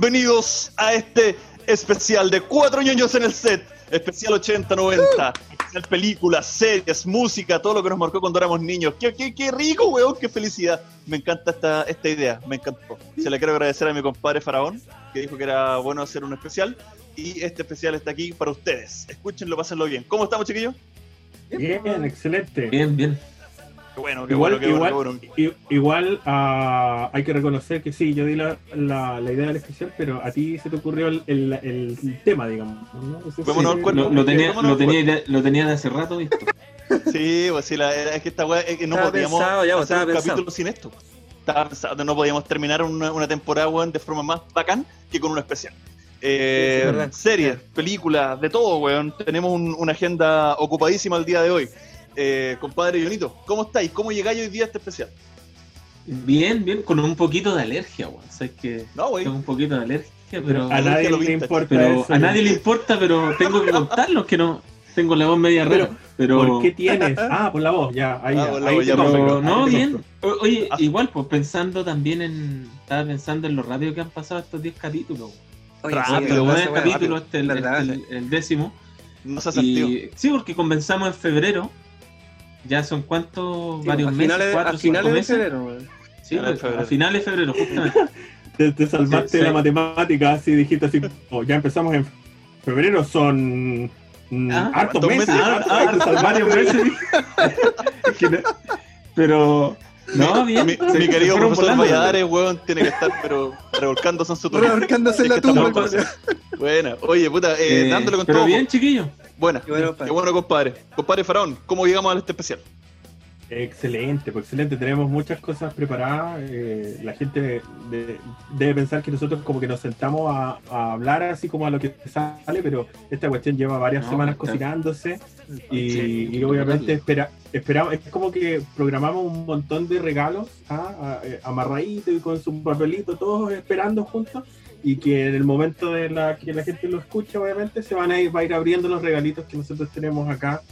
Bienvenidos a este especial de cuatro ñoños en el set. Especial 80-90. Especial películas, series, música, todo lo que nos marcó cuando éramos niños. ¡Qué, qué, qué rico, weón! ¡Qué felicidad! Me encanta esta, esta idea, me encantó. Se le quiero agradecer a mi compadre Faraón, que dijo que era bueno hacer un especial. Y este especial está aquí para ustedes. Escúchenlo, pásenlo bien. ¿Cómo estamos, chiquillos? Bien, excelente. Bien, bien. Bueno, qué Igual, bueno, qué igual, bueno, qué bueno. i- igual ah, hay que reconocer que sí, yo di la, la, la idea del especial, pero a ti se te ocurrió el, el, el tema, digamos. ¿no? Eso Vámonos sí, al cuerpo. Lo, lo tenía, lo, tenía, de- lo tenía de hace rato visto. Sí, pues sí, la, es que esta weá, es que no Estaba podíamos pensado ya, pues, hacer un pensado. capítulo sin esto. Estaba pensado, no podíamos terminar una, una temporada, weón, de forma más bacán que con un especial. Eh, Sí, series, películas, de todo, weón. Tenemos un- una agenda ocupadísima el día de hoy. Eh, compadre Jonito, ¿cómo estáis? ¿Cómo llegáis hoy día a este especial? Bien, bien, con un poquito de alergia, weón. Sabes que No, güey. tengo un poquito de alergia, pero, A nadie le importa pero eso. a nadie le importa, pero tengo que contarlo, que no tengo la voz media rara. Pero, ¿Por qué tienes? Ah, por la voz, ya. Ahí, Ah, ya, ahí voz, ya, pero no, te bien. O- Oye, Ah. igual, pues pensando también en. Estaba pensando en lo rápido que han pasado estos 10 capítulos. Oye, Rápido, sí, este el, verdad, este el- el décimo. No se ha sentido. Y, sí, porque comenzamos en febrero. Ya son cuántos, Sí, varios a meses, finales, cuatro, a finales de febrero. Sí, pues, febrero. a finales de febrero, justamente. Te, te salvaste Sí, la matemática, así dijiste así, oh, ya empezamos en febrero, son mm, Ah, hartos ¿cuántos meses. meses? Ah, hartos ah, meses, varios Pero, no, bien. mi, se- mi querido profesor volando. Valladares, weón, tiene que estar, pero revolcándose en su tumba. Revolcándose en la tumba. Buena. Oye, puta, eh, Eh, dándole con pero todo. bien, chiquillo. Buena. Qué bueno, Qué bueno, compadre. Compadre Faraón, ¿cómo llegamos a este especial? Excelente, pues excelente. Tenemos muchas cosas preparadas. eh, la gente de- debe pensar que nosotros como que nos sentamos a, a hablar así como a lo que sale, pero esta cuestión lleva varias No, semanas cocinándose y, Sí, y obviamente espera, esperamos, es como que programamos un montón de regalos ¿ah? A- eh, amarraditos y con su papelito, todos esperando juntos. Y que en el momento de la que la gente lo escucha, obviamente, se van a ir, va a ir abriendo los regalitos que nosotros tenemos acá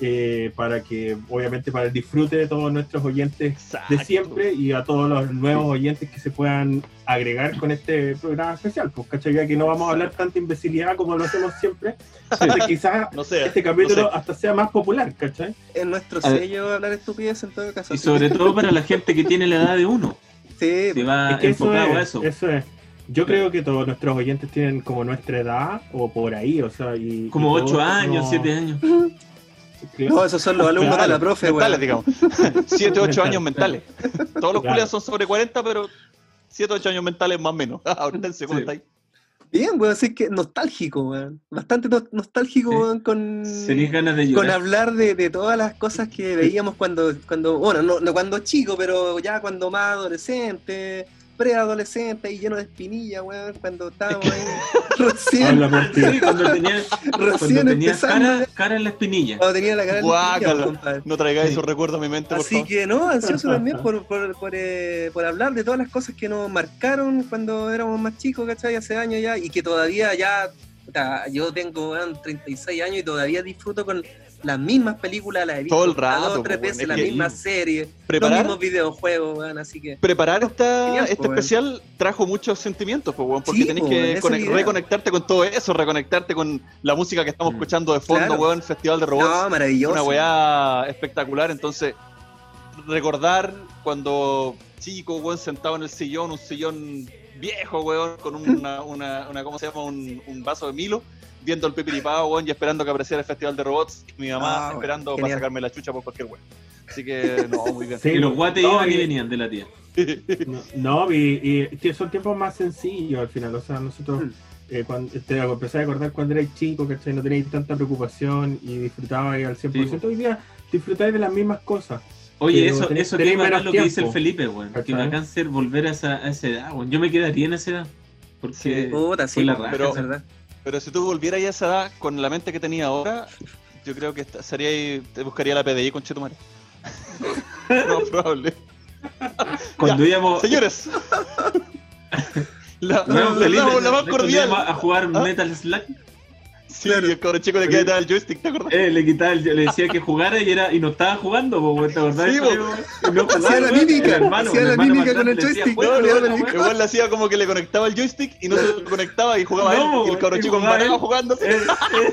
eh, para que, obviamente, para el disfrute de todos nuestros oyentes de siempre y a todos los nuevos oyentes que se puedan agregar con este programa especial. Pues, ¿cachai? Ya que no vamos a hablar tanta imbecilidad como lo hacemos siempre, entonces quizás No sé. este capítulo no sé. hasta sea más popular, ¿cachai? Es nuestro sello hablar estupidez en todo caso. Y sobre todo para la gente que tiene la edad de uno. Se Sí, va es que eso enfocado a es, eso. eso es. Yo creo que todos nuestros oyentes tienen como nuestra edad o por ahí, o sea, y... Como y todos 8 años, no- 7 años. no, esos son los alumnos de la profe, mentales, digamos. 7, 8 años mentales. Todos los Claro. culiados son sobre 40, pero 7, 8 años mentales más o menos. Ahorita el segundo Sí. está ahí. Bien, weón, así que nostálgico, weón. Bastante no- nostálgico, Sí. weón, con, ganas de con hablar de, de todas las cosas que veíamos cuando, cuando bueno, no, no cuando chico, pero ya cuando más adolescente, preadolescente y lleno de espinilla, weón, cuando estábamos ahí recién, Habla por ti. Sí, cuando tenía, cuando tenía cara, cara en la espinilla. cuando tenía la cara en la espinilla. No traigáis Sí. esos recuerdos a mi mente, por Así favor. que no, ansioso también por, por, por, eh, por hablar de todas las cosas que nos marcaron cuando éramos más chicos, ¿cachai? Hace años ya, y que todavía ya, yo tengo weón, 36 años y todavía disfruto con las mismas películas, las he visto Todo el rato, dos tres veces, es las mismas series, los Preparar, mismos videojuegos, weón, así que... preparar esta, Genial, este po, especial trajo muchos sentimientos, po, weón, porque Sí, tenés po, que reconectarte con todo eso, reconectarte con la música que estamos Mm. escuchando de fondo, Claro. weón, Festival de Robots. No, maravilloso. una weá espectacular. Entonces, recordar cuando chico, weón, sentado en el sillón, un sillón viejo, weón, con una, una, una ¿cómo se llama? Un, un vaso de Milo, viendo el pipiripao, weón, y esperando que apareciera el Festival de Robots. Y mi mamá Ah, weón, esperando para genial. sacarme la chucha por cualquier weón. Así que, no, muy bien. Sí, Y los guates no, iban y y- venían de la tía. No, no, y, son tiempos más sencillos al final. O sea, nosotros eh, cuando te empecé a acordar cuando erais chico, ¿cachai? No tenéis tanta preocupación y disfrutabais al 100%. Sí. Hoy día disfrutáis de las mismas cosas. Oye, eso, tenés- eso tenés que menos lo que dice el. Felipe, weón. Que bacán ser volver a esa, a esa edad, weón. Yo me quedaría en esa edad. Porque Sí. Puta, sí, fue la raja, pero- es verdad. Pero si tú volvieras a esa edad con la mente que tenía ahora, yo creo que sería ahí- te buscaría la PDI con Chetumare. no, probable. cuando íbamos, Señores. la, No, la más cordial. a jugar ¿Ah? Metal Slack, Sí, Claro. y el cabro chico le queda el joystick, ¿te acuerdas? Eh, le quitaba, el- le decía que jugara y era y no estaba jugando, po, ¿te acordás? Sí, po. no Hacía la mímica, El hermano, hacía la mímica con el grande le decía, joystick, "Juega, no, le juega, daba el juega". Igual le hacía como que le conectaba el joystick y no se lo conectaba y jugaba No, él. Y el cabro y chico él. jugando. Eh,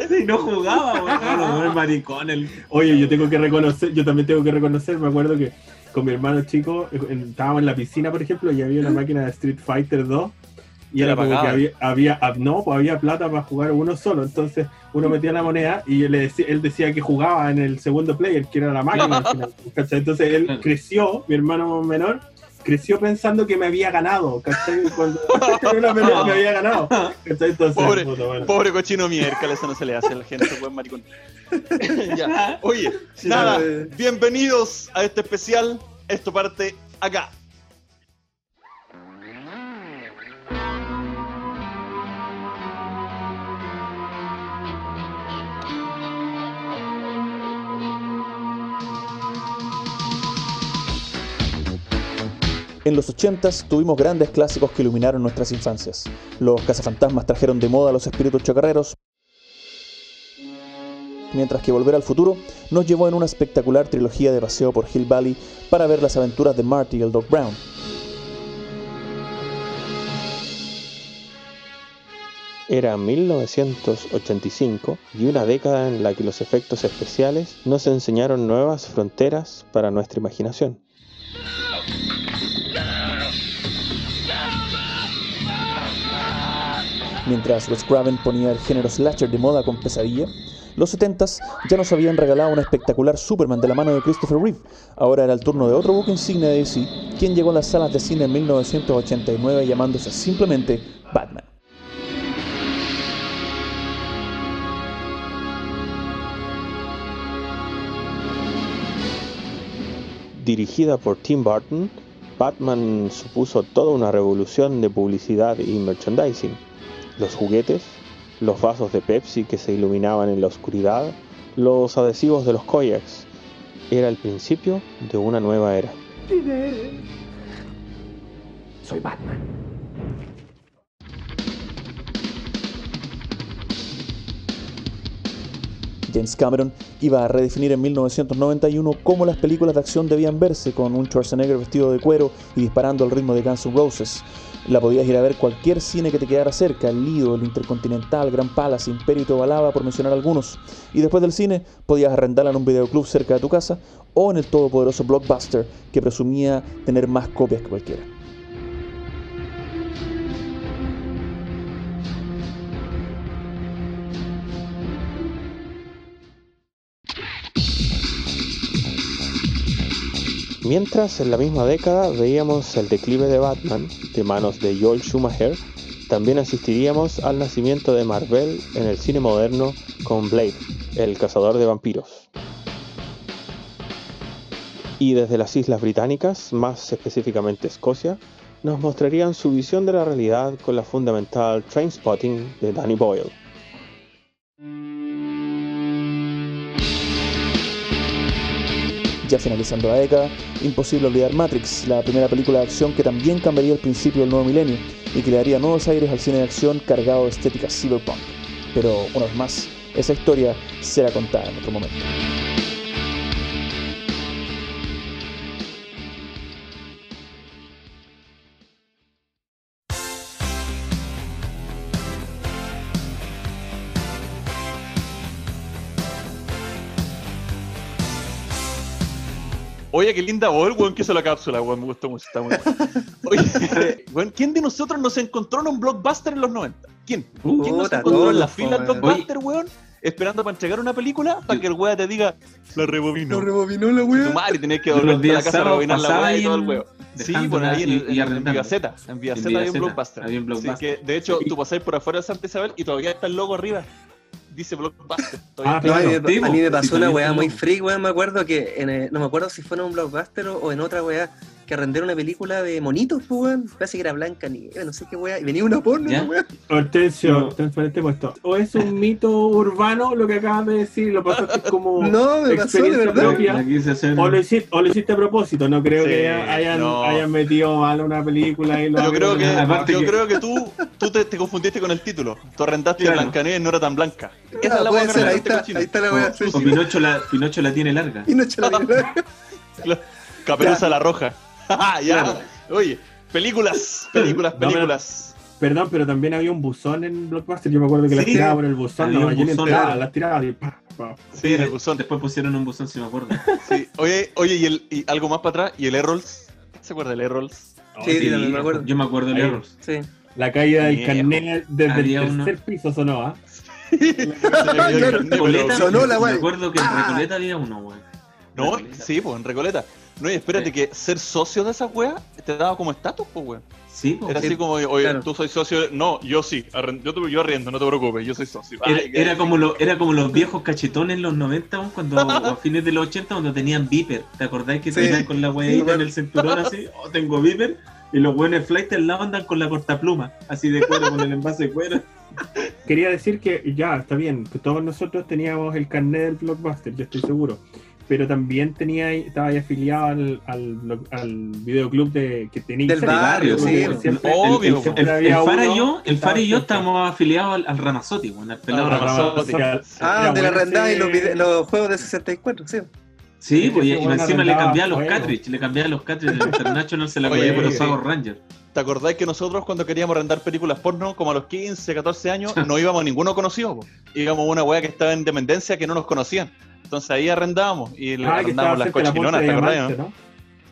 eh, y no jugaba, weón. No, el maricón, el. Oye, yo tengo que reconocer, yo también tengo que reconocer, me acuerdo que con mi hermano chico eh, en- estábamos en la piscina, por ejemplo, y había una máquina de Street Fighter 2 y era como que había, había no, pues había plata para jugar uno solo, entonces uno metía la moneda y él, decía, él decía que jugaba en el segundo player, que era la máquina. al. Entonces él creció, mi hermano menor, creció pensando que me había ganado, ¿cachai? Cuando en una pelea me había ganado. ¿cachai? Entonces, Pobre- puta, bueno. Pobre cochino miércoles, eso no se le hace a la gente, buen maricón. ya. Oye, Sí, nada, eh. bienvenidos a este especial. Esto parte acá. En los 80s tuvimos grandes clásicos que iluminaron nuestras infancias. Los cazafantasmas trajeron de moda a los espíritus chacarreros, mientras que Volver al Futuro nos llevó en una espectacular trilogía de paseo por Hill Valley para ver las aventuras de Marty y el Doc Brown. Era 1985 y una década en la que los efectos especiales nos enseñaron nuevas fronteras para nuestra imaginación. Mientras Wes Craven ponía el género slasher de moda con pesadilla, los 70s ya nos habían regalado un espectacular Superman de la mano de Christopher Reeve. Ahora era el turno de otro buque insignia de DC, quien llegó a las salas de cine en 1989 llamándose simplemente Batman. Dirigida por Tim Burton, Batman supuso toda una revolución de publicidad y merchandising. Los juguetes, los vasos de Pepsi que se iluminaban en la oscuridad, los adhesivos de los kayaks. Era el principio de una nueva era. Soy Batman. James Cameron iba a redefinir en 1991 cómo las películas de acción debían verse, con un Schwarzenegger vestido de cuero y disparando al ritmo de Guns N' Roses. La podías ir a ver cualquier cine que te quedara cerca, el Lido, el Intercontinental, Gran Palace, Imperio y Tobalaba, por mencionar algunos. Y después del cine, podías arrendarla en un videoclub cerca de tu casa o en el todopoderoso Blockbuster, que presumía tener más copias que cualquiera. Mientras en la misma década veíamos el declive de Batman de manos de Joel Schumacher, también asistiríamos al nacimiento de Marvel en el cine moderno con Blade, el cazador de vampiros. Y desde las Islas Británicas, más específicamente Escocia, nos mostrarían su visión de la realidad con la fundamental Trainspotting de Danny Boyle. Ya finalizando la década, imposible olvidar Matrix, la primera película de acción que también cambiaría el principio del nuevo milenio y que le daría nuevos aires al cine de acción cargado de estética cyberpunk. Pero, una vez más, esa historia será contada en otro momento. Oye, qué linda voz, weón, que hizo la cápsula, weón. Me gustó mucho, está muy bueno. Oye, weón, ¿quién de nosotros nos encontró en un blockbuster en los 90? ¿Quién? ¿Quién nos encontró en la fila del weón. blockbuster, weón? Esperando para entregar una película para que el weón te diga, la rebobino. rebobinó la Tu wea. madre tenés que volver a la casa a rebobinar la weá y todo el weón. Sí, dejándola por ahí en, y- en, y en. En Vía hay un blockbuster. había un Así que, de hecho, tú pasás por afuera de Santa Isabel y todavía está el logo arriba. Dice blockbuster. Ah, a, claro. mí, me- a mí me Sí, pasó una weá muy freak, weón. Me acuerdo que, en, no me acuerdo si fue en un blockbuster o, o en otra weá, que arrendar una película de monitos, pues, weón. Parece que era Blanca Nieve, no sé qué weá. Y venía una porno, ¿Ya? weón. Hortensio, No. transparente puesto. O es un mito urbano lo que acabas de decir, lo pasaste como No, me pasó de experiencia verdad. propia. La quise hacer. O lo, hiciste, o lo hiciste a propósito, no creo Sí, que hayan, no. hayan metido mal una película y lo Yo creo que, yo que- creo que tú, tú te, te confundiste con el título. Tú arrendaste Claro. Blancanieves y no era tan blanca. Esa Ah, es la que ser, ahí está, cochino. ahí está la O sí. Pinocho la, Pinocho la tiene larga. Y no echa la Caperuza la roja. ya. Oye, películas, películas, No, pero- películas. Perdón, pero también había un buzón en Blockbuster. Yo me acuerdo que las Sí. tiraba por el buzón. Había No, no buzón, entraba, las tiraba y pa, pa. Sí, el buzón. Después pusieron un buzón, si me acuerdo. Sí. Oye, oye, y, el, y algo más para atrás, y el Errols. ¿Se acuerda del Errols? Sí, sí, también me acuerdo. Yo me acuerdo de Ahí. Errors. Sí. La caída del carnet desde Había el uno- tercer piso sonó, ¿ah? Recoleta, Sonó la me weá. acuerdo que en Ah. Recoleta había uno, weón. No, sí, pues en Recoleta. No, y espérate Sí. que ser socio de esa wea te daba como estatus, pues weón. Sí, po. Era Sí, así como, oye, claro. tú soy socio. de- No, yo sí. Yo, te- yo arriendo, no te preocupes, yo soy socio. Era, Ay, qué- era como lo, era como los viejos cachetones en los 90, weón, cuando, o a fines de los 80, cuando tenían Viper. ¿Te acordáis que Sí. se con la Sí, weadita en el cinturón así? Oh, tengo Viper. Y los buenos flight al lado andan con la cortapluma, así de cuero, con el envase de cuero. Quería decir que ya, está bien, que todos nosotros teníamos el carnet del Blockbuster, yo estoy seguro. Pero también tenía, ahí- estaba ahí afiliado al, al, al videoclub de, que tenía Del barrio, sí. siempre- Obvio, El, el había Fara y yo, el Fara y yo cerca. estábamos afiliados al, al Ramazotti, weón, al pelado Ah, Ramazotti. Ramazotti. Ah, donde la bueno arrendáis ese- los, juegos de 64, sí. Sí, Sí, pues, y, y encima le cambiaba los juegos. cartridge, le cambiaba los cartridge, el International se la cambiaba por los. Power Rangers. ¿Te acordáis que nosotros cuando queríamos arrendar películas porno, como a los 15, 14 años, no íbamos a ninguno conocido? po? Íbamos a una wea que estaba en dependencia que no nos conocían. Entonces ahí arrendábamos y le Ah, arrendábamos las la cochinonas, no? ¿no?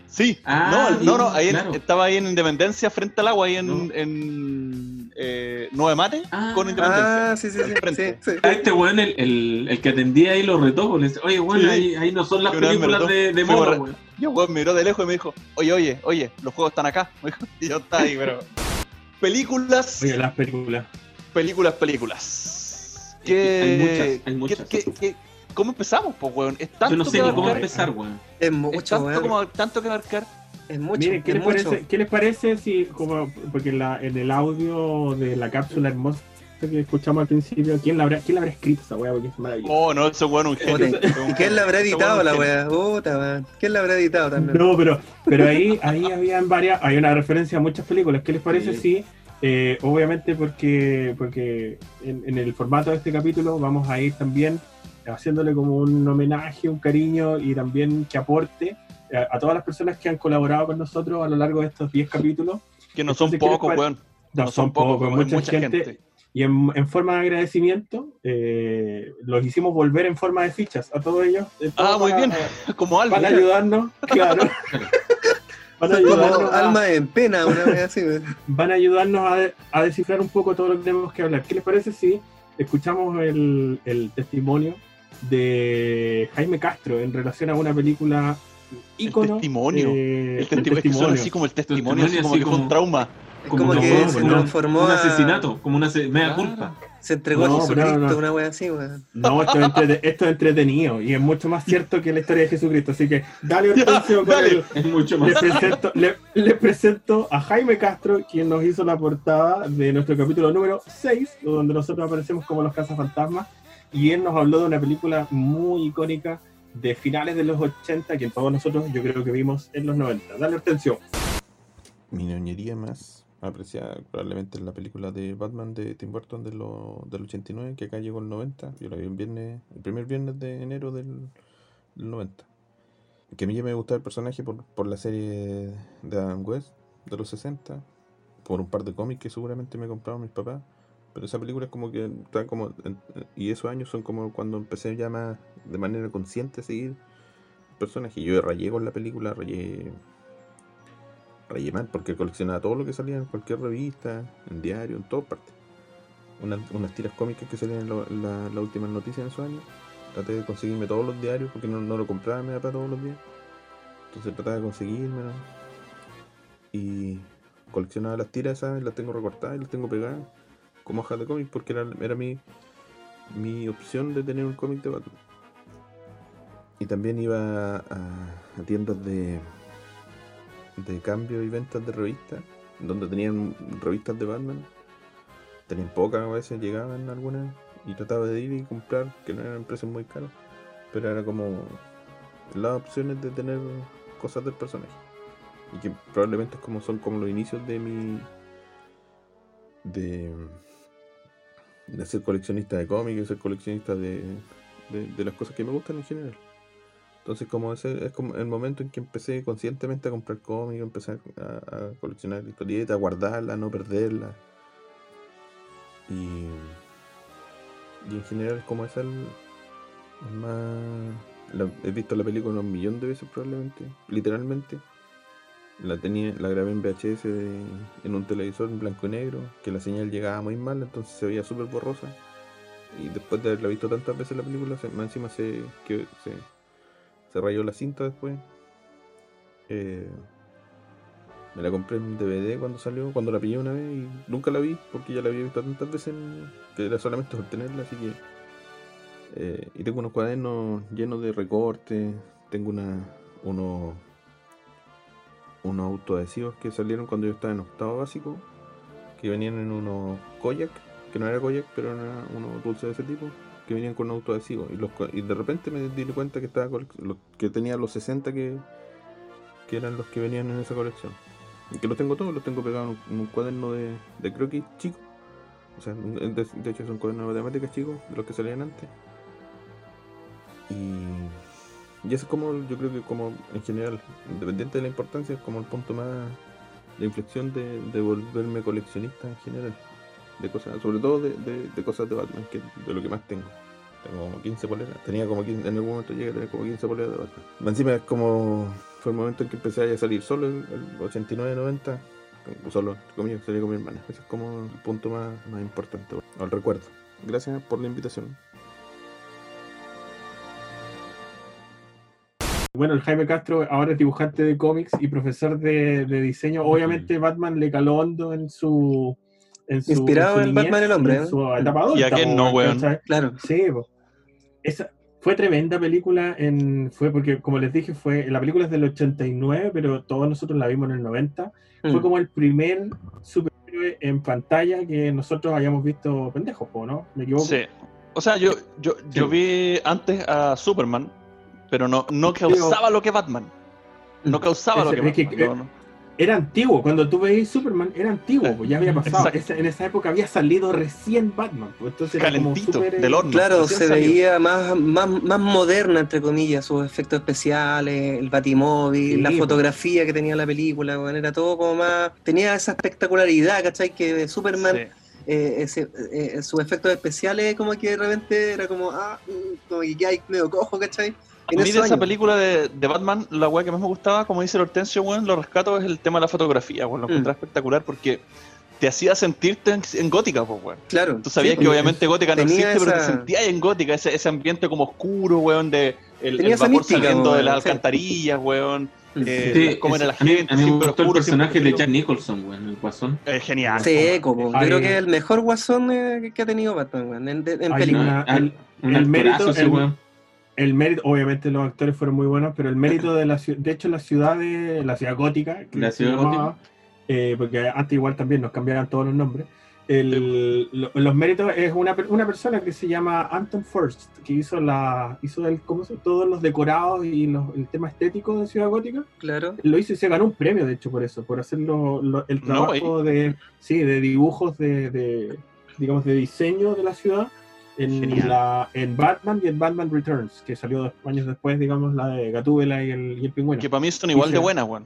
Sí, Ah, no, no, no, ahí en- estaba ahí en Independencia frente al agua, ahí en, No. en eh, Nueve Mate Ah. con Independencia. Ah, sí, sí, sí. Sí, sí. A este weón, el, el, el que atendía ahí lo retó, le dice, oye, weón, Sí. ahí, ahí no son las películas retó. de, de moda, re- weón. Y el weón miró de lejos y me dijo, oye, oye, oye, los juegos están acá. Me dijo, y yo estaba ahí, pero. Películas, Oye, las películas. películas, películas. Que hay muchas, hay ¿qué- muchas. qué- qué- cómo empezamos, pues, weón? Es tanto Yo no sé que ni cómo empezar, weón. Es Es mucho, tanto, weón. como, tanto que. Es mucho. Miren, ¿qué es les, mucho. parece, ¿qué les parece si, como, porque en, la, en el audio de la cápsula hermosa que escuchamos al principio, ¿quién la habrá, quién la habrá escrito esa weá? Porque es maravilloso. Oh, no, ese weón es un genio. Es un ¿Y quién la habrá editado la es weá? Puta, weón. ¿Quién la habrá editado también? No, pero, pero ahí, ahí habían varias, hay una referencia a muchas películas. ¿Qué les parece Sí. si, eh, obviamente porque, porque en, en el formato de este capítulo vamos a ir también haciéndole como un homenaje, un cariño y también que aporte a, a todas las personas que han colaborado con nosotros a lo largo de estos 10 capítulos. Que no son Entonces, ¿qué les pocos, weón. No, son pocos, weón, mucha, gente. Y en, en forma de agradecimiento, eh, los hicimos volver en forma de fichas a todos ellos. Eh, Ah, muy bien. Como Alba. Van a ayudarnos, claro. Van a como a, alma en pena, una vez así, van a, ayudarnos a, de- a descifrar un poco todo lo que tenemos que hablar. ¿Qué les parece si escuchamos el, el testimonio de Jaime Castro en relación a una película ícono? testimonio. eh, El testimonio, es que suena así como el testimonio, como así que fue un trauma. Es Como que no, se no, transformó Un a- asesinato, como una Claro. culpa. Se entregó No, a Jesucristo, una wea así, weón. No, esto es, esto es entretenido y es mucho más cierto que la historia de Jesucristo. Así que dale Hortensio dale. el- Es mucho más. Le presento, le, le presento a Jaime Castro, quien nos hizo la portada de nuestro capítulo número 6, donde nosotros aparecemos como los cazafantasmas, y él nos habló de una película muy icónica de finales de los 80, que todos nosotros yo creo que vimos en los 90. Dale atención. Mi ñoñería más apreciada probablemente en la película de Batman de Tim Burton de lo- del 89, que acá llegó el 90. Yo la vi el viernes, el primer viernes de enero del, del 90. Que a mí ya me gustaba el personaje por, por la serie de Adam West de los 60, por un par de cómics que seguramente me compraron mis papás. Pero esa película es como que está como. Y esos años son como cuando empecé ya más de manera consciente a seguir el personaje. Yo rayé con la película, rayé rayé mal porque coleccionaba todo lo que salía en cualquier revista, en diario, en todas partes. Una- unas tiras cómicas que salían en la, la- las últimas noticias en esos años. Traté de conseguirme todos los diarios porque no, no lo compraba mi papá todos los días. Entonces trataba de conseguírmelo. Y coleccionaba las tiras, ¿sabes? Las tengo recortadas y las tengo pegadas como hojas de cómic porque era, era mi, mi opción de tener un cómic de Batman. Y también iba a, a tiendas de, de cambio y ventas de revistas, donde tenían revistas de Batman. Tenían pocas a veces, llegaban algunas y trataba de ir y comprar, que no eran precios muy caros, pero era como las opciones de tener cosas del personaje. Y que probablemente es como son como los inicios de mi. de. De ser coleccionista de cómics, de ser coleccionista de, de, las cosas que me gustan en general. Entonces, como ese es como el momento en que empecé conscientemente a comprar cómics, empecé a, a coleccionar historietas, a guardarlas, a no perderlas. Y, y en general, es como es el más. la- he visto la película un millón de veces, probablemente, literalmente. La tenía, la grabé en VHS en un televisor en blanco y negro, que la señal llegaba muy mal, entonces se veía súper borrosa. Y después de haberla visto tantas veces la película, se, más encima se, que, se, se rayó la cinta después. Eh, me la compré en DVD cuando salió, cuando la pillé una vez y nunca la vi porque ya la había visto tantas veces en- que era solamente por tenerla, así que... eh, y tengo unos cuadernos llenos de recortes, tengo una, unos, unos autoadhesivos que salieron cuando yo estaba en octavo básico, que venían en unos Koyak, que no era Koyak, pero era unos dulces de ese tipo, que venían con autoadhesivos. Y, los, y de repente me di cuenta que, estaba que tenía los 60 que, que eran los que venían en esa colección. Y que los tengo todos, los tengo pegados en un, cuaderno de, de croquis chico. O sea, de, de hecho son cuadernos de matemáticas chicos, de los que salían antes. Y, y eso es como, yo creo que como en general, independiente de la importancia, es como el punto más de inflexión de, de volverme coleccionista en general. De cosas, sobre todo de, de- cosas de Batman, que de lo que más tengo. Tengo como 15 poleras. Tenía como 15, en algún momento llegué a como 15 poleras de Batman. Encima es como, fue el momento en que empecé a salir solo, el, el 89-90. Solo, entre comillas, salí con mi hermana. Ese es como el punto más, más importante, o el recuerdo. Gracias por la invitación. Bueno, el Jaime Castro ahora es dibujante de cómics y profesor de, de diseño. Obviamente Batman le caló hondo en su... En su Inspirado su en niñez Batman el hombre, en ¿eh? su etapa adulta, ¿Y a quién no, weón? Claro. Sí, po. Esa fue tremenda película, en, fue porque, como les dije, fue la película es del 89, pero todos nosotros la vimos en el 90. Fue Mm. como el primer superhéroe en pantalla que nosotros hayamos visto pendejos, ¿no? ¿Me equivoco? Sí. O sea, yo, yo, yo vi antes a Superman, pero no, no causaba lo que Batman. No causaba lo que es que- Batman. no, no. Era antiguo, cuando tú veías Superman era antiguo, pues ya había pasado. Esa- en esa época había salido recién Batman, pues entonces era como Calentito, eh, del horno. Claro, se salió. veía más, más, más moderna, entre comillas, sus efectos especiales, el batimóvil, Sí, la po. fotografía que tenía la película, weón, era todo como más... Tenía esa espectacularidad, ¿cachai? Que Superman, Sí. eh, ese, eh, sus efectos especiales como que de repente era como, ah, mm, como que hay medio cojo, ¿cachai? A mí de esa película de, de Batman, la weá que más me gustaba, como dice el Hortensio, weón, lo rescato es el tema de la fotografía, weón. Lo Mm. encontré espectacular porque te hacía sentirte en, en gótica, pues, weón. Claro. Tú sabías sí, que pues, obviamente gótica no existe, pero te sentías en gótica, ese, ese ambiente como oscuro, weón, de el, vapor mística, saliendo de las sí. alcantarillas, weón. Mm. eh, Sí, cómo era la ese- a mí- gente, A mí me gustó el personaje de Jack Nicholson, weón, el guasón. Eh, genial. Yo Hay- creo que es el mejor guasón eh, que ha tenido Batman, weón, en, en película. Un el mérito- ese el- weón. El mérito, obviamente los actores fueron muy buenos, pero el mérito de la ciudad, de hecho la ciudad de la ciudad gótica, que La ciudad llamaba, eh, porque antes igual también nos cambiaban todos los nombres. el- lo- los méritos es una, per- una persona que se llama Anton First, que hizo la hizo el, ¿cómo se- todos los decorados y los- el tema estético de Ciudad Gótica. Claro. Lo hizo y se ganó un premio, de hecho, por eso, por hacer lo- lo- el No, trabajo de, sí, de dibujos de, de, digamos, de diseño de la ciudad en, Genial. la, en Batman y en Batman Returns, que salió dos años después, digamos, la de Gatúbela y el, y el pingüino. Que para mí son igual Sí, de sí. buenas, weón.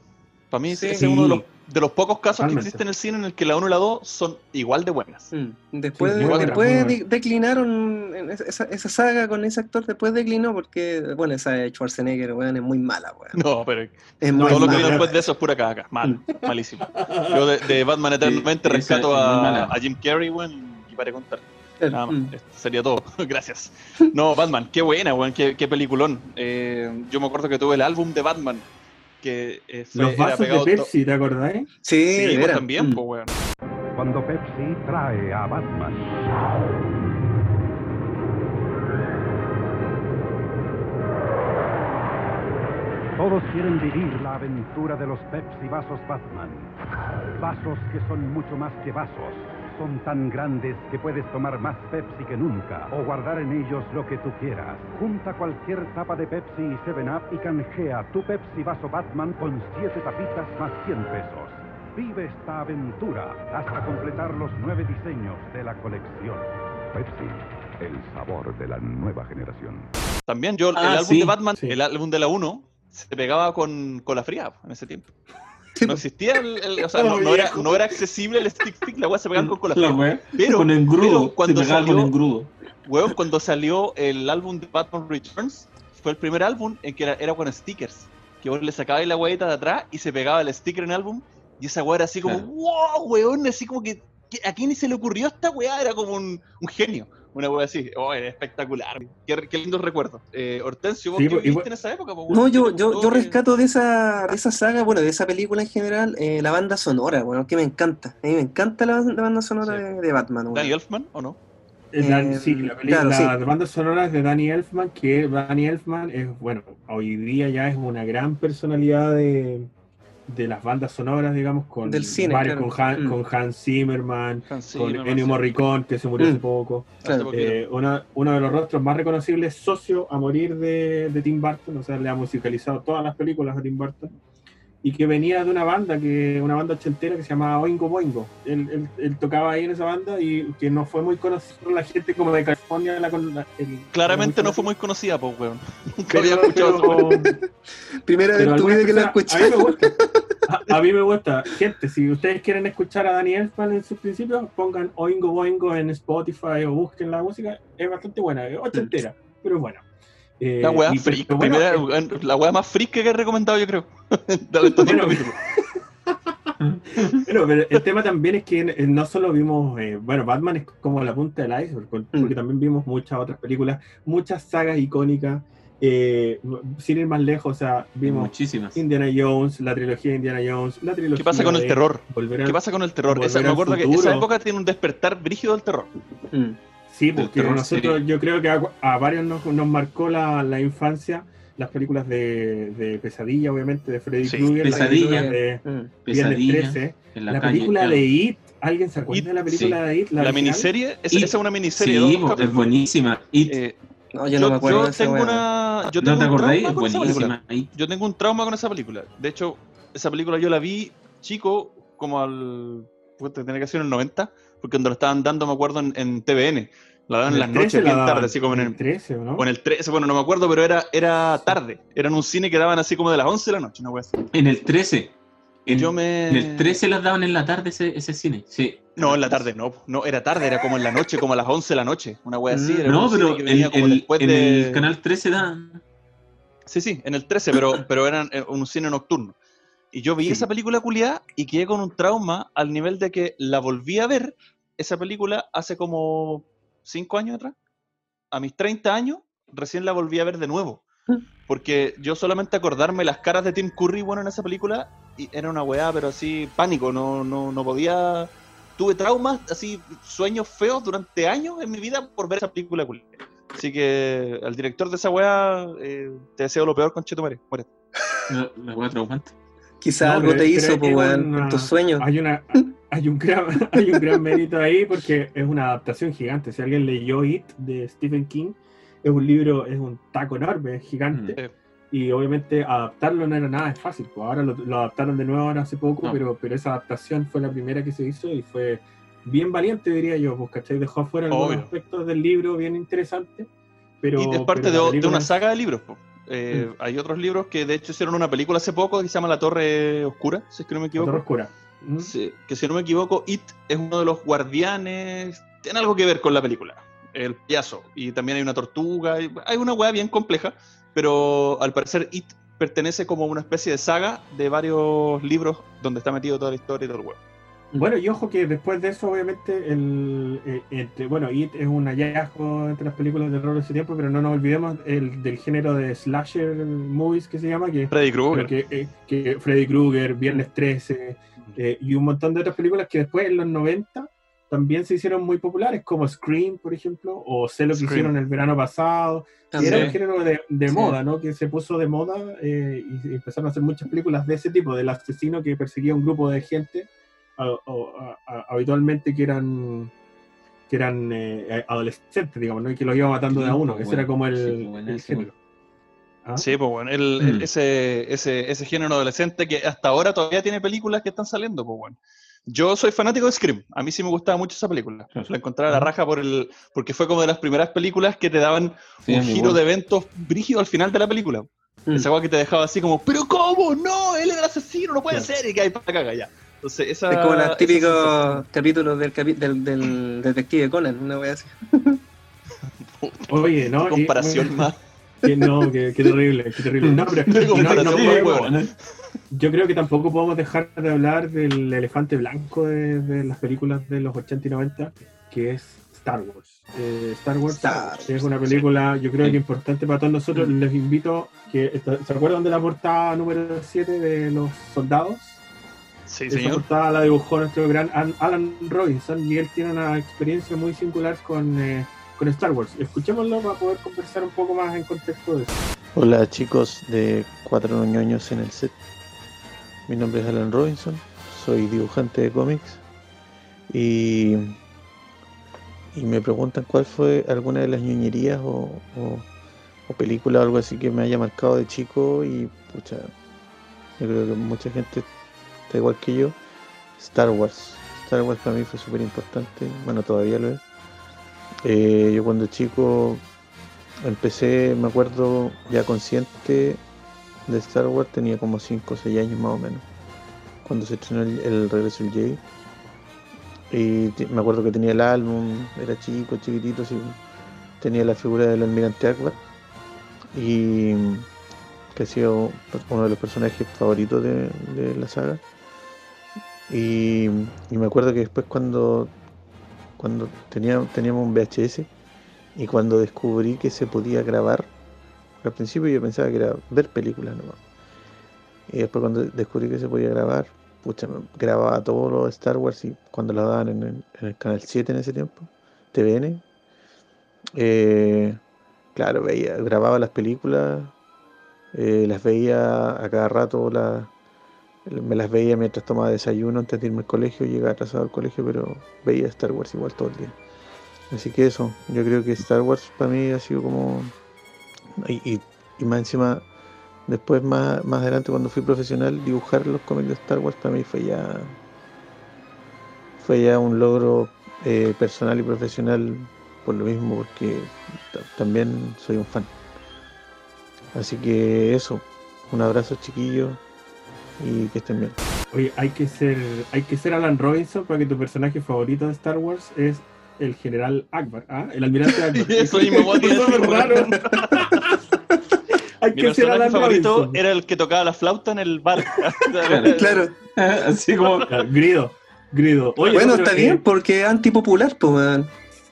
Para mí Sí. es uno de los, Sí. de los pocos casos Totalmente. que existe en el cine en el que la 1 y la 2 son igual de buenas. Mm. Después, Sí, después de- declinaron en esa, esa- saga con ese actor, después declinó porque, bueno, esa de Schwarzenegger, weón, es muy mala, weón. No, pero Es No, muy todo lo que mala. viene después de eso es pura caca. Mal, malísimo. Yo de, de Batman Eternamente esa rescato a, mala. a Jim Carrey, weón, y para contar. Nada más. mm. Esto sería todo. Gracias. No, Batman, qué buena, weón, qué, qué peliculón. Eh, yo me acuerdo que tuve el álbum de Batman. Que eh, fue, Los era vasos de Pepsi, ¿te acordáis? Sí, Sí, pues también, Mm. pues, weón. cuando Pepsi trae a Batman. Todos quieren vivir la aventura de los Pepsi Vasos Batman. Vasos que son mucho más que vasos. Son tan grandes que puedes tomar más Pepsi que nunca o guardar en ellos lo que tú quieras. Junta cualquier tapa de Pepsi y 7-Up y canjea tu Pepsi Vaso Batman con 7 tapitas más 100 pesos. Vive esta aventura hasta completar los nueve diseños de la colección. Pepsi, el sabor de la nueva generación. También yo, el Ah, álbum sí. de Batman, Sí. el álbum de la 1, se pegaba con, con la fría en ese tiempo. No existía el, el- o sea, no, no era, no era accesible el stick pick, la weá se pegaban con cola La wea. Pero, con engrudo. pero cuando se pegaba salió- con engrudo. weón, cuando salió el álbum de Batman Returns, fue el primer álbum en que era, era con stickers. Que vos le sacabais la huevita de atrás y se pegaba el sticker en el álbum. Y esa weá era así como, Claro. wow, weón, así como que, que a quién ni se le ocurrió esta weá, era como un, un genio. Una weá así, oh, era espectacular. Qué, qué lindos recuerdos. Eh, Hortensio, ¿vos Sí, qué pues, viviste en esa época? No, yo, ¿Te yo, yo rescato de esa, de esa saga, bueno, de esa película en general, eh, la banda sonora, bueno, que me encanta. A mí me encanta la, la banda sonora Sí. de, de Batman, bueno. Danny Elfman o no? Eh, Dan- Eh, sí, la, peli- claro, la sí. banda sonora es de Danny Elfman, que Danny Elfman es, bueno, hoy día ya es una gran personalidad de, de las bandas sonoras, digamos, con, Del cine, varios- claro. con, Han- Mm. con Hans Zimmerman, Hans con Zimmerman, Ennio sí. Morricone, que se murió hace Mm. poco. Claro. Eh, uno, uno de los rostros más reconocibles, socio a morir de, de Tim Burton, o sea, le ha musicalizado todas las películas a Tim Burton, y que venía de una banda, que una banda ochentera que se llamaba Oingo Boingo. Él, él- él tocaba ahí en esa banda y que no fue muy conocido por la gente como de California. La, la- el- Claramente no fue muy conocida, pues, weón. Nunca había escuchado pero- Primera vez en tu vida que la escuché. A mí me gusta. A, a mí me gusta. Gente, si ustedes quieren escuchar a Danny Elfman en sus principios, pongan Oingo Boingo en Spotify o busquen la música. Es bastante buena, es ochentera, pero es buena. Eh, La weá freak, pero bueno, primera- eh, la weá más freak que he recomendado, yo creo. Bueno. Pero, pero el tema también es que no solo vimos, eh, bueno, Batman es como la punta del iceberg, por- porque Mm. también vimos muchas otras películas, muchas sagas icónicas, eh, sin ir más lejos, o sea, vimos Muchísimas. Indiana Jones, la trilogía de Indiana Jones, la trilogía ¿Qué pasa con el de terror? Volver al- ¿Qué pasa con el terror? Esa, me acuerdo que esa época tiene un despertar brígido del terror. Mm. Sí, porque terror nosotros, yo creo que a, a varios nos, nos marcó la, la infancia las películas de, de Pesadilla, obviamente, de Freddy Sí, Krueger, Pesadilla. de Mm. Pesadilla 13, en la, la, calle. película claro. de It, ¿alguien se acuerda It, de la película de It? La, miniserie, esa, It. esa es una miniserie. Sí, dos es buenísima. It. Eh, No, yo no me acuerdo de esa tengo una. Yo ¿No tengo te un acordáis? trauma Es con esa película. buenísima. It. Yo tengo un trauma con esa película. De hecho, esa película yo la vi chico, como al. puta, Tenía que ser en el 90, porque cuando la estaban dando, me acuerdo, en, en TVN. La daban en las 13 noches, la bien tarde, así como en el el. 13, ¿o ¿no? O en el 13, bueno, no me acuerdo, pero era, era tarde. Era en un cine que daban así como de las 11 de la noche, una wea así. En el 13. En, Yo me. en el 13 las daban en la tarde ese, ese cine. Sí. No, en la tarde no, no, era tarde, era como en la noche, como a las 11 de la noche, una wea así. Era No, pero que en, venía como el- después en de- el canal 13 dan. Sí, sí, en el 13, pero, pero era en un cine nocturno. Y yo vi Sí. esa película culiada y quedé con un trauma al nivel de que la volví a ver, esa película, hace como 5 años atrás. A mis 30 años, recién la volví a ver de nuevo. Porque yo solamente acordarme las caras de Tim Curry, bueno, en esa película, y era una weá, pero así, pánico, no, no, no podía... Tuve traumas, así, sueños feos durante años en mi vida por ver esa película. Así que al director de esa weá, eh, te deseo lo peor, conchetumare. Muérete. La, la wea traumante. Quizá No, algo te hizo, es pues, weón, en tus sueños. Hay, una, hay, un gran, hay un gran mérito ahí porque es una adaptación gigante. Si alguien leyó It de Stephen King, es un libro, es un taco enorme, es gigante. Mm. Y obviamente adaptarlo no era nada de fácil. Pues ahora lo, lo adaptaron de nuevo ahora hace poco, No. pero, pero esa adaptación fue la primera que se hizo y fue bien valiente, diría yo. Pues, ¿cachai? Dejó afuera algunos Obvio. aspectos del libro bien interesantes. Pero, y es parte de, una es- saga de libros. po. Eh, Hay otros libros que de hecho hicieron una película hace poco que se llama La Torre Oscura, si es que no me La Torre equivoco. Oscura. ¿Mm? Sí, que si no me equivoco, It es uno de los guardianes. Tiene algo que ver con la película. El payaso. Y también hay una tortuga. y- Hay una weá bien compleja. Pero al parecer, It pertenece como una especie de saga de varios libros donde está metido toda la historia y todo el huevo. Bueno, y ojo que después de eso, obviamente, el, eh, entre- bueno, It es un hallazgo entre las películas de terror de ese tiempo, pero no nos olvidemos el, del género de slasher movies que se llama, que, Freddy Krueger. que, eh, que Freddy Krueger, Viernes 13 eh, y un montón de otras películas que después en los 90 también se hicieron muy populares, como Scream, por ejemplo, o Sé lo que Scream. hicieron el verano pasado. Y También. era un género de, de Sí. moda, ¿no? Que se puso de moda eh, y empezaron a hacer muchas películas de ese tipo, del asesino que perseguía a un grupo de gente, a- o- a- a- habitualmente que eran que eran eh, adolescentes, digamos, ¿no? Y que los iba matando de a uno. Ese era como el, Sí, pues, el género. ¿Ah? Sí, pues bueno, el, el- Mm. ese, ese, ese género adolescente que hasta ahora todavía tiene películas que están saliendo, pues bueno. Yo soy fanático de Scream, a mí sí me gustaba mucho esa película. La encontraba a la raja por el, porque fue como de las primeras películas que te daban Sí, un giro igual. de eventos brígido al final de la película. Mm. Esa cosa que te dejaba así como, pero ¿cómo? No, él era el asesino, no puede Claro. ser, y que hay para caga ya. Entonces, esa, Es como los típicos capítulos del, capi- del, del detective Conan, una wea así. Oye, ¿no? Qué Y- comparación más. Que no, qué, qué terrible, qué terrible. No, pero podemos-. Yo creo que tampoco podemos dejar de hablar del elefante blanco de, de las películas de los 80 y 90, que es Star Wars. Eh, Star Wars Star es una película, yo creo que importante para todos nosotros. Les invito que ¿se acuerdan de la portada número 7 de los soldados? Sí, Esa señor. portada la dibujó nuestro gran An- Alan Robinson y él tiene una experiencia muy singular con, eh, con Star Wars. Escuchémoslo para poder conversar un poco más en contexto de. Hola chicos de Cuatro ñoños en el set. Mi nombre es Alan Robinson, soy dibujante de cómics y, y me preguntan cuál fue alguna de las ñoñerías o, o, o película o algo así que me haya marcado de chico y pucha, yo creo que mucha gente está igual que yo. Star Wars. Star Wars para mí fue súper importante, bueno todavía lo es. Eh, yo cuando chico empecé, me acuerdo, ya consciente de Star Wars, tenía como 5 o 6 años más o menos, cuando se estrenó el, el Regreso del Jedi. Y me acuerdo que tenía el álbum, era chico, chiquitito, sí, tenía la figura del almirante Akbar, y que ha sido uno de los personajes favoritos de, de la saga. Y, y me acuerdo que después cuando, cuando tenía, teníamos un VHS, y cuando descubrí que se podía grabar, al principio yo pensaba que era ver películas nomás. Y después cuando descubrí que se podía grabar, pucha, grababa todo lo de Star Wars y cuando la daban en el, canal 7 en ese tiempo, TVN, eh, claro, veía, grababa las películas, eh, las veía a cada rato, la- me las veía mientras tomaba desayuno antes de irme al colegio, llegaba atrasado al colegio, pero veía Star Wars igual todo el día. Así que eso, yo creo que Star Wars para mí ha sido como... Y, y- y más encima, después más, más adelante cuando fui profesional, dibujar los cómics de Star Wars para mí fue ya... Fue ya un logro eh, personal y profesional por lo mismo, porque ta- también soy un fan. Así que eso, un abrazo chiquillos y que estén bien. Oye, hay que ser, hay que ser Alan Robinson para que tu personaje favorito de Star Wars es el general Akbar, ¿ah? El almirante Akbar. Eso mismo decir, raro. hay Mi que ser personaje Alan favorito Robinson. era el que tocaba la flauta en el bar. Claro. Así como. Grido, grido. Oye, bueno, está bien porque es antipopular, pues.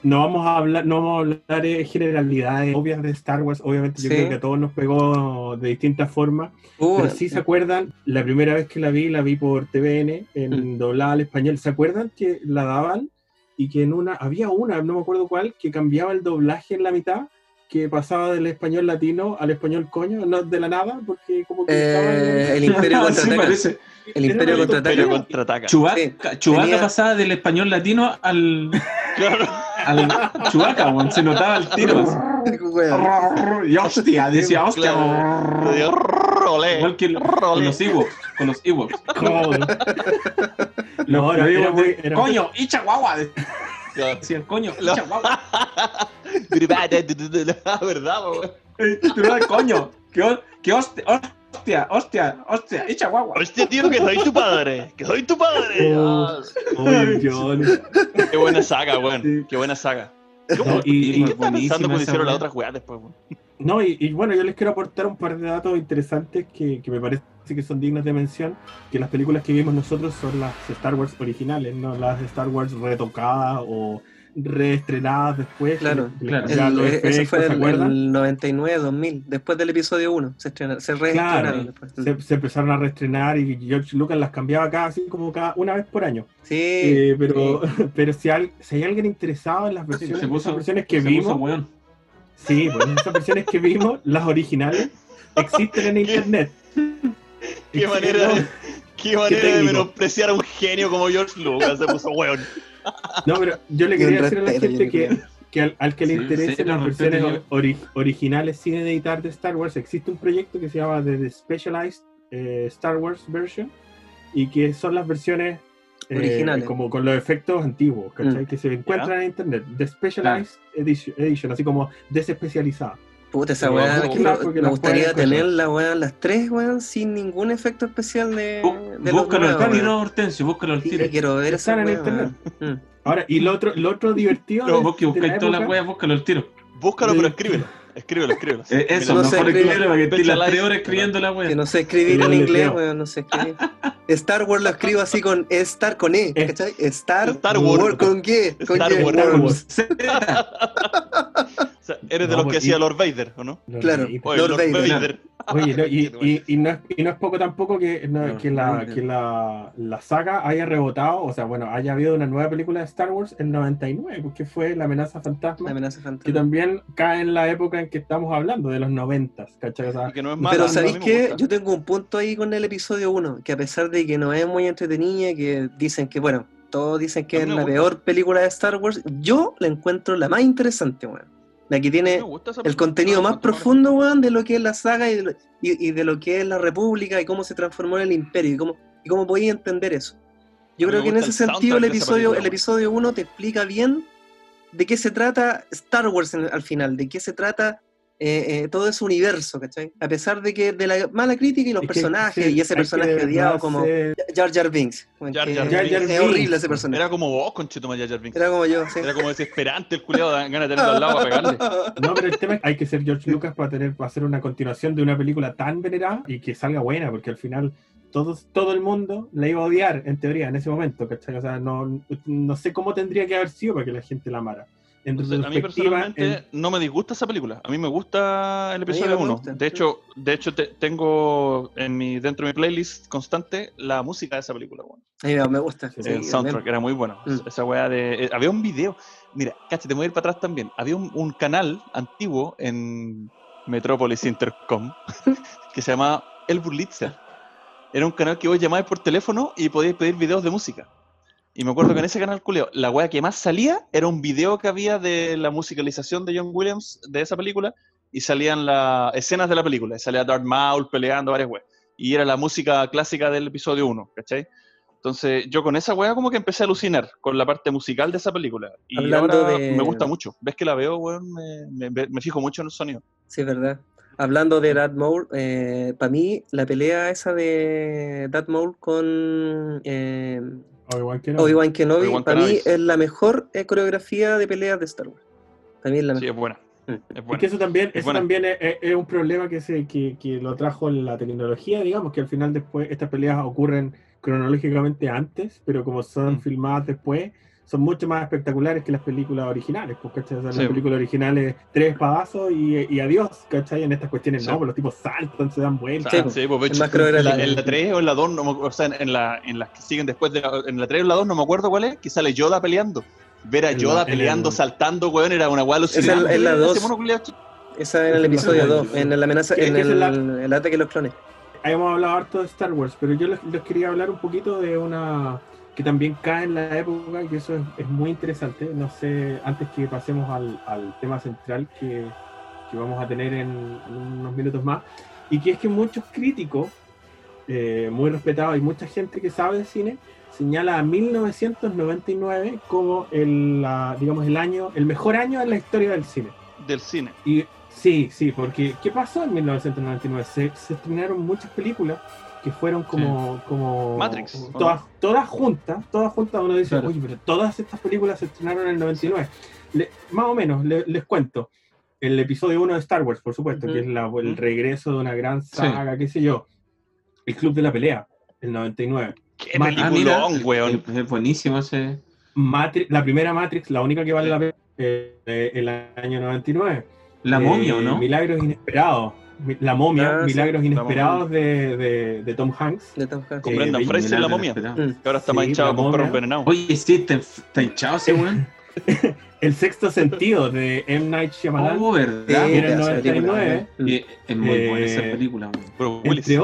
No vamos a hablar, no vamos a hablar de generalidades obvias de Star Wars. Obviamente, yo Sí. creo que a todos nos pegó de distintas formas. Uh, Pero sí se acuerdan, la primera vez que la vi, la vi por TVN, en doblada al español. ¿Se acuerdan que la daban y que en una, había una, no me acuerdo cuál, que cambiaba el doblaje en la mitad, que pasaba del español latino al español coño, no de la nada, porque como que estaba en eh, mitad. el Imperio parece. El Imperio contraataca. Contraataca. Chubaca, Sí, tenía- pasaba del español latino al. Claro. al Chewbacca, weón, se notaba el tiro. Y hostia, decía hostia. Igual que el- con los Ewoks. Con los Ewoks. No, era- era muy- era- Coño, y chihuahua. Decían, coño, y chihuahua. La verdad, weón. Tú no, coño, que, ho- que hostia, hostia, hostia, hostia, y chihuahua. Hostia, tío, que soy tu padre. Que soy tu padre. Oh. Oye, John. qué buena saga, weón. Sí. Qué buena saga. No, y- ¿Y y- qué estaba pensando cuando hicieron las otras weas después, weón? No, y, y bueno, yo les quiero aportar un par de datos interesantes que, que me parece que son dignos de mención, que las películas que vimos nosotros son las Star Wars originales, no las Star Wars retocadas o reestrenadas después. Claro, claro. El- los ese efectos, fue ¿se el, acuerdan? el 99, 2000, después del episodio 1. Se, estrena- se reestrenaron Claro, después. se, se empezaron a reestrenar y George Lucas las cambiaba cada así como cada una vez por año. Sí, Eh, pero, sí. pero si, al- si hay alguien interesado en las versiones, Se puso, esas versiones que se vimos, puso weón. sí, pues esas versiones que vimos, las originales, existen en internet. Qué manera, de- qué manera de menospreciar a un genio como George Lucas. Se puso weón. No, pero yo le quería decir a la gente que, que al, al que le Sí, sí, las no, versiones ori- originales sin editar de Star Wars, existe un proyecto que se llama The, The Specialized eh, Star Wars Version y que son las versiones eh, Originales. como con los efectos antiguos, ¿cachai? Mm. Que se encuentran en internet. The Specialized edition, edition, así como desespecializada. Puta, esa Pero weá, que me, gustaría tener la weá, las tres weón, sin ningún efecto especial de, de los Búscalo al tiro. Hortensio, búscalo al Sí, tiro. quiero ver esa Están en internet. Mm. Ahora, y lo otro, lo otro divertido. No, de- vos que buscáis todas las weas, búscalo al tiro. Búscalo, Sí. pero escríbelo. Escríbelo, escríbelo. Eh, eso, no sé escribir. escribirlo que estés las tres horas escribiendo la Que wea. no sé escribir en inglés, weón, no sé escribir. Star Wars lo escribo así con Star con E, Eh, ¿cachai? Star, Star Wars. con qué, con Star Wars. Sea, eres de los que pues, hacía Lord Vader, ¿o no? Claro. Oye, Lord Lord, Vader. Vader. Oye, no, y, y, y no es, y no es poco tampoco que, no, No, que, la, no, que la, la saga haya rebotado, o sea, bueno, haya habido una nueva película de Star Wars en 99, porque fue La amenaza fantasma, La amenaza que fantasma. también cae en la época en que estamos hablando, de los 90, ¿cachai? O sea, Y que no es mala, Pero ¿sabéis qué? Yo tengo un punto ahí con el episodio 1, que a pesar de que no es muy entretenida, que dicen que, bueno, todos dicen que es la gusta. peor película de Star Wars, yo la encuentro la más interesante, weón. La que tiene el contenido más profundo, weón, de lo que es la saga y de lo, y- y de lo que es la República y cómo se transformó en el Imperio y cómo, y cómo podía entender eso. Yo creo que en ese sentido el episodio, película, el episodio 1 te explica bien de qué se trata Star Wars en- al final, de qué se trata eh, eh, todo ese universo, ¿cachai? A pesar de que de la mala crítica y los es que personajes sí, y ese personaje de odiado como ser- Jar Jar Binks. Jar Jar es horrible ese personaje. Era como vos, conchetumare Jar Jar Binks. Era como yo, sí. Era como desesperante el culiado, ganas de tenerlo al lado para pegarle. No, pero el tema es que hay que ser George Lucas para tener para hacer una continuación de una película tan venerada y que salga buena, porque al final todos, todo el mundo la iba a odiar, en teoría, en ese momento, ¿cachai? O sea, no, no sé cómo tendría que haber sido para que la gente la amara. En Entonces, a mí personalmente no me disgusta esa película. A mí me gusta el episodio me 1. gusta, De hecho, de hecho te- tengo en mi, dentro de mi playlist constante la música de esa película. mí me gusta. Sí, sí, el soundtrack era muy bueno. Mm. Esa weá de. eh, había un video. Mira, cacha, te voy a ir para atrás también. Había un, un canal antiguo en Metropolis Intercom que se llamaba El Burlitzer. Era un canal que vos llamabas por teléfono y podías pedir videos de música. Y me acuerdo que en ese canal, culeo, la weá que más salía era un video que había de la musicalización de John Williams de esa película y salían las escenas de la película. Y salía Darth Maul peleando varias weas. Y era la música clásica del episodio 1, ¿cachai? Entonces, yo con esa weá como que empecé a alucinar con la parte musical de esa película. Y Hablando ahora de- me gusta mucho. Ves que la veo, weón, me, me- me fijo mucho en el sonido. Sí, es verdad. Hablando de Darth Maul, para mí la pelea esa de Darth Maul con eh, Obi-Wan Kenobi. Obi-Wan Kenobi, Obi-Wan para mí Kenobi. es la mejor eh, coreografía de peleas de Star Wars. Para mí es la Sí, mejor. es buena. Mm. Es que eso también, Es eso también es, es- es un problema que, se, que, que lo trajo la tecnología, digamos, que al final después estas peleas ocurren cronológicamente antes, pero como son Mm. filmadas después, son mucho más espectaculares que las películas originales, pues, ¿cachai? O sea, Sí. las películas originales, tres espadazos y, y adiós, ¿cachai? En estas cuestiones Sí. no, pues los tipos saltan, se dan vueltas. Sí, sí, pues, de es hecho, más en la, en la 3 o en la 2, no me- o sea, en, la, en las que siguen después de la, en la 3 o en la 2, no me acuerdo cuál es, que sale Yoda peleando. Ver a Yoda peleando, el- saltando, weón, era una es el- alucinante. en la Ese 2. mono culiao ch- Esa en el es episodio segunda. 2, en la amenaza, en es el, el ataque de los clones. hemos hablado harto de Star Wars, pero yo les, les quería hablar un poquito de una que también cae en la época, que eso es, es muy interesante. No sé, antes que pasemos al, al tema central que, que vamos a tener en, en unos minutos más, y que es que muchos críticos, eh, muy respetados, y mucha gente que sabe de cine, señala a 1999 como el, la- digamos, el año, el mejor año en la historia del cine. del cine. Y sí, sí, porque ¿qué pasó en 1999? Se, se estrenaron muchas películas que fueron como, como Matrix, como ¿o todas, todas juntas, todas juntas uno dice, Claro. oye, pero todas estas películas se estrenaron en el 99. Le- más o menos, le- les cuento. El episodio 1 de Star Wars, por supuesto, que es la- el regreso de una gran saga, qué sé yo. El Club de la Pelea, el 99. Qué Ma- Ah, peliculón, weón. Es, es buenísimo ese. Matrix, la primera Matrix, la única que vale la pena, eh, eh, el año 99. La Eh, momia, ¿o no? Milagros inesperados. La momia, Ah, sí. Milagros La inesperados de, de, de Tom Hanks. De Tom Hanks. Con Eh, Brendan vi- Fraser, la momia. Mm. Que ahora está Sí, manchado con perro momia. envenenado. Oye, sí, está, está hinchado ese weón. El sexto sentido de M. Night Shyamalan. Oh, Sí, ¿verdad? era el esa 99. película, Y es muy Eh, buena esa película. Bro. Entre,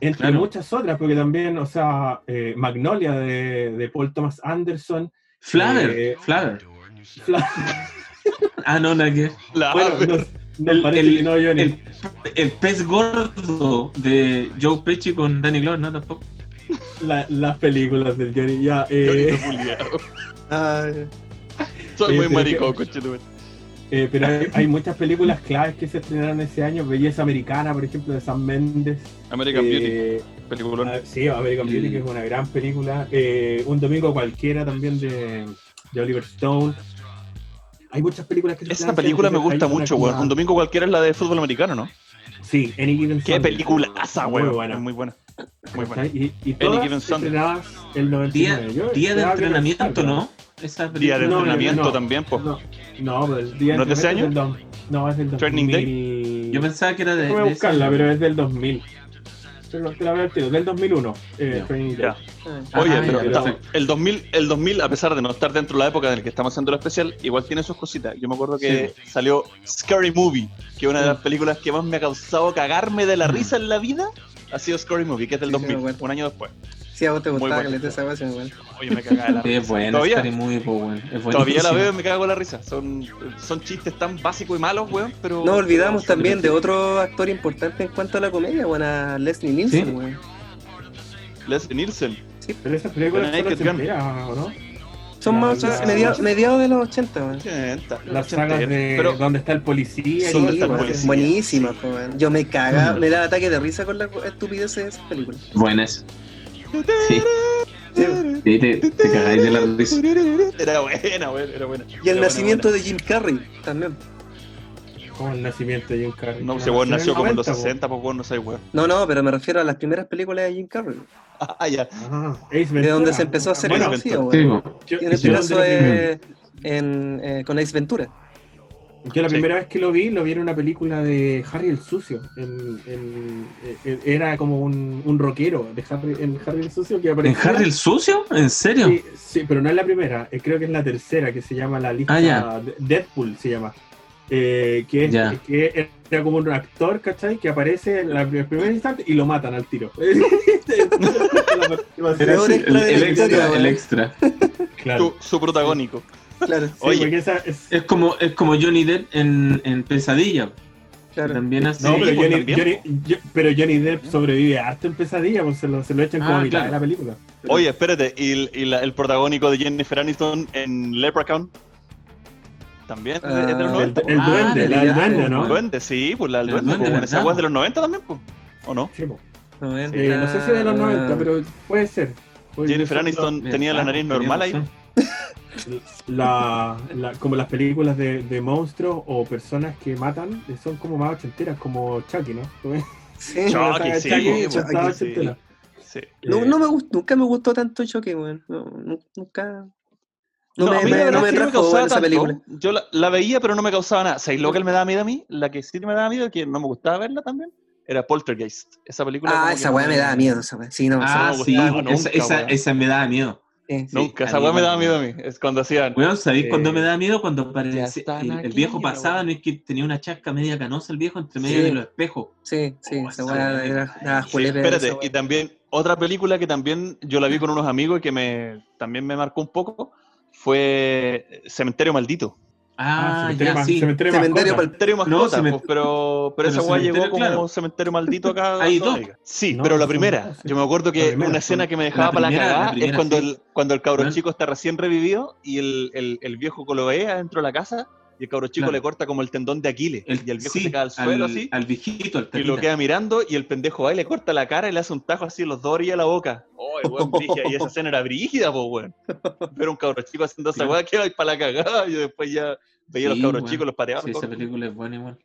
entre Claro. muchas otras, porque también, o sea, eh, Magnolia de, de Paul Thomas Anderson. Flaver, Eh, Flaver. Fla- Ah, no, la que. Bueno, no, no El- parece el- que no, Johnny. El, el pez gordo de Joe Pesci con Danny Glover, ¿no? Tampoco. La- las películas del Johnny. Ya, eh. Ay, Soy Eh, muy maricón, eh, pero hay, hay muchas películas claves que se estrenaron ese año. Belleza Americana, por ejemplo, de Sam Mendes. American Beauty, Eh, peliculón. ah, sí, American Beauty, Mm. que es una gran película. Eh, Un domingo cualquiera también de, de Oliver Stone. Hay muchas películas que se Esa película me gusta mucho, weón. Un domingo cualquiera es la de fútbol americano, ¿no? Sí, Any Given Qué Sunday. peliculaza, Muy weón. buena. Es Muy buena. Muy buena. Y, y Any todas Given Sunday. el Día, 99. Yo día de entrenamiento. ¿no? Esa Día de. No, entrenamiento no. también, pues. No, no, pero el día ¿No es de ese año? del no, es del 2000. Training Day. Yo pensaba que era de. Déjame de buscarla, ese- pero es del 2000. Te la veo al tiro, del 2001. Eh, ay. Oye, Ah, pero está- el 2000, el 2000, a pesar de no estar dentro de la época en la que estamos haciendo lo especial, igual tiene sus cositas. Yo me acuerdo que salió Scary Movie, que es una de las películas que más me ha causado cagarme de la risa en la vida. Ha sido Scary Movie, que es del Sí, sí, 2000, me acuerdo. un año después. Sí, a vos te Muy gustaba que le esa weá, sí, weón. Oye, me cagaba de la Sí, risa. es buena, Todavía, Scary Movie, pues, weón. Es todavía la veo y me cago en la risa. Son, son chistes tan básicos y malos, weón, pero... No olvidamos también de otro actor importante en cuanto a la comedia, bueno, a Leslie Nielsen, Sí. weón. Leslie Nielsen. Pero esa película. ¿o no? Son más mediados mediados de los 80, weón. Las sagas de Pero donde está el policía. y Sí, ¿Dónde está el weón, policía? buenísima, po, weón. Yo me cagaba, Mm. me daba ataque de risa con la estupidez de esas películas. Buenas. Sí, Sí. sí, te, te cagáis de la risa. Era buena, weón, era buena. Y el Era nacimiento buena, de Jim Carrey también. Como el nacimiento de Jim Carrey. buena. No, ese weón nació como en los 90, po. 60, pues weón, no sé, weón. No, no, pero me refiero a las primeras películas de Jim Carrey. Ah, ya. Ace De donde se empezó a hacer Bueno, conocido, Sí, weón. Y en este caso es en, eh, con Ace Ventura. Yo la Sí. primera vez que lo vi, lo vi en una película de Harry el Sucio. En- en- era como un, un rockero de Harry, en Harry el Sucio que ¿En aparecía. Harry el sucio? ¿En serio? Sí, sí, pero no es la primera. eh, creo que es la tercera, que se llama la lista Ah, ya. de- Deadpool, se llama. Eh, que, es- que era como un actor, ¿cachai? Que aparece en la- en el primer instante y lo matan al tiro. El, extra, historia, el weón. extra. claro. Su, su protagónico. Claro, Sí, Oye. porque esa es- Es como, es como Johnny Depp en, en Pesadilla. claro. También hace. No, pero, pues, Johnny, también. Johnny- yo- pero Johnny Depp sobrevive harto en pesadilla, pues se lo, se lo echan como Ah, a mitad claro. de la película. Oye, espérate, ¿y, el- y la- el protagónico de Jennifer Aniston en Leprechaun? ¿También? ¿Es de- es de los Ah, 90? El, el Ah, duende, la del duende, ¿no? ¿El duende? Sí, pues la del El duende. duende, pues, esa es de los 90 también, pues. ¿O no? Sí. 90, Eh, no sé si de los 90, pero puede ser. Puede Jennifer. Aniston tenía la ah, nariz normal ahí. La, la- como las películas de, de monstruos o personas que matan son como más ochenteras, como Chucky, ¿no? Sí, Chucky, sí, Chucky, pues, estaba sí. ochentera. Sí. No, no me gust- nunca me gustó tanto Choque, weón. No, nu- nunca. No, No, me, a mí me- la no me es que no me causaba esa tanto. película. Yo la, la veía, pero no me causaba nada. ¿Sabéis lo que me daba miedo a mí? La que sí me daba miedo, que no me gustaba verla también, era Poltergeist. Esa película. Ah, esa weá me daba miedo, esa weá. Sí, no, esa Ah, no me sí, esa, nunca, esa, esa me daba miedo. Sí. Nunca, esa weá me daba miedo a mí. Es cuando hacían. Weón, ¿sabéis Eh, cuándo me da miedo? Cuando ya parecía, están el, el viejo la pasaba, no es que tenía una chasca media canosa el viejo entre medio Sí. de los espejos. Sí, sí, Oh, esa weá era daba Sí, julepe espérate, y también otra película que también yo la vi con unos amigos y que me también me marcó un poco fue Cementerio Maldito. Ah, cementerio ya, ma- sí. cementerio Cementerio mascota. Cementerio pues, pero, pero pero esa weá llegó como claro. Cementerio Maldito acá. Hay dos. Sí, No, pero la primera. dos. Yo me acuerdo que primera, una escena son- que me dejaba para la primera- la cagada es cuando sí. el, cuando el cabro chico está recién revivido y el, el, el viejo coloea dentro de la casa y el cabro chico Claro. le corta como el tendón de Aquiles El- y el viejo sí, se cae al suelo al, así al viejito, al y lo queda mirando y el pendejo va y le corta la cara y le hace un tajo así en los dos orillas de la boca. Oh, el weón brígida. Y esa escena era brígida, pues weón. Ver un cabro chico haciendo esa weá que va para la cagada y después ya veía a los Sí, cabros weón. chicos, los pareaba. Sí, esa película es buena igual.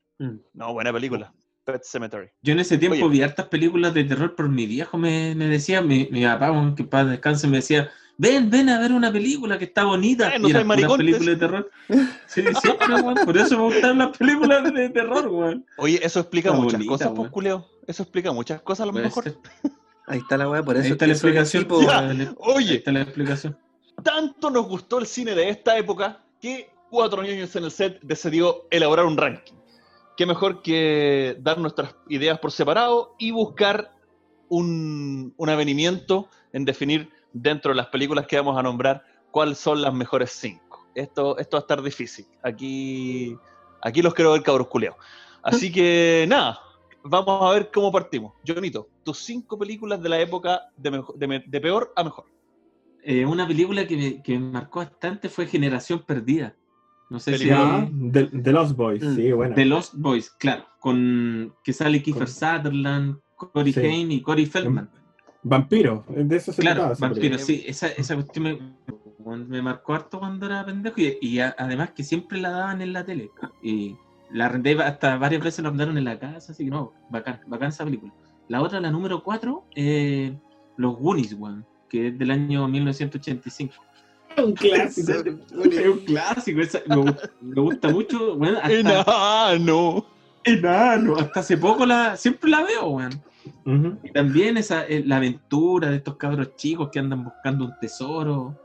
No, buena película. Pet Cemetery. Yo en ese tiempo Oye. vi hartas películas de terror, por mi viejo me, me decía, mi, mi papá, que para descanse, me decía, ven, ven a ver una película que está bonita. Eh, no Y maricón, películas te- de terror. Sí, siempre. Por eso me gustan las películas de terror, weón. Oye, eso explica Está muchas bonita, cosas, pues, culeo. Eso explica muchas cosas a lo mejor. ser. Ahí está la weá, por eso Ahí es está la explicación. tipo- Ya. Ahí Oye, está la explicación. tanto nos gustó el cine de esta época que Cuatro Niños en el Set decidió elaborar un ranking. Qué mejor que dar nuestras ideas por separado y buscar un, un avenimiento en definir dentro de las películas que vamos a nombrar cuáles son las mejores cinco. Esto, esto va a estar difícil. Aquí, aquí los quiero ver cabros culeados. Así que nada, vamos a ver cómo partimos. Jonito, tus cinco películas de la época de, mejo- de de peor a mejor. Eh, una película que me, que me marcó bastante fue Generación Perdida. No sé si Película. Ya, The, The Lost Boys, Mm. sí, bueno. The Lost Boys, claro, con que sale Kiefer Con- Sutherland, Corey Sí. Haim y Corey Feldman. Vampiro, de eso se Claro, trataba. vampiro, sí, esa, esa cuestión me, me marcó harto cuando era pendejo y, y a- además que siempre la daban en la tele. Y la renté hasta varias veces la mandaron en la casa, así que no, bacán, bacán esa película. La otra, la número 4, Los Goonies, weón, que es del año 1985. Un clásico. Es un clásico, esa- me, gu- me gusta mucho, hasta, Enano. enano, hasta hace poco la, siempre la veo, weón. Ujú. Y también esa, eh, la aventura de estos cabros chicos que andan buscando un tesoro.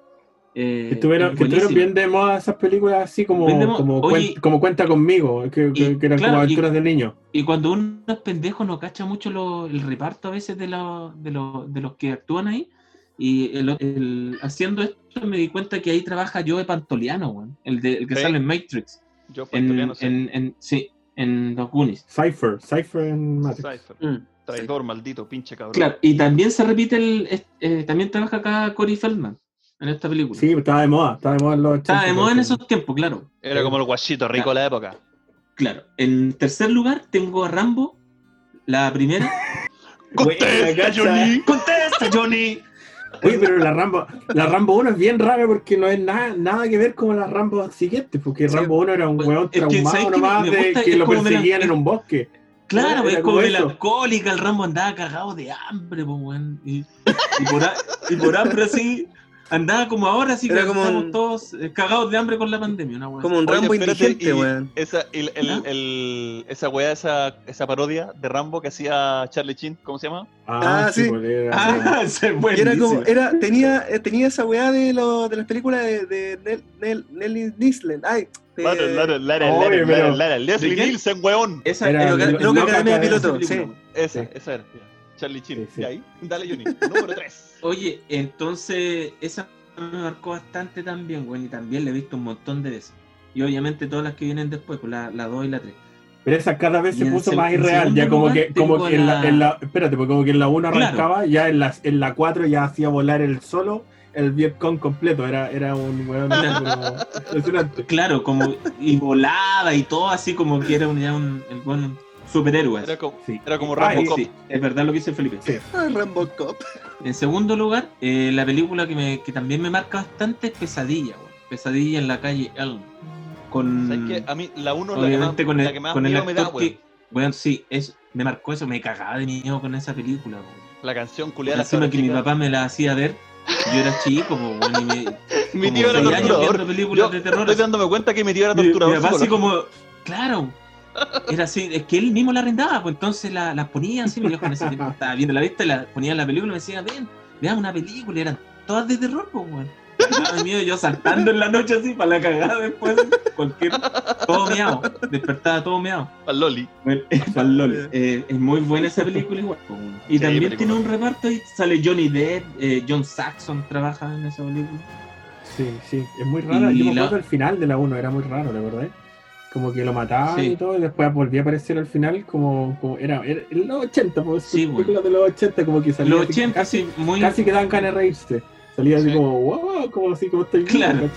eh, Que estuvieron, es que estuvieron bien de moda esas películas así como, como, Oye, cuen- como cuenta conmigo, que, y- que eran claro, como y- aventuras de niños. Y cuando uno es pendejo no cacha mucho lo- el reparto a veces de, lo- de, lo- de los que actúan ahí. Y el- el- haciendo esto me di cuenta que ahí trabaja Joe Pantoliano, el, de- el que Sí. sale en Matrix. Yo En, Pantoliano, sí. en, en- sí, en los Goonies. Cypher, Cypher en Matrix. Cypher. Mm. Traidor, maldito, pinche cabrón. Claro, y también se repite el. eh, también trabaja acá Corey Feldman en esta película. Sí, estaba de moda, estaba de moda en los 80. Estaba de moda en esos tiempos, claro. Era como el guachito rico de la época. Claro. En tercer lugar tengo a Rambo, la primera. ¡Contesta. Johnny! ¡Contesta, Johnny! Oye, pero la Rambo, la Rambo 1 es bien rara porque no es nada, nada que ver con las Rambo siguientes, porque Sí. Rambo 1 era un Pues, weón es que, ¿sabes traumado nomás Me de gusta, que lo perseguían en un bosque. Claro, Era es como como eso. melancólica, el Rambo andaba cagado de hambre, po, weón. Y, y por, y por hambre así, andaba como ahora, así que Era como estamos un- todos eh, cagados de hambre con la pandemia, una weá Como un Oye, Rambo y weón. Esa, el, el- ¿Ah? el- esa weá, esa, esa parodia de Rambo que hacía Charlie Chin, ¿cómo se llama? Ah, sí. pues, era- Ah, era como, era, tenía, eh, tenía esa weá de, lo, de las películas de, de Nel, Nel, Nelly Nislen. Ay, de- Lara, Lara, Lara, Oye, Lara, pero- Lara, Lara, Leslie. Nielsen, weón. Esa Era- creo que, lo- creo que Academia de Piloto, sí. Esa, Sí. esa era. Charlie Chin. Sí, sí. Y ahí, dale, Johnny. Número 3. Oye, entonces esa me marcó bastante también, güey, y también la he visto un montón de veces. Y obviamente todas las que vienen después, pues la, la 2 y la 3. Pero esa cada vez Y se puso más irreal, ya como que, como que en la, la- en la- espérate, porque como que en la 1 Claro. arrancaba, ya en la, en la 4 ya hacía volar el solo el Vietcong completo, era, era un weón impresionante. Claro, como y volaba y todo así como que era un, ya un, el buen superhéroe. Era como, Sí. era como Ah, Rambo Cop. Sí, es verdad lo que dice Felipe. Sí. Ah, Rambo Cop. En segundo lugar, eh, la película que, me, que también me marca bastante es Pesadilla, güey. Pesadilla en la calle Elm. Con. A mí la 1 es la que más, obviamente con el, la que más con el miedo me da, weón. que, sí, es, me marcó eso, me cagaba de miedo con esa película, güey. La canción culiada. Encima que mi papá me la hacía ver, yo era chico, pues, bueno, y me, Mi tío era torturador. viendo películas Yo de terror. estoy dándome cuenta que mi tío era Mi, mi torturador. papá así como, claro, era así, es que él mismo la arrendaba, pues entonces la, la ponía así, mi viejo en ese tiempo estaba viendo la vista y la ponía en la película y me decía, ven, veamos una película, y eran todas de terror, pues, weón. Miedo yo saltando en la noche así para la cagada después, cualquier, todo meado, despertaba todo meado. Al Loli. Bueno, pa'l LOL. Eh, es muy buena esa película igual. Y Sí, también película. tiene un reparto y sale Johnny Depp, eh, John Saxon trabaja en esa película. Sí, sí, es muy rara. Y Yo me la- acuerdo el final de la 1, era muy raro, la verdad. Como que lo mataban Sí. y todo, y después volvía a aparecer al final como, como era, era en los 80, pues, Sí, bueno. de los 80, como que salía Los así, 80, casi, sí, muy. casi que dan ganas de reírse. Salía así Sí. como, wow, como así como estoy Claro.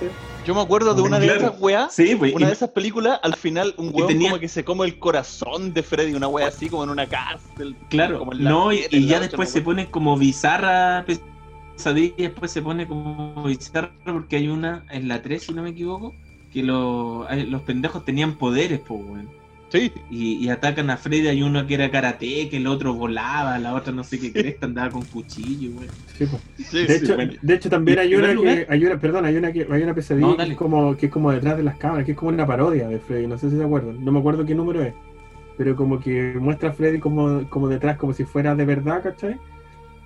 Yo me acuerdo de una de Claro. esas weas. Sí, pues. Una y- de esas películas, al final, un weón tenía- como que se come el corazón de Freddy, una wea así como en una cárcel. Claro, como en la no, y, ya ocho, después se pone como bizarra pesadilla, y después se pone como bizarra porque hay una en la 3, si no me equivoco, que lo- hay- los pendejos tenían poderes, pues, weón. Sí. Y, y atacan a Freddy. Hay uno que era karate, que el otro volaba, la otra no sé qué cresta, andaba con cuchillo, güey. Sí, po. Sí, De sí, hecho, bueno. de hecho también ¿Y hay una que, hay una, perdón, hay una que hay una pesadilla No, que es como que es como detrás de las cámaras, que es como una parodia de Freddy, no sé si se acuerdan, no me acuerdo qué número es, pero como que muestra a Freddy como, como detrás, como si fuera de verdad, ¿cachai?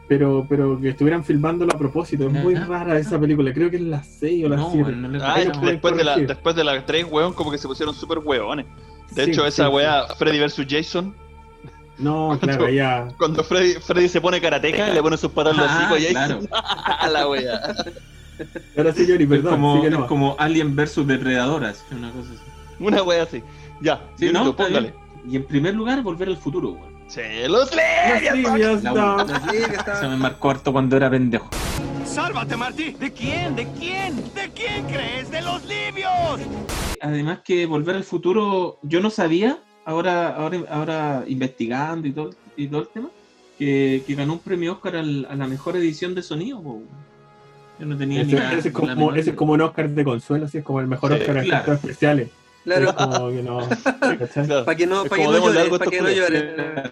Pero, pero que estuvieran filmándolo a propósito, es muy rara esa película, creo que es la 6 o la No, 7. güey, no le Ah, después de la, después de la 3, weón, como que se pusieron súper weones. De Sí, hecho, esa sí, weá, Freddy vs. Jason, No, claro, ya. cuando Freddy, Freddy se pone karateca y le pone sus patas los Ah, hocicos y claro. a la weá. Ahora sí, Johnny, Es perdón, como, sigue es como Alien versus Depredadoras, una cosa así. Una weá así. Ya, Sí, ¿no? Póngale. Y en primer lugar, volver al futuro, güey. Sí, los Los no. Se me marcó harto cuando era pendejo. ¡Sálvate, Marty! ¿De quién? ¿De quién? ¿De quién crees? ¡De los libios! Además que volver al futuro, yo no sabía, ahora, ahora, ahora investigando y todo, y todo el tema, que, que ganó un premio Oscar al- a la mejor edición de sonido. po. Yo no tenía ni Ese, la- ese es como, ese es idea. como un Oscar de consuelo, así es como el mejor Sí, Oscar de claro. efectos especiales. Claro, Es como que no. ¿cachai? Claro. para que no, para que no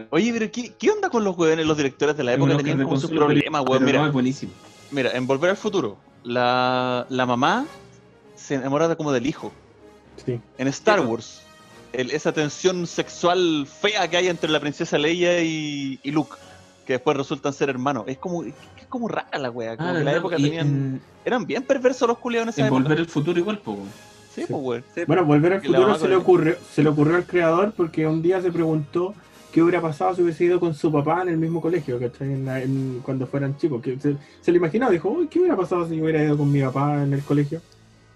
no. Oye, pero ¿qué, qué onda con los weones, los directores de la época? Tenían como sus problemas, weón. no, Mira, es buenísimo. mira, en Volver al Futuro, la, la mamá se enamora de- como del hijo. Sí. En Star Wars, el- esa tensión sexual fea que hay entre la princesa Leia y, y Luke, que después resultan ser hermanos. Es como, es como rara la wea. Como Ah, que en la época tenían. en, Eran bien perversos los culiados en esa en época. volver al futuro igual, po, weón. Sí, Sí. pues, weón. Sí, Bueno, volver al futuro se le ocurrió, se le ocurrió al creador porque un día se preguntó qué hubiera pasado si hubiese ido con su papá en el mismo colegio, ¿cachai? En la- en- cuando fueran chicos. Que se, se lo imaginaba, dijo, uy, ¿qué hubiera pasado si hubiera ido con mi papá en el colegio?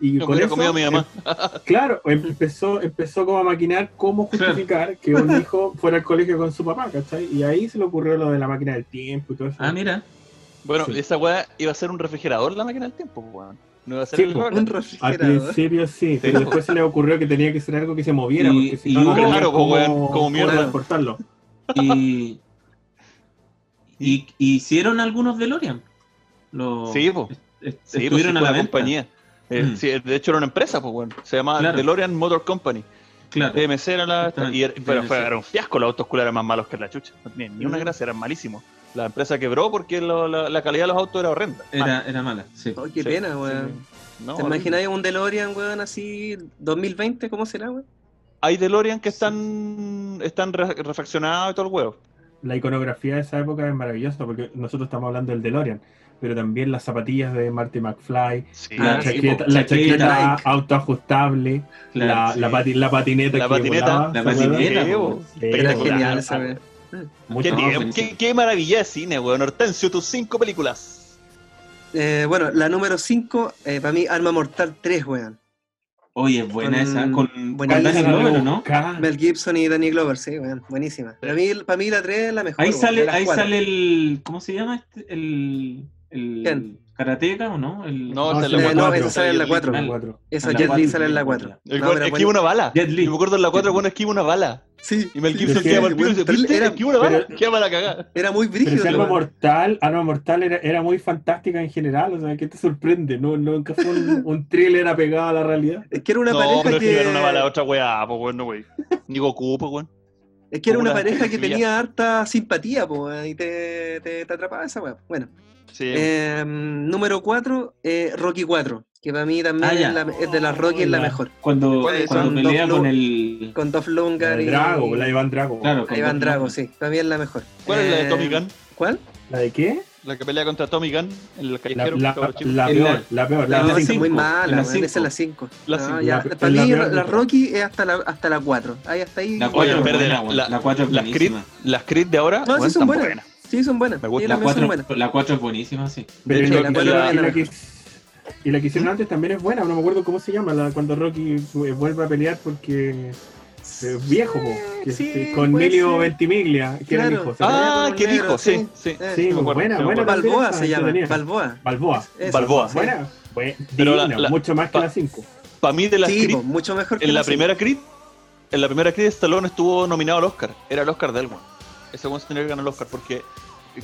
Y Me con eso, comido a mi mamá. em- claro, empezó, empezó como a maquinar cómo justificar que un hijo fuera al colegio con su papá, ¿cachai? Y ahí se le ocurrió lo de la máquina del tiempo y todo eso. Ah, mira. Bueno, Sí. esa weá iba a ser un refrigerador la máquina del tiempo, weón. No iba a ser Sí. Un Al principio sí, pero después se le ocurrió que tenía que ser algo que se moviera, Y- porque si y no, Claro, como cómo mierda. transportarlo. Y, y, y hicieron algunos DeLorean. Los, Sí, po. est- Sí, pues, estuvieron sí, a la la venta. compañía. Eh, Mm. sí, de hecho era una empresa, pues, weón. Se llamaba Claro. DeLorean Motor Company. Claro. DMC era la. Y era, pero fue, era un fiasco, los autos culeros eran más malos que la chucha. No tenían ni una Mm. gracia, eran malísimos. La empresa quebró porque lo- la, la calidad de los autos era horrenda. Era, era mala, sí. Oh, qué Sí, pena, sí. weón. No, ¿Te imagináis un DeLorean, weón, así, 2020? ¿Cómo será, weón? Hay DeLorean que están, están re- refaccionados y todo el huevo. La iconografía de esa época es maravillosa porque nosotros estamos hablando del DeLorean, pero también las zapatillas de Marty McFly, Sí, la Ah, sí, chaqueta, la chaqueta. autoajustable, Claro, la, sí. la, pati- la patineta La que patineta, volaba, la Era genial esa, weón. Mucho ¿Qué, No, qué- qué- maravilla de cine, weón. Hortensio, tus cinco películas. Eh, bueno, la número 5, para mí, Arma Mortal 3, weón. Oye, es buena Con- esa. Con, con. Danny Glover, ¿no? Mel Gibson y Danny Glover, sí, weón. Buenísima. Para mí, para mí la 3 es la mejor. Ahí sale, ahí sale el. ¿Cómo se llama este? El. El. ¿Quién? Karateka o no? El, No, No, cuatro. no, esa sale en la 4. La cuatro. Esa la Jet Li sale en la la 4. cuatro. El No, pero esquiva una bala. Jet Li. Yo me acuerdo en la 4 el weón esquiva una bala. Sí. Y Mel Gibson sí, queda y dice, pero ¿viste? era- Esquiva una bala. pero- Qué mala cagada. Era muy Pero brígido. Arma weón. Mortal, Arma Mortal era, era muy fantástica en general, o sea, ¿qué te sorprende? No, nunca fue un, un thriller apegado a la realidad. Es que era una no, pareja no que. esquivar una bala a otra weá, pues weón, no wey. Ni Goku, pues weón. Es que era una pareja que tenía harta simpatía, po, weón, y te, te, te atrapaba esa weá. Bueno, Sí. eh, número 4, Rocky 4, que para mí también Ah, es, la- es de las Rocky es la mejor. Cuando, ¿Cuál es cuando pelea Dolph con el. Con Dolph La y. Drago, la Iván Drago. Claro, con Iván Drago, sí, para mí es la mejor. ¿Cuál es la de Eh, Tommy Gunn? ¿Cuál? ¿La de qué? La que pelea contra Tommy Gunn en el La, callejero. la, la En peor, la- la peor, la No, la es cinco, muy mala, la esa es la 5. La cinco. La- para la mí peor la. Rocky es hasta la, hasta la 4. Ahí hasta ahí. La Oye, 4 es buena, la- la- La 4 es Las Creed, las Creed de ahora, No, son buenas. Sí, son buenas. Me gusta. Sí, La también son 4, buenas. la 4 es buenísima, sí. Pero hecho, la, la la- la la que, y la que hicieron antes también es buena, no me acuerdo cómo se llama, la, cuando Rocky eh, vuelve a pelear porque es viejo, po, que Sí, con ser. Ventimiglia, que era el Claro. hijo. Ah, qué dijo, sí, sí. Eh, sí, me acuerdo, buena, me buena. Balboa se llama. Balboa. Balboa. Eso, Balboa. sí. Buena, bue- Pero la- divina, la- mucho más que la 5. Para mí de las Sí, Creed, mucho mejor que en la cinco. primera Creed, en la primera Creed Stallone estuvo nominado al Oscar. Era el Oscar de él, weón. Ese weón se tenía que ganar el Oscar porque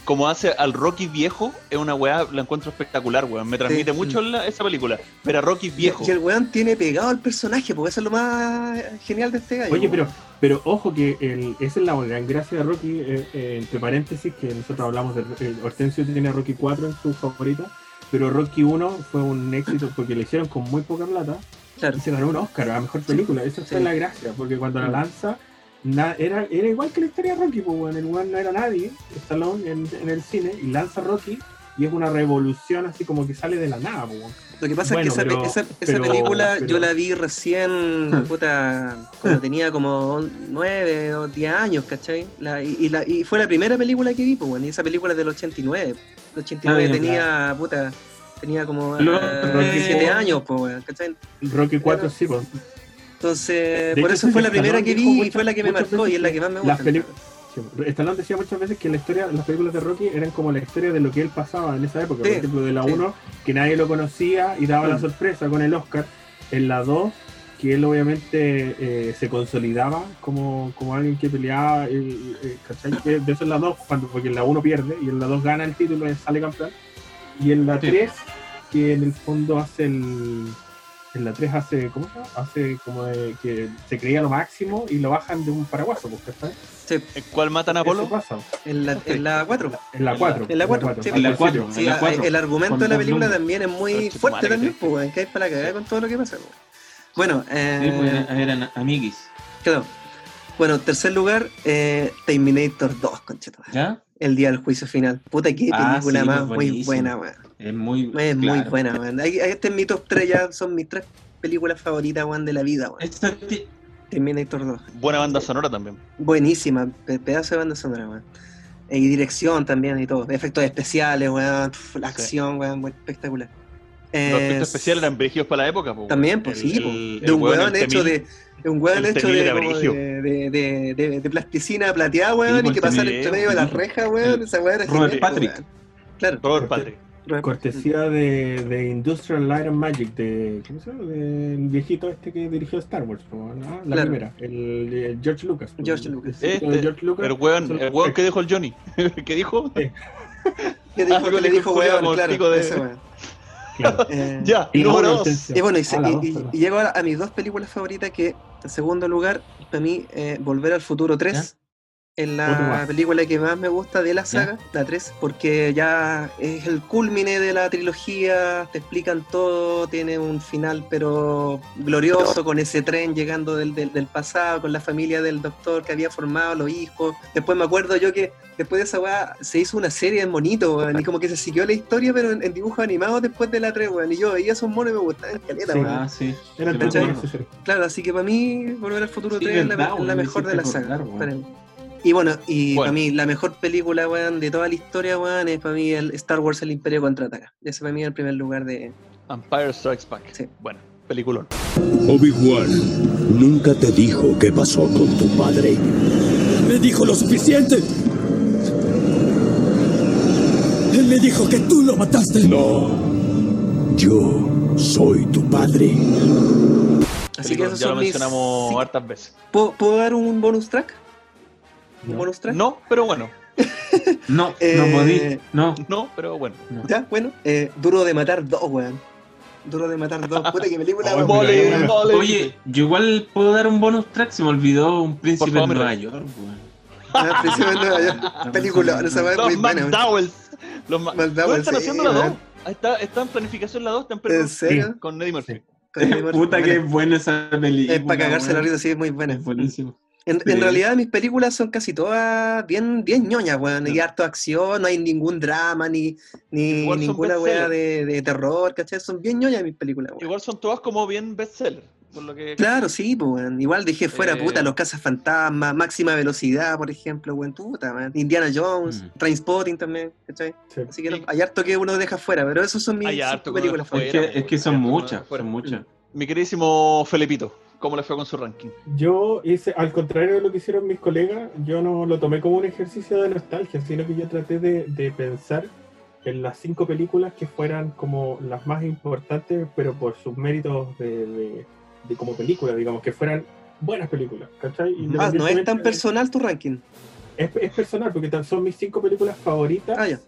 como hace al Rocky viejo, es una weá, la encuentro espectacular, weón. Me transmite Sí. mucho la- esa película. Ver a Rocky viejo. Y el weón tiene pegado al personaje, porque eso es lo más genial de este gallo. Oye, pero, pero ojo que el, esa es la gran gracia de Rocky, eh, eh, entre paréntesis, que nosotros hablamos de eh, Hortensio tiene a Rocky 4 en su favorita, pero Rocky 1 fue un éxito porque le hicieron con muy poca plata Claro. y se ganó un Oscar a la mejor película. Esa fue Sí. la gracia, porque cuando la lanza na- era, era igual que la historia de Rocky, pues bueno, el no era nadie, Stallone en, en el cine, y lanza Rocky y es una revolución así como que sale de la nada, pues. Lo que pasa Bueno, es que esa, pero- esa- esa pero- película pero- yo la vi recién, puta, cuando tenía como nueve o 10 años, ¿cachai? La- y, y la- y fue la primera película que vi, pues, bueno, y esa película es del 89. El 89 Ah, tenía, puta, tenía como Lo- eh, Rocky 17 Four. años, pues, bueno, ¿cachai? Rocky 4 Era- sí, pues. Entonces, De por hecho, eso sí, fue la Stallone primera que vi y fue la que me marcó y es la que más me las gusta. Sí, Stallone decía muchas veces que la historia, las películas de Rocky eran como la historia de lo que él pasaba en esa época. Sí, Por ejemplo, de la sí. 1, que nadie lo conocía y daba la Mm. sorpresa con el Oscar. En la 2, que él obviamente eh, se consolidaba como, como alguien que peleaba, y- y- ¿cachai? Que De eso en la 2, cuando, porque en la 1 pierde y en la 2 gana el título y sale campeón. Y en la Sí. 3, que en el fondo hace el. En la 3 hace, ¿cómo se llama? Hace como de que se creía lo máximo y lo bajan de un paraguaso, pues, ¿cachai? Sí, ¿En cuál matan a pasa. en la, en la 4. En la 4. En la cuatro, sí, En la cuatro. Sí, En la a- cuatro. el argumento de la película también es muy tu fuerte también, que pues, que hay para cagar con todo lo que pasa. weón. Bueno, eh, Sí, pues, eran, amiguis. claro. Bueno, tercer lugar, eh, Terminator 2, concheto. ¿Ya? El día del juicio final. Puta, qué Ah, película sí, más pues, muy buena, weón. Es muy. Es muy buena, weón. Ahí Este es mi top 3, ya son mis tres películas favoritas, weón, de la vida, weón. Esta ti- Terminator 2. Buena banda sonora también. Buenísima, pe- pedazo de banda sonora, weón. Eh, Y dirección también y todo. Efectos especiales, weón. La Sí. acción, weón, muy espectacular. Los Eh, efectos especiales eran dirigidos para la época, po, También, weón. pues El- sí, po. el- de un weón, weón hecho de. de un weón hecho de, de, de, de, de- de plasticina plateada, weón, Sí, y pues, que pasar entre medio de las sí. rejas, weón. Esa weón era Robert genial, Patrick. weón. Claro. Robert Patrick. Cortesía de, de Industrial Light and Magic, de, ¿cómo se llama? Del viejito este que dirigió Star Wars, ¿no? Ah, la Claro. primera, el, George Lucas. George Lucas. El Este, George Lucas. El weón, solo- el weón que dijo el Johnny. ¿Qué dijo? ¿Qué dijo, Algo que le dijo, weón? el Claro, de- ese weón. Claro. Eh, Ya, Y número luego dos. Y bueno, y, se- Ah, y llego a, a mis dos películas favoritas que, en segundo lugar, para mí, eh, Volver al Futuro 3 es la película que más me gusta de la saga, la 3, porque ya es el culmine de la trilogía, te explican todo, tiene un final pero glorioso con ese tren llegando del, del- del pasado, con la familia del doctor que había formado, los hijos. Después me acuerdo yo que después de esa weá se hizo una serie en monito, weón, y como que se siguió la historia, pero en, en dibujos animados después de la 3, weón, y yo veía esos monos y me gustaban caleta, Sí. weón. Ah. Claro, así que para mí, Volver al Futuro Sí, 3 es la, la me mejor de la saga. acordar. Y bueno, y Bueno. para mí la mejor película, weón, de toda la historia, weón, es para mí el Star Wars El Imperio Contraataca. Ese para mí es el primer lugar de... Empire Strikes Back. Sí. Bueno, peliculón. Obi-Wan nunca te dijo qué pasó con tu padre. Me dijo lo suficiente. Él me dijo que tú lo mataste. No. Yo soy tu padre. Así que esos ya lo mis... mencionamos hartas veces. ¿Puedo, puedo dar un bonus track? ¿Un No. bonus track? No, pero bueno. No, Eh, no podí. No. No, pero bueno. no. Ya, bueno. Eh, Duro de Matar 2, weón. Duro de Matar 2. Puta, qué película, Oh. Oye, yo igual puedo dar un bonus track. Se me olvidó un príncipe favor, de Nueva. York, weón. Ah, Príncipe de Nueva York. Película, Los. McDowells. Los Ma- McDowell, ¿Dónde están haciendo la 2? weón. Está, está en planificación la 2, está en ¿En serio? con Eddie Murphy. Con Eddie Murphy, Puta que buena. es buena esa película. Es para cagarse la risa, sí, es muy buena. Es buenísimo. En, Sí. en realidad mis películas son casi todas bien, bien ñoñas, weón. Hay harto acción, no hay ningún drama, ni, ni ninguna weá de, de terror, ¿cachai? Son bien ñoñas mis películas, weón. Igual son todas como bien bestseller. Por lo que. Claro, sí, pues, weón. Igual dejé fuera, Eh. puta, Los Casas Fantasmas, Máxima Velocidad, por ejemplo, weón, puta, weón. Indiana Jones, Mm. Trainspotting también, ¿cachai? Sí. Así que no- hay harto que uno deja fuera, pero esos son mis Hay cinco harto que uno películas fuera. Es que, es que son muchas, fuera. son muchas. Mi queridísimo Felipito, ¿cómo le fue con su ranking? Yo hice, al contrario de lo que hicieron mis colegas, yo no lo tomé como un ejercicio de nostalgia, sino que yo traté de, de pensar en las cinco películas que fueran como las más importantes, pero por sus méritos de, de- de como película, digamos, que fueran buenas películas, ¿cachai? Ah, no es tan personal tu ranking. es, es personal, porque son mis cinco películas favoritas Ah, ya.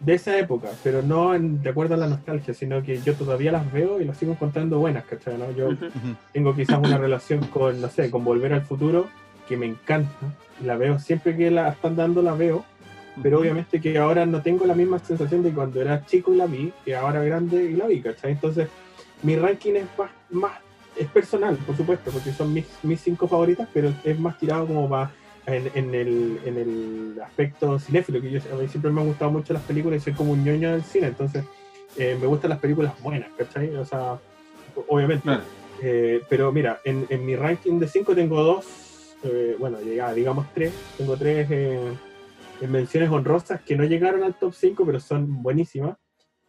De esa época, pero no en- de acuerdo a la nostalgia, sino que yo todavía las veo y las sigo encontrando buenas, ¿cachai? no? Yo tengo quizás una relación con, no sé, con Volver al Futuro, que me encanta, la veo, siempre que la están dando la veo, pero obviamente que ahora no tengo la misma sensación de cuando era chico y la vi, que ahora grande y la vi, ¿cachai? Entonces, mi ranking es más, más es personal, por supuesto, porque son mis, mis cinco favoritas, pero es más tirado como va en, en el, en el aspecto cinéfilo, que yo a mí siempre me han gustado mucho las películas y soy como un ñoño del cine, entonces eh, me gustan las películas buenas, ¿cachai? O sea, obviamente. Claro. Eh, pero mira, en, en mi ranking de 5 tengo dos, eh, bueno, ya digamos tres, tengo tres eh, menciones honrosas que no llegaron al top 5, pero son buenísimas,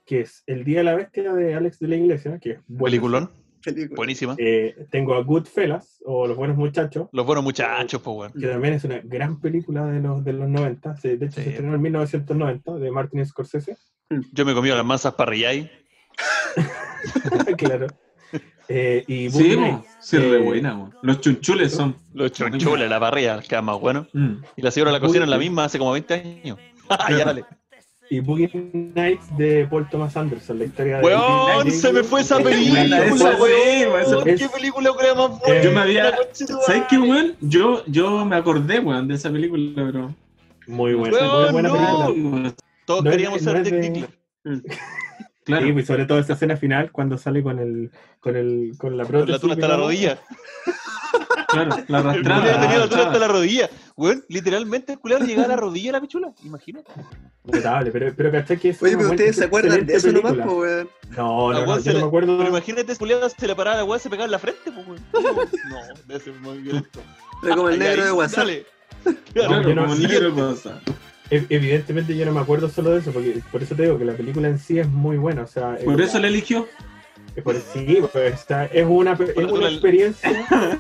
que es El Día de la Bestia de Alex de la Iglesia, que es buenísima. Peliculón. Película. Buenísima. Eh, tengo a Goodfellas, o Los Buenos Muchachos, Los buenos muchachos, pues, weón. que también es una gran película de los, de los 90, se- de hecho Sí. se estrenó en 1990, de Martin Scorsese. Yo me comí las masas parrillay. claro. Eh, y Sí. Nights, sí, re eh, buena. Los chunchules son. Los chonchules, la parrilla, queda más bueno. Mm. Y la señora la cocina en la misma hace como 20 años. ya dale. Y Boogie Nights de Paul Thomas Anderson, la historia de... Weón, se me fue esa película, weón. ¿Qué película crea más buena? Eh, Yo me había. ¿Sabes qué, weón? Yo, yo me acordé, weón, de esa película, pero. Muy buena, Weón, muy buena no. película. Todos queríamos ser de-. Claro. Sí, pues sobre todo esa escena final cuando sale con el con el con la Con la prótesis. tula hasta la rodilla. Claro, la arrastrada. tenía la tula hasta la rodilla. Literalmente el culiao llegaba a la rodilla de la pichula. Imagínate. Notable, pero, pero ¿cachai que es Oye, pero ustedes se acuerdan de eso nomás, po, weón. No, no, no, yo no me acuerdo. Pero imagínate, ese culiao se le paraba la weá, se pegaba en la frente, pues, weón. No, debe ser muy violento. Pero como el Ay, negro de WhatsApp. Dale. Claro, como el negro pasa. Ev- Evidentemente yo no me acuerdo solo de eso, porque por eso te digo que la película en sí es muy buena. O sea, Por es- eso le eligió. es por- sí, está- es una, es una la- experiencia.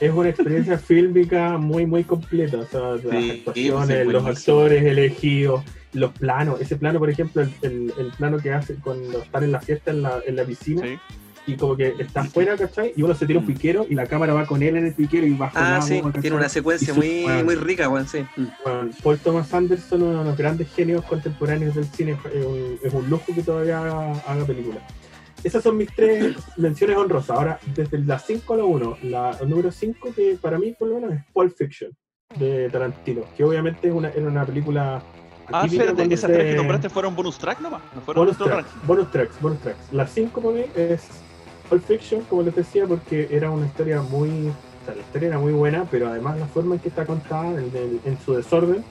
Es una experiencia fílmica muy, muy completa. O sea, las actuaciones, pues, es los actores elegidos, los planos. Ese plano, por ejemplo, el, el- el plano que hace cuando están en la fiesta en la, en la piscina. Sí. Y como que está afuera, ¿cachai? Y uno se tira un Mm. piquero y la cámara va con él en el piquero y bajo el Ah, sí, tiene una secuencia muy, bueno, muy rica, weón, sí. Bueno, Paul Thomas Anderson, uno de los grandes genios contemporáneos del cine, es un, es un lujo que todavía haga, haga películas. Esas son mis tres menciones honrosas. Ahora, desde la 5 a la 1, la número 5, que para mí por lo menos es Pulp Fiction, de Tarantino, que obviamente es una, era una película... Ah, espérate, esas tres que nombraste fueron bonus track nomás. No fueron bonus ranking. bonus tracks, bonus tracks. La 5 para mí es Pulp Fiction, como les decía, porque era una historia muy. O sea, la historia era muy buena, pero además la forma en que está contada, en, en- en su desorden,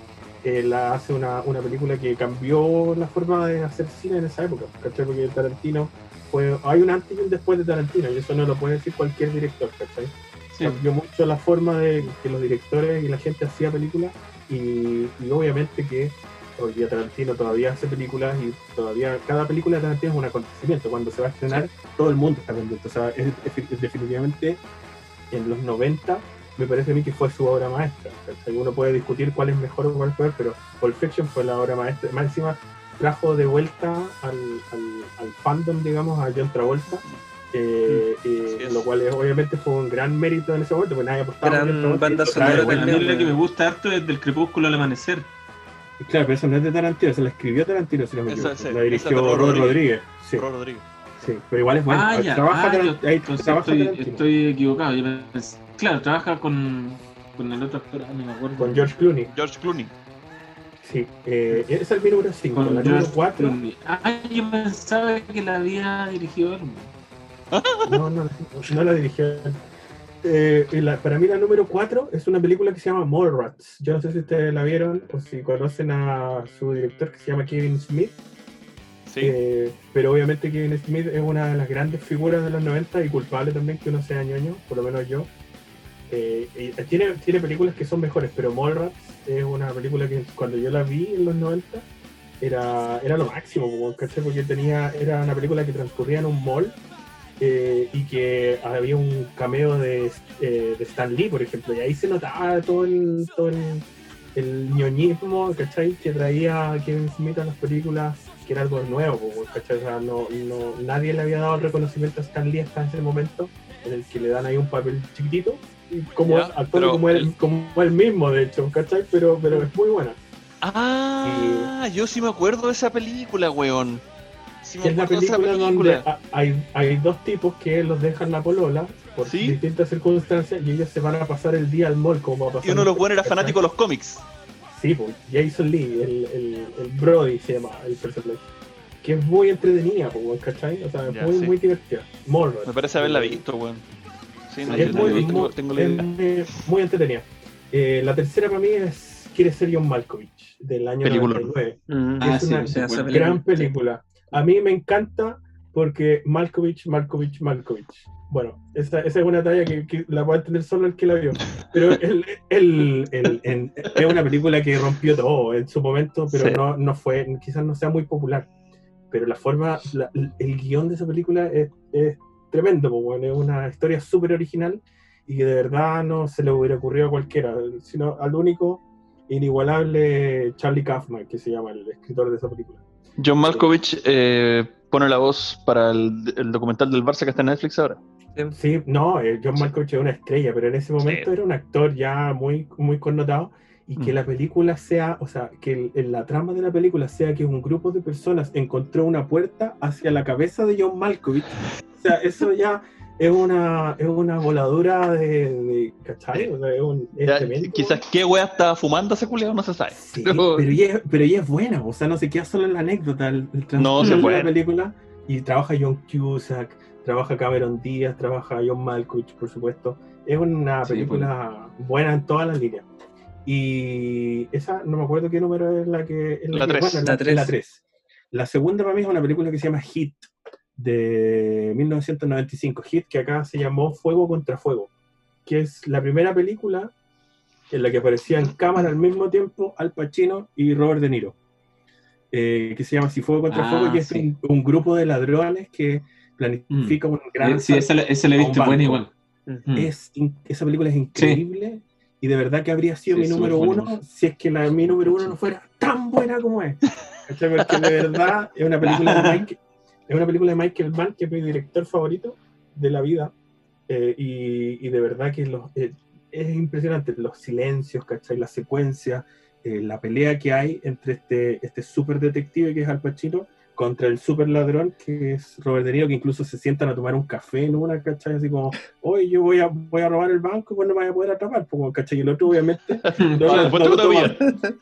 eh, la hace una, una película que cambió la forma de hacer cine en esa época. ¿cachai? Porque Tarantino fue. Hay un antes y un después de Tarantino, y eso no lo puede decir cualquier director, ¿cachai? Sí. Cambió mucho la forma de que los directores y la gente hacía películas, y, y obviamente que hoy día Tarantino todavía hace películas y todavía cada película de Tarantino es un acontecimiento. Cuando se va a estrenar, todo el mundo está pendiente. O sea, es, es- es definitivamente en los 90 me parece a mí que fue su obra maestra. ¿cachai? Uno puede discutir cuál es mejor o cuál es peor, pero Pulp Fiction fue la obra maestra. Más encima trajo de vuelta al, al- al fandom, digamos, a John Travolta. eh, eh, lo cual es- obviamente fue un gran mérito en ese momento, porque nadie apostaba Gran banda sonora mí la que me gusta harto es del crepúsculo al amanecer. Claro, pero eso no es de Tarantino, se la escribió Tarantino, si no me Esa- equivoco. la esa dirigió Rod Rod Rodríguez. Rodríguez. Sí, Ro Rodrigo. sí, pero igual es bueno. ah, ya. Trabaja ah, yo- ahí entonces trabaja estoy, Tarantino. estoy equivocado. Claro, trabaja con, con el otro actor, ah, no me acuerdo. Con George Clooney. George Clooney. Sí, eh, esa es mi número 5. Con La número George 4. Clooney. Ah, yo pensaba que la había dirigido él. No, no, no la dirigió. él. Eh, la- para mí la número 4 es una película que se llama Mallrats. Yo no sé si ustedes la vieron o si conocen a su director que se llama Kevin Smith. Sí. Eh, pero obviamente Kevin Smith es una de las grandes figuras de los 90 y culpable también que uno sea ñoño, por lo menos yo. Eh, y tiene, tiene películas que son mejores, pero Mallrats es una película que cuando yo la vi en los 90 era, era lo máximo, ¿cachai? porque tenía, era una película que transcurría en un mall eh, y que había un cameo de, eh, de Stan Lee, por ejemplo, y ahí se notaba todo el, todo el, el ñoñismo ¿cachai? que traía Kevin Smith a las películas, que era algo nuevo, ¿cachai? O sea, no, no- nadie le había dado el reconocimiento a Stan Lee hasta ese momento, en el que le dan ahí un papel chiquitito, como, actuando pero como, él, el- como él mismo, de hecho, ¿cachai? Pero, pero es muy buena. Ah, yo sí me acuerdo de esa película, weón. Es la película, película. donde ha- hay, hay dos tipos que los dejan la polola por ¿Sí? distintas circunstancias y ellos se van a pasar el día al mall como va a pasar. Y uno de los buenos era fanático de los cómics. Sí, pues, Jason Lee, el, el, el Brody se llama el personaje. Que es muy entretenida, pues, ¿cachai? O sea, es Ya, muy, sí. muy divertida. Me parece haberla visto, weón. Sí, no, Es muy, tengo- muy- tengo la es muy- muy entretenida. Eh, la tercera para mí es Quiere ser John Malkovich, del año Película. 99. Mm. Ah, es sí, una sí, gran película. A mí me encanta porque Malkovich, Malkovich, Malkovich. Bueno, esa, esa es una talla que, que la puede entender solo el que la vio. Pero el, el- el- en- es una película que rompió todo en su momento, pero Sí. no, no fue, quizás no sea muy popular. Pero la forma, la- el guion de esa película es, es tremendo, bueno, es una historia súper original y que de verdad no se le hubiera ocurrido a cualquiera, sino al único inigualable Charlie Kaufman, que se llama el escritor de esa película. John Malkovich eh, pone la voz para el, el documental del Barça que está en Netflix ahora. Sí, no, eh, John Malkovich es una estrella, pero en ese momento Sí. era un actor ya muy, muy connotado y que Mm. la película sea, o sea, que el- en la trama de la película sea que un grupo de personas encontró una puerta hacia la cabeza de John Malkovich. O sea, eso ya es una, es una voladura de, de ¿cachai? O sea, es, un, es Ya, quizás qué wea estaba fumando ese culiado, no se sabe. Sí, Pero- pero, ella, pero ella es buena, o sea, no se queda solo en la anécdota, el, el No, se de puede. la película, y trabaja John Cusack, trabaja Cameron Díaz, trabaja John Malkovich, por supuesto. Es una Sí, película buena en todas las líneas. Y esa, no me acuerdo qué número es la que... es La que- bueno, es La la, tres. la tres. La segunda para mí es una película que se llama Hit, de 1995. Hit, que acá se llamó Fuego contra Fuego, que es la primera película en la que aparecían cámara al mismo tiempo Al Pacino y Robert De Niro. Eh, que se llama Si Fuego contra Ah, Fuego, que es un, un grupo de ladrones que planifica un gran... Sí, esa, esa la he visto buena igual. Mm. Es esa película es increíble y de verdad que habría sido Sí, mi número uno si es que la, mi número uno no fuera tan buena como es. Porque de verdad es una película de Mike, es una película de Michael Mann que es mi director favorito de la vida eh, y, de verdad que los, eh, es impresionante los silencios, ¿cachai? La secuencia, eh, la pelea que hay entre este, este super detective que es Al Pacino contra el super ladrón que es Robert De Niro, que incluso se sientan a tomar un café en una, ¿cachai? Así como, oye, yo voy a, voy a robar el banco y pues no me voy a poder atrapar, pues, ¿cachai? Y el otro obviamente no, lo- no toma,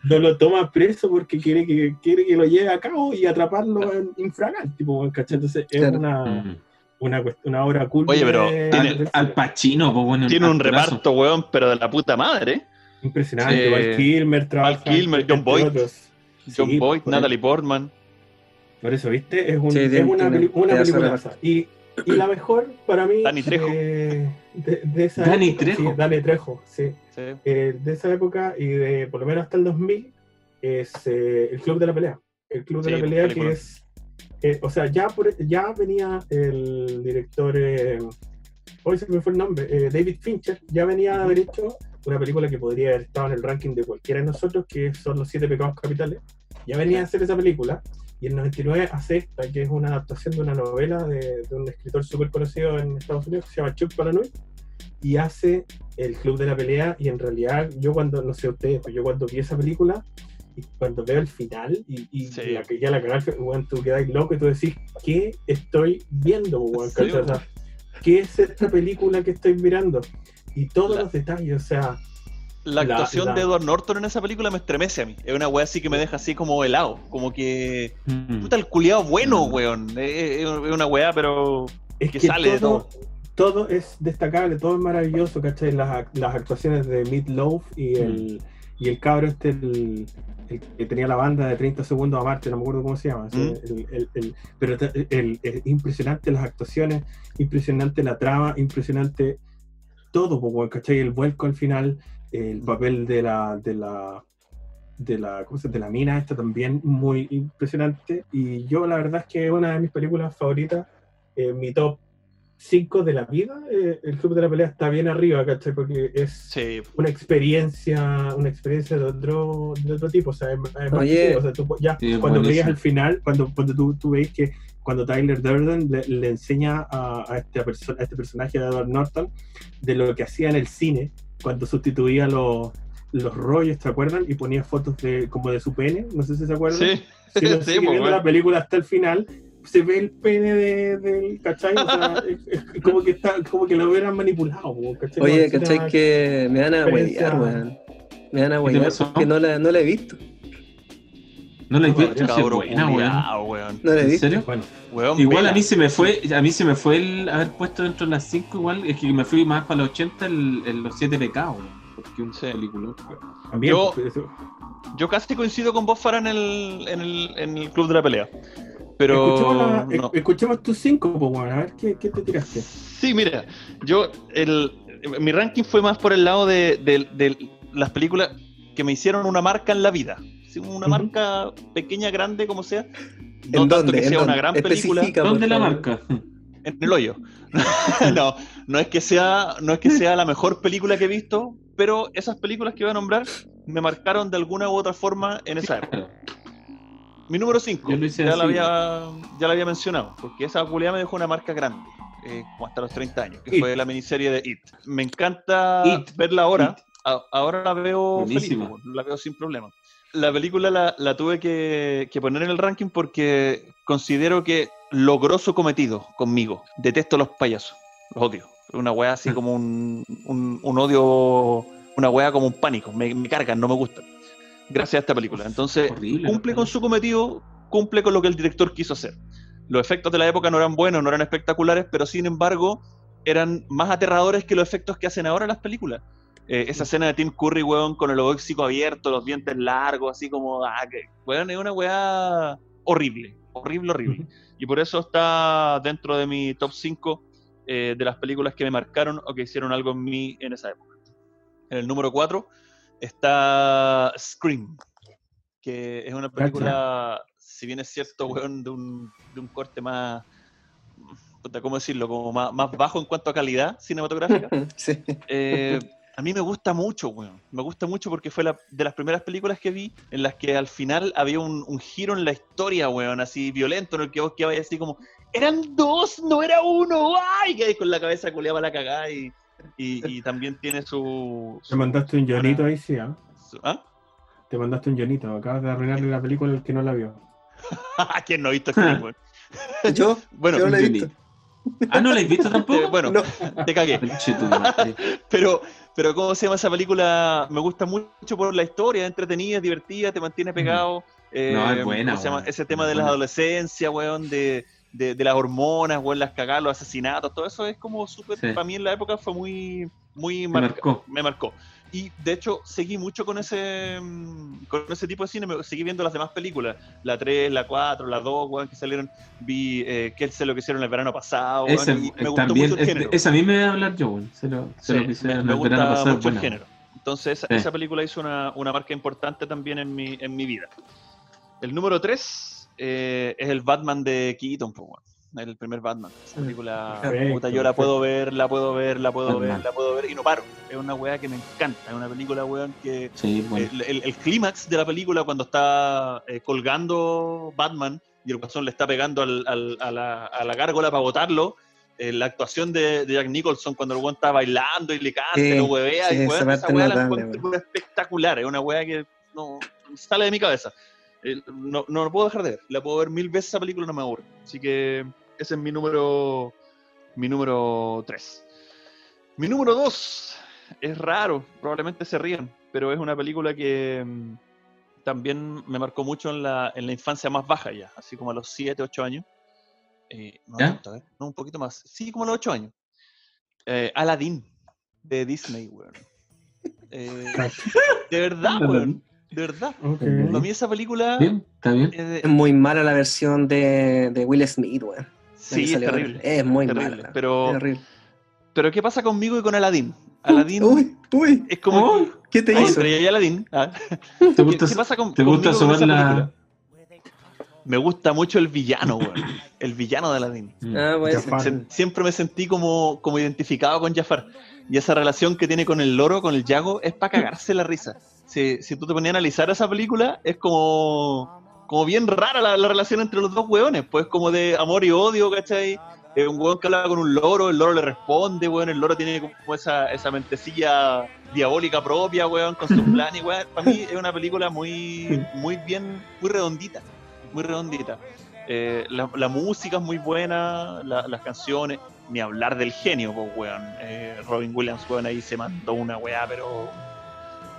no lo toma preso porque quiere que, quiere que lo lleve a cabo y atraparlo en infraganti, tipo, ¿cachai? Entonces es Claro. una, Mm. una, una obra cool. Oye, pero de- tiene- Al Pacino, pues bueno. Tiene un reparto, weón, pero de la puta madre. Impresionante. Val Kilmer trabaja. Kilmer, John Boyd. John Sí, Boyd, por- Natalie Portman. Por eso, ¿viste? Es, un- Sí, es tiene- una, tiene una película. Y, y la mejor para mí. Danny Trejo. De, de- de esa Danny época- Trejo. Sí, Danny Trejo, sí. Sí. Eh, de esa época y de por lo menos hasta el 2000 es eh, el Club de la Pelea. El Club de la Pelea película. que es. eh, o sea, ya, por- ya venía el director. eh, hoy se me fue el nombre. eh, David Fincher. Ya venía de haber hecho una película que podría haber estado en el ranking de cualquiera de nosotros, que son Los Siete Pecados Capitales. Ya venía a hacer esa película. Y en 99 hace esta, que es una adaptación de una novela de, de un escritor súper conocido en Estados Unidos que se llama Chuck Palahniuk y hace el Club de la Pelea y en realidad yo cuando, no sé ustedes, pero yo cuando vi esa película y cuando veo el final y, y Sí. la que ya la cagaste, weón, tú quedas loco y tú decís, ¿qué estoy viendo, weón? Sí, ¿Qué es esta película que estoy mirando? Y todos La- los detalles, o sea, La La- actuación la- de Edward Norton en esa película me estremece a mí. Es una weá así que me deja así como helado. Como que. Mm. Puta, el culiado bueno, Mm. weón. Es, es una weá, pero. es que que, sale de todo, todo es destacable, todo es maravilloso, ¿cachai? Las, las actuaciones de Meat Loaf y el, y el cabro este, el, el que tenía la banda de 30 segundos a Marte, no me acuerdo cómo se llama. Mm. el- el- pero el- impresionante las actuaciones, impresionante la trama, impresionante todo, ¿cachai? El vuelco al final, el papel de la, de la de la, ¿cómo se de la mina esta también muy impresionante y yo la verdad es que es una de mis películas favoritas eh, mi top 5 de la vida eh, el Club de la Pelea está bien arriba ¿cachai? porque es Sí. una experiencia una experiencia de otro de otro tipo o sea, es- es más Oye. que- o sea, tú ya Sí, es cuando veías al final cuando, cuando tú, tú veis que cuando Tyler Durden le, le enseña a, a este perso- a este personaje de Edward Norton de lo que hacía en el cine cuando sustituía los, los rollos, ¿te acuerdan? Y ponía fotos de como de su pene, no sé si se acuerdan. Sí, Si uno sí, pues, viendo weón. la película hasta el final, se ve el pene de- del, ¿cachai? O sea, es, como que está, como que lo hubieran manipulado, po, ¿cachai? Oye, ¿cachai? Que me van a huevear, weón. Me van a ¿Qué te huevear pasó? porque no la, no la he visto. No la he visto, Cabrón, buena, weón. No la he ¿En serio? Bueno, Weón, Igual vela. a mí se me fue, a mí se me fue el haber puesto dentro de las 5 igual, es que me fui más para los 80 el, el- los 7 pecados, weón, porque un Sí. película. también. Yo- pues, eso. Yo casi coincido con vos, Farah, en el, en el, en el club de la pelea. Pero. escuchemos, la- no. escuchemos tus cinco, pues, bueno, a ver qué, qué te tiraste. Sí, mira, yo. El, mi ranking fue más por el lado de, de- de las películas que me hicieron una marca en la vida. Una marca pequeña, grande, como sea. No ¿En tanto dónde? que ¿En sea una dónde? gran película. ¿Dónde la marca? En el hoyo. no, no es que sea, no es que sea la mejor película que he visto, pero esas películas que voy a nombrar me marcaron de alguna u otra forma en esa época. Mi número 5, Yo lo hice ya, la había, ya la había mencionado, porque esa culiada me dejó una marca grande, eh, como hasta los 30 años, que It. fue la miniserie de It. Me encanta It. verla ahora, A- ahora la veo Buenísima. feliz, la veo sin problema. La película la, la tuve que, que poner en el ranking porque considero que logró su cometido conmigo. Detesto los payasos, los odio. Una weá así como un, un, un odio, una weá como un pánico, me, me cargan, no me gustan. Gracias a esta película. Entonces, Horrible, cumple con su cometido, cumple con lo que el director quiso hacer. Los efectos de la época no eran buenos, no eran espectaculares, pero sin embargo eran más aterradores que los efectos que hacen ahora las películas. Eh, esa escena de Tim Curry, weón, con el hocico abierto, los dientes largos, así como, ah, que, weón, es una weá horrible, horrible, horrible. Y por eso está dentro de mi top 5 de las películas que me marcaron o que hicieron algo en mí en esa época. En el número 4 está Scream, que es una película, si bien es cierto, weón, de un, de un corte más, ¿cómo decirlo? Como más, más bajo en cuanto a calidad cinematográfica. Sí. Eh, a mí me gusta mucho, weón. Me gusta mucho porque fue la, de las primeras películas que vi en las que al final había un, un giro en la historia, weón, así violento, en el que vos quedabas así como, eran dos, no era uno, ¡ay! Que ahí con la cabeza culeaba la cagada y, y, y también tiene su... Te su- mandaste un llorito ahí, sí, ¿ah? su- ¿Ah? Te mandaste un llorito. Acabas de arruinarle la película al que no la vio. ¿Quién no ha visto Scream, weón? Yo, Bueno, yo no la he visto. Ah, ¿no la has visto tampoco? eh, bueno, No. te cagué. Pero, pero ¿cómo se llama esa película? Me gusta mucho por la historia, es entretenida, es divertida, te mantiene pegado. eh, No, es buena, ¿cómo se llama? Ese tema Es de la buena. adolescencia, weón, de, de, de las hormonas, weón, las cagadas, los asesinatos, todo eso es como súper, Sí. para mí en la época fue muy, muy marcó. me marcó. Y de hecho seguí mucho con ese mm, con ese tipo de cine, me, seguí viendo las demás películas, la 3, la 4, la 2, weón, que salieron, vi eh, qué sé lo que hicieron el verano pasado, weón, Ese, y me gustó también, mucho el es- género. esa a mí me va a hablar yo, weón. Se lo, se Sí, lo en me el verano pasado. mucho el género. Entonces, esa, Sí. esa película hizo una, una marca importante también en mi, en mi vida. El número 3 es el Batman de Keaton, weón. El primer Batman. Esa película, Perfecto, puta, yo la puedo ver, la puedo ver, la puedo Batman. ver, la puedo ver y no paro. Es una weá que me encanta. Es una película, weón, que Sí, bueno. el, el- el clímax de la película cuando está eh, colgando Batman y el guasón le está pegando al- al- a, la, a la gárgola para botarlo. eh, la actuación de, de Jack Nicholson cuando el weón está bailando y le canta, Sí, y lo huevea, sí, y weón, esa weá la encuentro espectacular. Es una weá que no sale de mi cabeza. Eh, no, no lo puedo dejar de ver. La puedo ver mil veces esa película no me aburre. Así que ese es mi número mi número 3. Mi número 2 es raro, probablemente se rían, pero es una película que mm, también me marcó mucho en la, en la infancia más baja ya, así como a los 7, 8 años. Eh, ¿eh? no, un poquito más. Sí, como a los 8 años. Eh, Aladdin, de Disney, weón. Eh, de verdad, weón. De verdad. Ok. Para mí esa película Bien, está bien. es de- Es muy mala la versión de, de Will Smith, weón. Sí, es terrible. Es muy terrible, mala. pero- Es. Pero ¿qué pasa conmigo y con Aladdin? Aladdin Uy, uy, es como... Oh, ¿qué te hizo? pero ya Aladdin. ah. ¿Te ¿Qué, gusta, qué pasa con, te gusta con la. Me gusta mucho el villano, weón. El villano de Aladdin. Mm. Ah, pues. Se- siempre me sentí como, como identificado con Jafar. Y esa relación que tiene con el loro, con el Yago, es para cagarse la risa. Si, si tú te ponías a analizar esa película, es como, como bien rara la, la relación entre los dos weones, pues como de amor y odio, ¿cachai? Eh, un weón que habla con un loro, el loro le responde, weón, el loro tiene como esa, esa mentecilla diabólica propia, weón, con su plan y weón. Para mí es una película muy, muy bien, muy redondita, muy redondita. Eh, la, la música es muy buena, la- las canciones, ni hablar del genio, pues, weón. Eh, Robin Williams, weón, ahí se mandó una weá, pero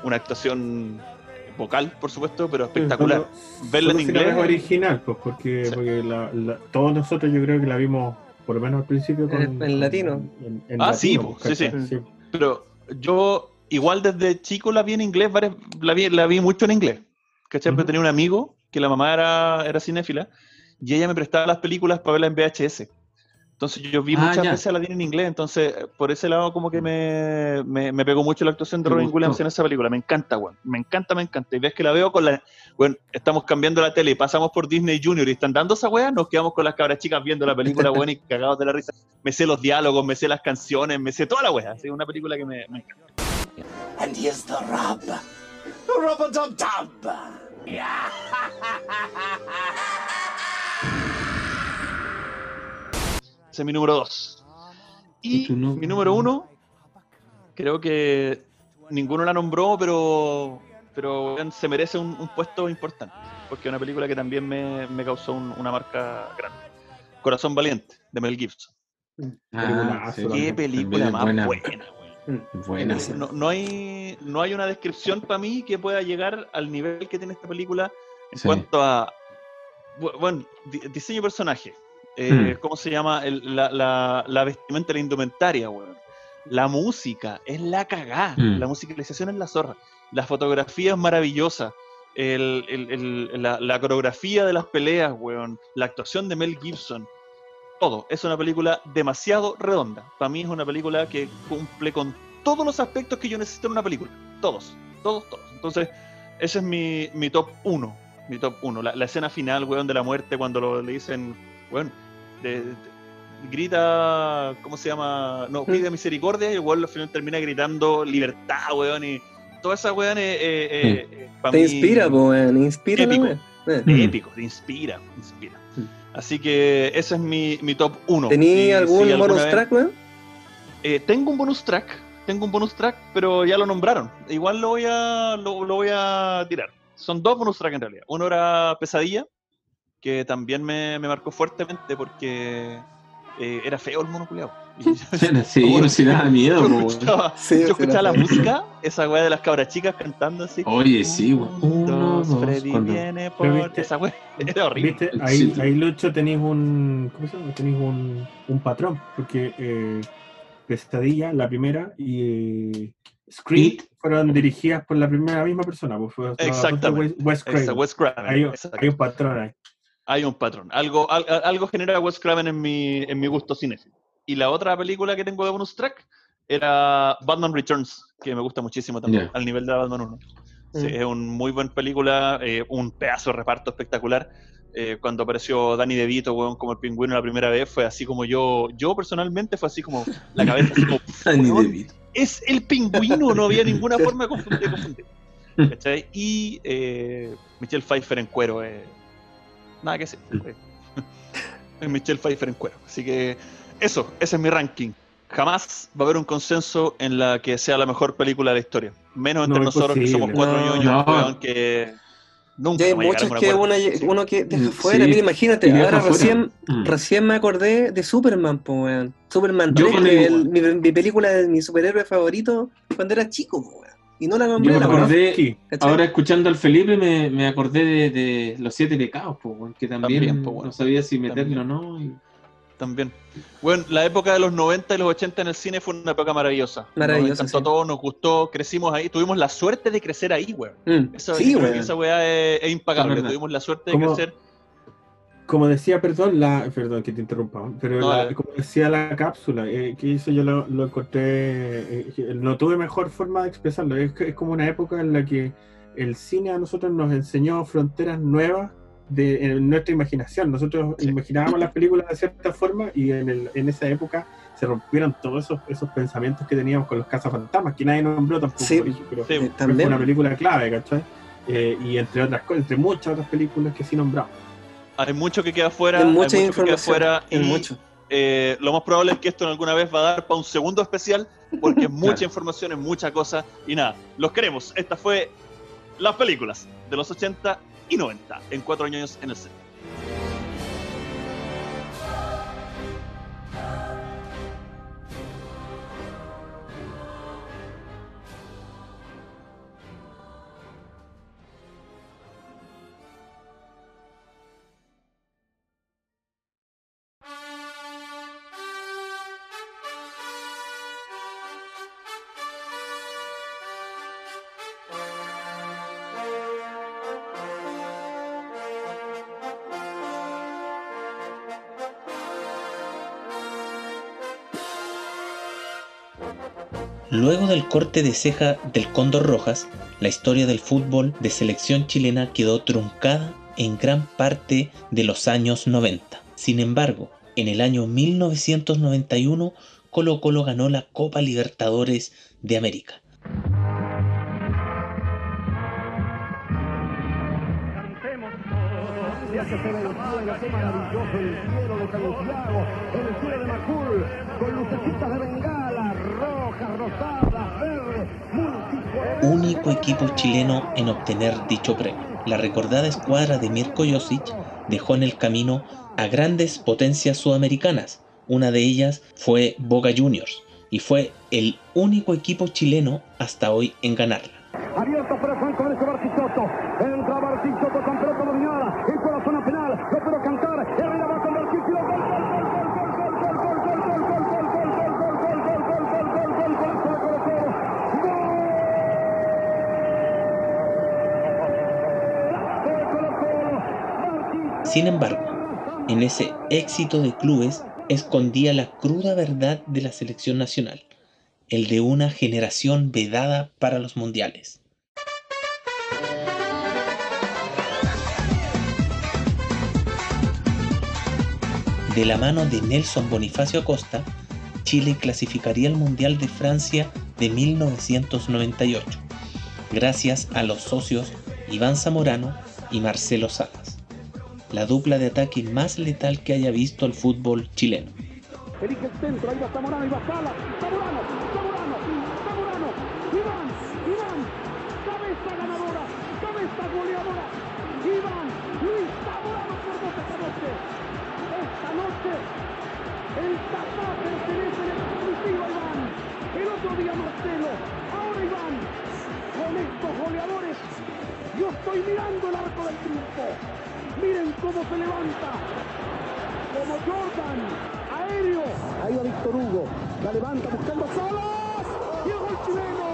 una actuación vocal, por supuesto, pero espectacular. Verla en inglés. original, pues, porque, porque la- la- todos nosotros yo creo que la vimos, por lo menos al principio, con, En- en latino. en- en Ah, sí, pues, sí, sí. Pero yo, igual desde chico la vi en inglés, varias- la, vi, la vi mucho en inglés. ¿Cachai? Pero tenía un amigo que la mamá era, era cinéfila y ella me prestaba las películas para verlas en VHS. Entonces yo vi Ah, muchas ya. veces la vi en inglés, entonces por ese lado como que me, me, me pegó mucho la actuación de Robin. Williams en esa película. Me encanta, weón. Me encanta, me encanta. Y ves que la veo con la... Bueno, estamos cambiando la tele y pasamos por Disney Junior y están dando esa weá, nos quedamos con las cabras chicas viendo la película, weón, y cagados de la risa. Me sé los diálogos, me sé las canciones, me sé toda la weá. Es una película que me, me encanta. And here's the rub. Rub dub dub. Ese es mi número dos. Y mi número uno, creo que ninguno la nombró, pero, pero se merece un, un puesto importante. Porque es una película que también me, me causó un- una marca grande. Corazón Valiente, de Mel Gibson. Ah, sí, Qué película más buena. buena. Buena. No, no hay, no hay una descripción para mí que pueda llegar al nivel que tiene esta película en Sí. cuanto a bu- bueno, di- diseño de personaje. Eh, Hmm. ¿Cómo se llama? El- la, la- la vestimenta, la indumentaria, weón. La música es la cagá. Hmm. La musicalización es la zorra. La fotografía es maravillosa. El- el- el- la, la coreografía de las peleas, weón. La actuación de Mel Gibson. Todo. Es una película demasiado redonda. Para mí es una película que cumple con todos los aspectos que yo necesito en una película. Todos. Todos, todos. Entonces, ese es mi, mi top 1. Mi top 1. La, la escena final, weón, de la muerte, cuando lo, le dicen, weón, de- de- grita, ¿cómo se llama? No, pide misericordia y el weón al final termina gritando libertad, weón, y toda esa weón es, eh, eh, eh, pa' Te mí inspira, weón. Inspira la épico. Eh. te inspira, inspira. Así que ese es mi, mi top 1. ¿Tení algún bonus track, weón? Eh, tengo un bonus track, tengo un bonus track, pero ya lo nombraron. Igual lo voy a, lo, lo voy a tirar. Son dos bonus track en realidad. Uno era Pesadilla, que también me, me marcó fuertemente porque eh, era feo el mono culiao. Y- Sí, no si daba miedo, Yo escuchaba, Sí, yo escuchaba la feo. música, esa weá de las cabras chicas cantando así. Oye, sí, weón. Dos, dos, Freddy cuando- viene por... viste- Esa weá era horrible. ¿Viste? Ahí, Sí. ahí Lucho tenéis un. ¿Cómo se llama? Tenéis un, un patrón. Porque eh, Pesadilla, la primera, y eh, Scream fueron dirigidas por la primera misma persona. Pues Exactamente. Craven. Craven, hay un patrón ahí. Hay un patrón. Algo, al- al- algo genera Wes Craven en mi, en mi gusto cinéfilo. Y la otra película que tengo de bonus track era Batman Returns, que me gusta muchísimo también, al nivel de Batman 1. Sí, Mm. es un muy buena película, eh, un pedazo de reparto espectacular. Eh, cuando apareció Danny DeVito, weón, como el pingüino la primera vez, fue así como yo, yo personalmente fue así como la cabeza, así como, Danny DeVito. es el pingüino, no había ninguna forma de confundir. confundir. ¿Cachai? Y eh, Michelle Pfeiffer en cuero, eh, nada que decir. eh. Es Michelle Pfeiffer en cuero. Así que eso, ese es mi ranking. Jamás va a haber un consenso en la que sea la mejor película de la historia. Menos entre No, nosotros que somos cuatro No. ñoños, No. weón, que nunca hay un que uno, que deja fuera. sí. Mira, imagínate, ahora recién, Mm. recién me acordé de Superman, po, weón. Superman Yo 3, con que el- mi, mi película de mi superhéroe favorito cuando era chico, po, weón. Y no la Yo nombré, me la weón. acordé, ahora escuchando al Felipe, me, me acordé de, de los siete pecados, po, que también, También, po, weón. no sabía si meterlo o no. y- También. Bueno, la época de los 90 y los 80 en el cine fue una época maravillosa. Maravillosa, Nos encantó sí. todo, nos gustó, crecimos ahí, tuvimos la suerte de crecer ahí, weón. Mm, Eso, Sí, yo weón. esa weá es, es impagable. Tuvimos la suerte de ¿Cómo? crecer. Como decía, perdón, la, perdón que te interrumpa, pero No, la- dale. como decía la cápsula, eh, que eso yo lo, lo encontré, eh, que no tuve mejor forma de expresarlo, es, como una época en la que el cine a nosotros nos enseñó fronteras nuevas de en nuestra imaginación. Nosotros Sí. imaginábamos las películas de cierta forma y en, el- en esa época se rompieron todos esos, esos pensamientos que teníamos con los cazafantasmas, que nadie nombró tampoco, Sí. pero Sí, Eh, pero fue una película clave, ¿cachai? eh, y entre otras cosas, entre muchas otras películas que sí nombramos. Hay mucho que queda fuera, Hay mucho que queda información, fuera y mucho. eh, lo más probable es que esto en alguna vez va a dar para un segundo especial porque es mucha información, es mucha cosa y nada, los queremos. Esta fue las películas de los 80 y 90 en cuatro años en el set. Luego del corte de ceja del Cóndor Rojas, la historia del fútbol de selección chilena quedó truncada en gran parte de los años 90. Sin embargo, en el año 1991, Colo Colo ganó la Copa Libertadores de América. Equipo chileno en obtener dicho premio. La recordada escuadra de Mirko Josic dejó en el camino a grandes potencias sudamericanas. Una de ellas fue Boca Juniors y fue el único equipo chileno hasta hoy en ganarla. Sin embargo, en ese éxito de clubes escondía la cruda verdad de la selección nacional, el de una generación vedada para los mundiales. De la mano de Nelson Bonifacio Acosta, Chile clasificaría al Mundial de Francia de 1998, gracias a los socios Iván Zamorano y Marcelo Salas, la dupla de ataque más letal que haya visto el fútbol chileno. Elige el centro, ahí va Zamorano, ahí va Sala. Zamorano, La levanta buscando chileno.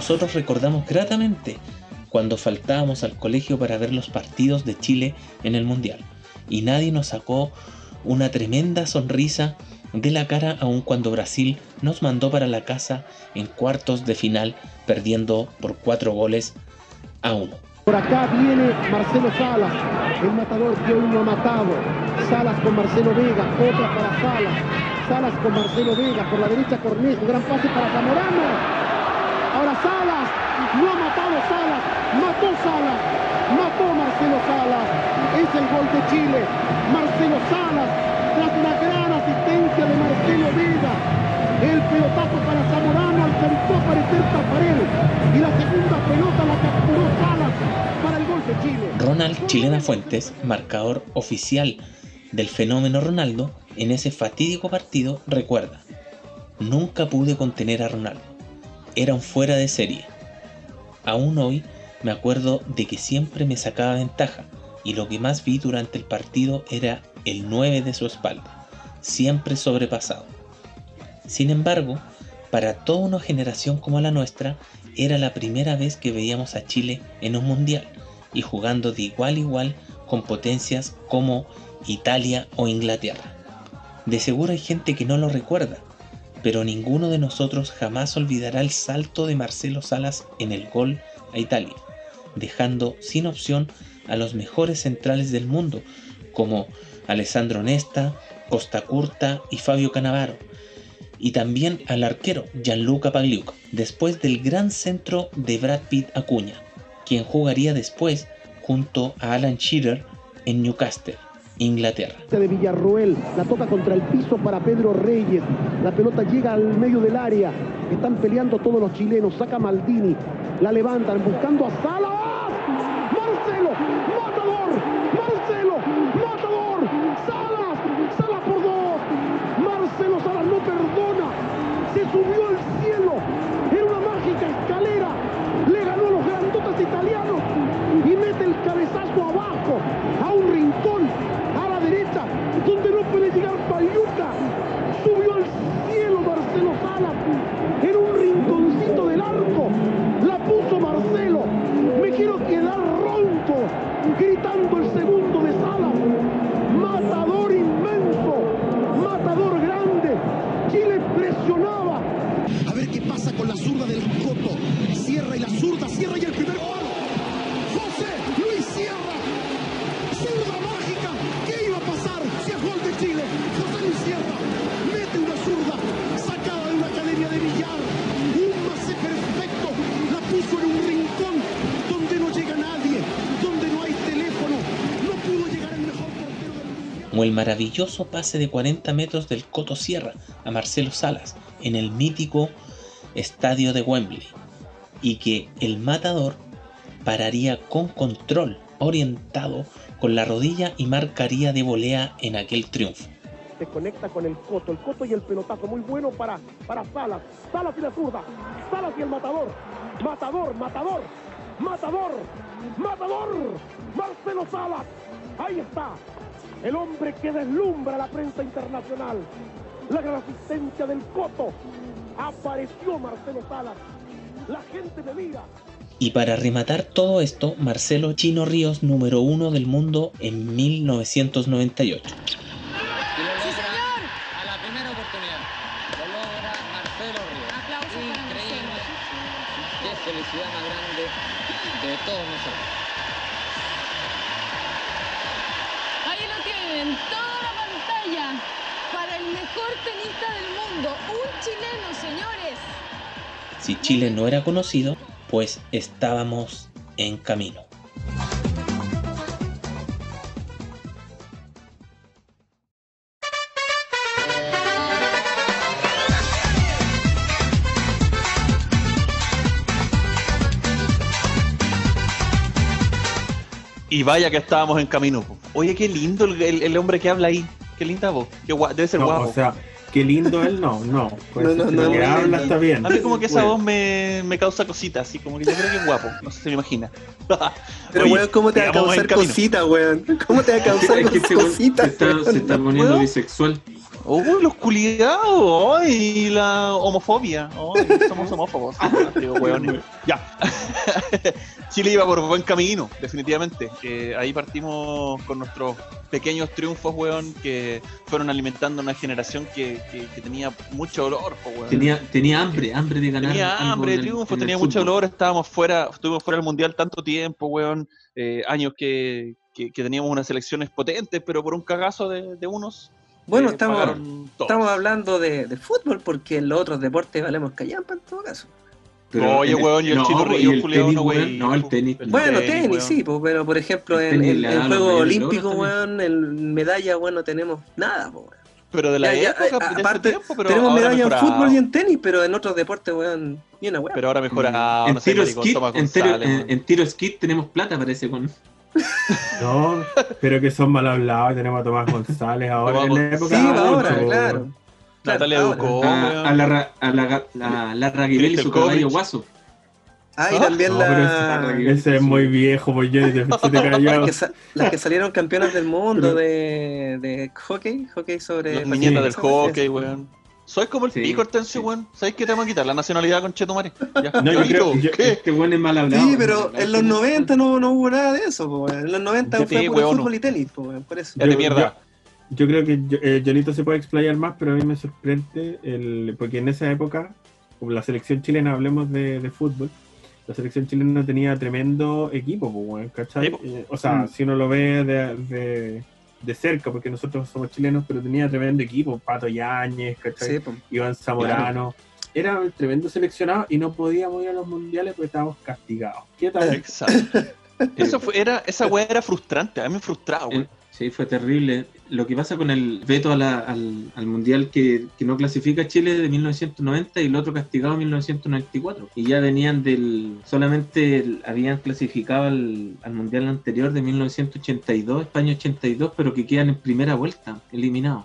Nosotros recordamos gratamente cuando faltábamos al colegio para ver los partidos de Chile en el Mundial. Y nadie nos sacó una tremenda sonrisa de la cara aun cuando Brasil nos mandó para la casa en cuartos de final perdiendo por cuatro goles a uno. Por acá viene Marcelo Salas, el matador que hoy no ha matado. Salas con Marcelo Vega, otra para Salas. Salas con Marcelo Vega, por la derecha Cornejo, gran pase para Zamorano. Ahora Salas, no ha matado Salas, mató Salas, mató Marcelo Salas. Es el gol de Chile. Marcelo Salas, tras una gran asistencia de Marcelo Vega. El pelotazo para Zamorano alcanzó a aparecer Taparel. Y la segunda pelota la capturó Salas para el gol de Chile. Ronald Chilena Fuentes, marcador oficial del fenómeno Ronaldo, en ese fatídico partido recuerda, nunca pude contener a Ronaldo. era un fuera de serie. Aún hoy me acuerdo de que siempre me sacaba ventaja y lo que más vi durante el partido era el 9 de su espalda, siempre sobrepasado. Sin embargo, para toda una generación como la nuestra, era la primera vez que veíamos a Chile en un mundial y jugando de igual a igual con potencias como Italia o Inglaterra. De seguro hay gente que no lo recuerda, pero ninguno de nosotros jamás olvidará el salto de Marcelo Salas en el gol a Italia, dejando sin opción a los mejores centrales del mundo, como Alessandro Nesta, Costa Curta y Fabio Canavaro, y también al arquero Gianluca Pagliuca, después del gran centro de Brad Pitt Acuña, quien jugaría después junto a Alan Shearer en Newcastle, Inglaterra. de Villarroel, la toca contra el piso para Pedro Reyes, la pelota llega al medio del área, están peleando todos los chilenos, saca Maldini, la levantan buscando a Salas, Marcelo, matador, Marcelo, matador, Salas, Salas por dos, Marcelo Salas no perdona, se subió al cielo, en una mágica escalera, le ganó a los grandotes italianos y mete el cabezazo abajo, a un rincón, a la derecha, donde no puede llegar Payuca. Subió al cielo Marcelo Salas, el maravilloso pase de 40 metros del Coto Sierra a Marcelo Salas en el mítico estadio de Wembley, y que el matador pararía con control, orientado con la rodilla y marcaría de volea en aquel triunfo. Se conecta con el Coto, el Coto y el pelotazo, muy bueno para, para Salas. Salas y la zurda, Salas y el matador. Matador, matador, matador, matador. Marcelo Salas, ahí está. El hombre que deslumbra a la prensa internacional. La gran asistencia del Coto. Apareció Marcelo Salas. La gente me mira. Y para rematar todo esto, Marcelo Chino Ríos, número uno del mundo en 1998. Mundo, un chileno, señores. Si Chile no era conocido, pues estábamos en camino. Y vaya que estábamos en camino. Oye, qué lindo el, el- el hombre que habla ahí. Qué linda voz. Qué Debe ser No, guapo. o sea, qué lindo él, no, no. Pues, No, no, lo no, que muy habla está bien. A mí como que esa Bueno. voz me, me causa cositas, así como que yo creo que es guapo. No sé si se me imagina. Pero, Oye, weón, ¿cómo te va a causar cositas, weón? ¿Cómo te va a causar que cositas? se está, se está poniendo ¿Puedo? bisexual. Uy, los culiados. Ay, la homofobia. Ay, somos homófobos. Digo. Ya. Chile iba por buen camino, definitivamente. Eh, ahí partimos con nuestros pequeños triunfos, weón, que fueron alimentando una generación que, que- que tenía mucho dolor, po, weón. Tenía, tenía hambre, hambre de ganar. Tenía hambre de triunfo, tenía mucho dolor, estábamos fuera, estuvimos fuera del mundial tanto tiempo, weón, eh, años que, que- que teníamos unas selecciones potentes, pero por un cagazo de, de unos. Bueno, eh, estamos, estamos hablando de, de fútbol porque en los otros deportes valemos callampa en todo caso. Pero Oye, el- weón, y el no, chino y Río, el culiao, tenis, no, weón, güey. No, el tenis. Bueno, tenis, tenis, weón. sí, pues, pero por ejemplo El en, Juegos mayores Olímpicos, logros weón, en medalla, weón, no tenemos nada, pues, weón. Pero de la Ya, época, eh, de aparte, tiempo, pero tenemos medalla en fútbol y en tenis, pero en otros deportes, weón, ni una weón. Pero ahora mejorado, en no sé, tiro maricón, skit, en tiro skit tenemos plata, parece, con. No, pero que son mal hablados. Tenemos a Tomás González ahora Tomás en la época. Sí, de ahora, claro. Natalia. Ducó, a, weón. a la, a la, la, la y su caballo guaso. Ah, y Ah, también No, la- ese, ese es muy viejo, pues yo se te cayó. las, que sa- las que salieron campeonas del mundo de, de hockey, hockey sobre Las del hockey, weón. Soy como el Sí. pico, Hortensio, weón. ¿Sabes qué te vamos a quitar? La nacionalidad con Chetumare. No, yo creo- yo- ¿Qué? Este buen es mal hablado. Sí, pero en los 90 no, no hubo nada de eso, po, weón. En los 90 Sí, fue puro weón, fútbol no. y tenis, po, weón, por eso. Ya de mierda. Yo creo que yo- eh, Jonito se puede explayar más, pero a mí me sorprende el, porque en esa época, como la selección chilena, hablemos de, de fútbol, la selección chilena tenía tremendo equipo, weón, ¿cachai? Sí, po. Eh, o sea, Mm. si uno lo ve de, de- de cerca, porque nosotros somos chilenos, pero tenía tremendo equipo, Pato Yáñez, ¿cachai? Sí. Iván Zamorano. Era un tremendo seleccionado y no podíamos ir a los mundiales porque estábamos castigados. ¿Qué tal? Exacto. Eso fue, era, esa weá era frustrante. A mí me frustraba, weón. Eh, Sí, fue terrible. Lo que pasa con el veto a la- al, al mundial que, que no clasifica Chile de 1990 y el otro castigado en 1994. Y ya venían del. Solamente el- habían clasificado al, al mundial anterior de 1982, España 82, pero que quedan en primera vuelta, eliminados.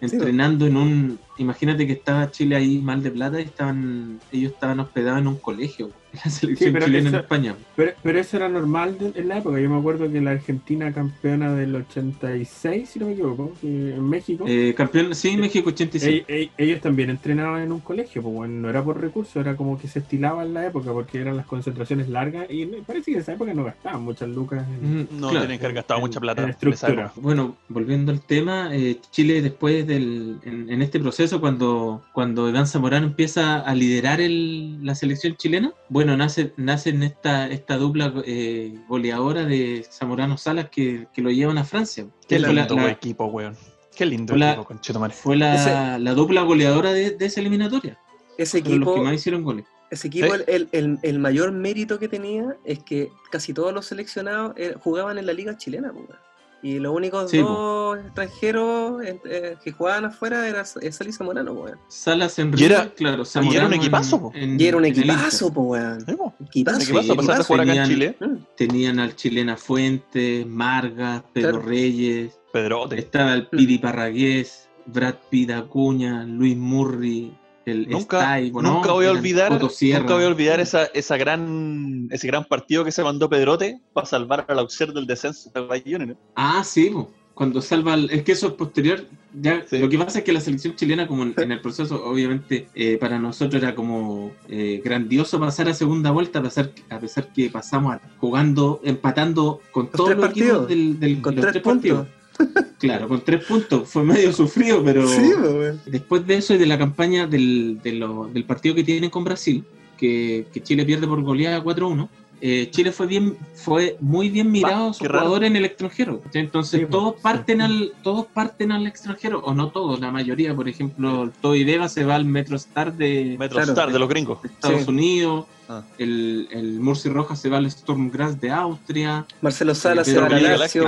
Entrenando en un. Imagínate que estaba Chile ahí mal de plata y estaban ellos estaban hospedados en un colegio, la selección pero chilena en eso- España. Pero, pero eso era normal de- en la época. Yo me acuerdo que la Argentina campeona del 86, si no me equivoco, en México, Eh, campeón, sí, México 86. ell- ell- ellos también entrenaban en un colegio. Pues bueno, no era por recursos, era como que se estilaba en la época porque eran las concentraciones largas y parece que en esa época no gastaban muchas lucas. en- Mm, No claro. tienen que haber gastado mucha plata. en en estructura. Bueno, volviendo al tema, eh, Chile después del, en, en este proceso, cuando, cuando Iván Zamorano empieza a liderar el- la selección chilena, bueno, nace, nace en esta, esta dupla eh, goleadora de Zamorano Salas que, que lo llevan a Francia. Qué la- lindo la- equipo, weón. Qué lindo Fue la- equipo, con Chetumare. Fue la, Ese- la dupla goleadora de, de esa eliminatoria. Ese Fueron los equipo, que más hicieron goles. ese equipo Sí. el, el- el mayor mérito que tenía es que casi todos los seleccionados eh, jugaban en la liga chilena, po, weón. Y los únicos Sí, po. dos extranjeros eh, eh, que jugaban afuera era es Salís Zamorano, weón. Salas en Y era- River, claro, y era un Zamorano en- equipazo, po. en- Y era un equipazo, po, weón. Equipazo. Sí, pues, jugar acá en tenían- Chile. Mm. Tenían al chilena Fuentes, Margas, Pedro Claro. Reyes, Pedrote. Estaba el Piri Parragués, Brad Pitt Acuña, Luis Murri, el Nunca, voy a olvidar, nunca voy a olvidar esa, esa gran, ese gran partido que se mandó Pedrote para salvar al Auxerre del descenso de Bayonne, ¿no? Ah, sí, po, cuando salva, el- es que eso es posterior. Ya, Sí. Lo que pasa es que la selección chilena, como en, en el proceso, obviamente, eh, para nosotros era como eh, grandioso pasar a segunda vuelta, a pesar, a pesar que pasamos a- jugando, empatando con todos tres los equipos partidos, del, del- con los tres puntos. Claro, con tres puntos. Fue medio sufrido, pero. Sí. Después de eso y de la campaña del, de lo- del partido que tienen con Brasil, que, que Chile pierde por goleada 4-1, eh, Chile fue bien fue muy bien mirado a sus qué raro. jugadores en el extranjero. Entonces Sí, todos sí. parten al todos parten al extranjero, o no todos, la mayoría. Por ejemplo, Toy Vega se va al Metro Star de Metro Claro. Star de los gringos. Estados Sí. Unidos, Ah. el, el Murci Rojas se va al Storm Grass de Austria, Marcelo Salas se va a la Villa Lazio,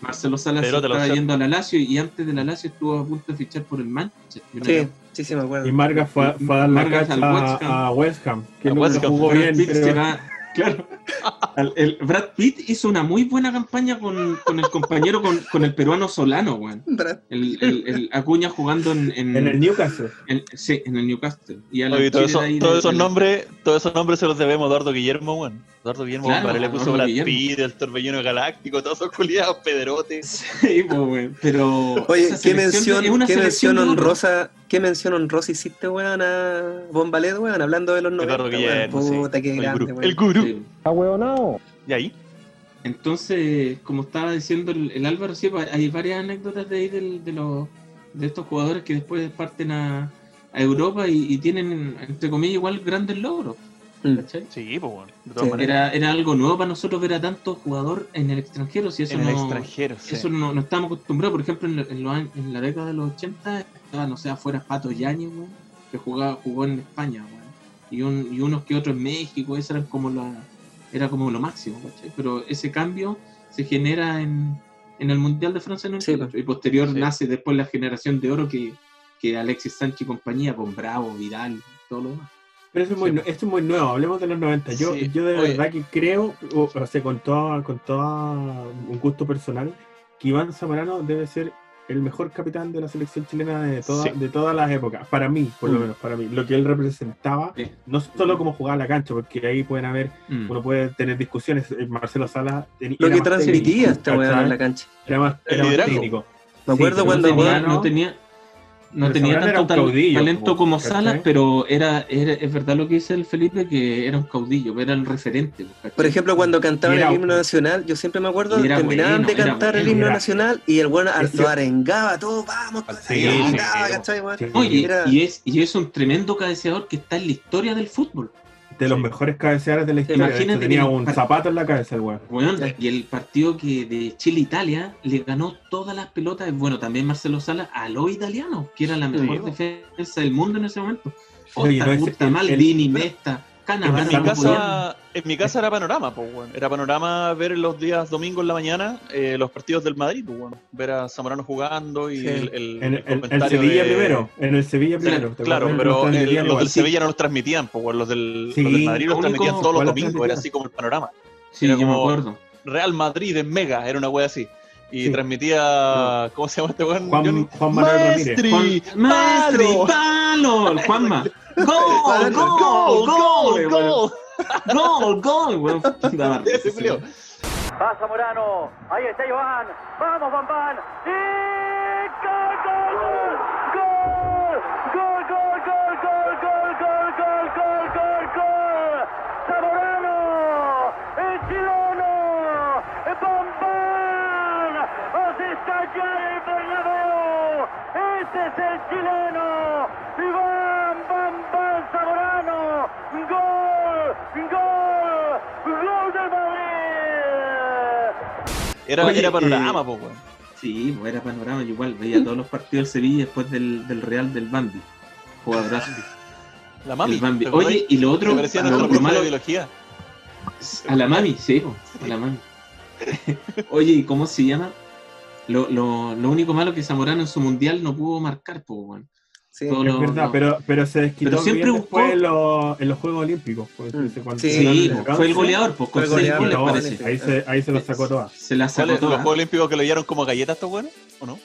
Marcelo Salas se estaba yendo a la Lazio y antes de la Lazio estuvo a punto de fichar por el Manchester Sí, sí, sí, me acuerdo. Y Marga fue, a- fue a dar la cacha al West Ham. a, a West Ham, que A West Ham. jugó Brad bien. Pitt pero- se va- claro. El Brad Pitt hizo una muy buena campaña con, con el compañero, con, con el peruano Solano, weón. Brad. El, el- el Acuña jugando en, en, En el Newcastle. en- sí, en el Newcastle. Y a la Oye, todo eso- ahí todos de- esos nombres, todos esos nombres se los debemos a Eduardo Guillermo, weón. Eduardo Guillermo, Claro, le puso Eduardo Brad. Pitt, el torbellino galáctico, todos esos culiados, Pedrote. Sí, pues, weón. Pero. Oye, ¿qué mención, qué mención honrosa, qué mención honrosa hiciste, weón, a Bombalet, weón, hablando de los 90, Eduardo weón. Guillermo, sí. Puta, qué El grande, gurú. weón. El gurú. Sí. ¿Y ahí? Entonces, como estaba diciendo el, el Álvaro, sí, pues, hay varias anécdotas de ahí del- de, los, de estos jugadores que después parten a, a Europa y, y tienen, entre comillas, igual grandes logros. Mm. ¿cachai? Sí, pues, weón. De todas Sí. maneras. Era, era algo nuevo para nosotros ver a tanto jugador en el extranjero. Si eso en el no, extranjero, sí. Eso no, no estábamos acostumbrados. Por ejemplo, en, la- en los años- en la década de los 80 estaba, no sé, afuera Pato Yañez, que jugaba, jugó en España. Y, un- y unos que otros en México, eso eran como la, era como lo máximo, ¿cachai? Pero ese cambio se genera en, en el Mundial de Francia en el Sí, 98, y posterior Sí. nace después la generación de oro que, que Alexis Sánchez y compañía, con Bravo, Vidal, todo lo demás. Pero eso es muy, Sí. esto es muy nuevo, hablemos de los 90. Yo, Sí, yo de oye. verdad que creo, o, o sea, con todo con toda un gusto personal, que Iván Zamorano debe ser el mejor capitán de la selección chilena de, toda- Sí. de todas las épocas. Para mí, por lo Mm. menos, para mí. Lo que él representaba, Sí. no solo como jugaba la cancha, porque ahí pueden haber, Mm. uno puede tener discusiones. eh, Marcelo Salas teni- Lo que transmitía técnico, esta weá en la cancha. Era más, El era más técnico. Me acuerdo cuando tenía, no tenía, no Pero tenía tanto un tal- caudillo, talento como ¿cachai? Salas, pero era, era- es verdad lo que dice el Felipe, que era un caudillo, era el referente. ¿cachai? Por ejemplo, cuando cantaban el himno nacional, yo siempre me acuerdo, terminaban bueno, de cantar el himno era- nacional y el bueno Ese- lo arengaba todo, vamos, Sí, y sí. Oye, Era- y, es, y es un tremendo cabeceador que está en la historia del fútbol. De los mejores cabeceadores de la historia. De hecho, Imagínate tenía un zapato en la cabeza el weón. Y el partido que de Chile-Italia le ganó todas las pelotas, bueno, también Marcelo Sala, a los italianos, que era la mejor defensa del mundo en ese momento. Oye, Osta, no, ese- Gutta, el- Maldini, Nesta, En mi, no casa, en mi casa era panorama, pues, weón. Era panorama ver los días domingo en la mañana eh, los partidos del Madrid, pues, weón. Ver a Zamorano jugando y Sí. el, el- En, el en- en comentario Sevilla de- primero. En el Sevilla primero. ¿te Claro, pero Los el- transmitían los igual. del Sevilla no los transmitían, pues. Los del, Sí, los del Madrid los transmitían todos los ¿cuál los domingos, era así como el panorama. Sí, Era yo me como- acuerdo. Real Madrid en Mega, era una wea así. Y Sí. transmitía. ¿Cómo se llama este weón? Juan? Juan Manuel Ramírez. Maestri, Juan- Maestri, palo. Juanma. Gol, gol, Gol, gol, gol, gol. gol, gol, weón. Va Zamorano, ahí está Iván, vamos Bambán, y gol, gol, gol, gol, es el chileno, Iván Bambán Zamorano, gol, gol, gol del Madrid. Era, Oye, era panorama, eh, pues, weón. Sí, pues era panorama, yo igual veía todos los partidos del Sevilla después del, del Real del Bambi. Jugadorazo. La mami. Oye, y lo otro, parecía lo- nuestro lo profe malo- de biología. A la mami, sí, po, a la mami. Oye, ¿y cómo se llama? Lo, lo, lo único malo que Zamorano en su mundial no pudo marcar, pues, weón. Sí. Todo Es lo- verdad, lo- pero, pero se desquitó Pero siempre bien buscó- después en los, en los Juegos Olímpicos. pues, Mm. cuando- Sí, Sí, fue el goleador, pues, con seis goleador, goles no, parece. Ahí se, ahí se lo sacó todas. Se la sacó ¿Cuáles? ¿Los. Juegos Olímpicos que lo llevaron como galletas estos weones? ¿O no?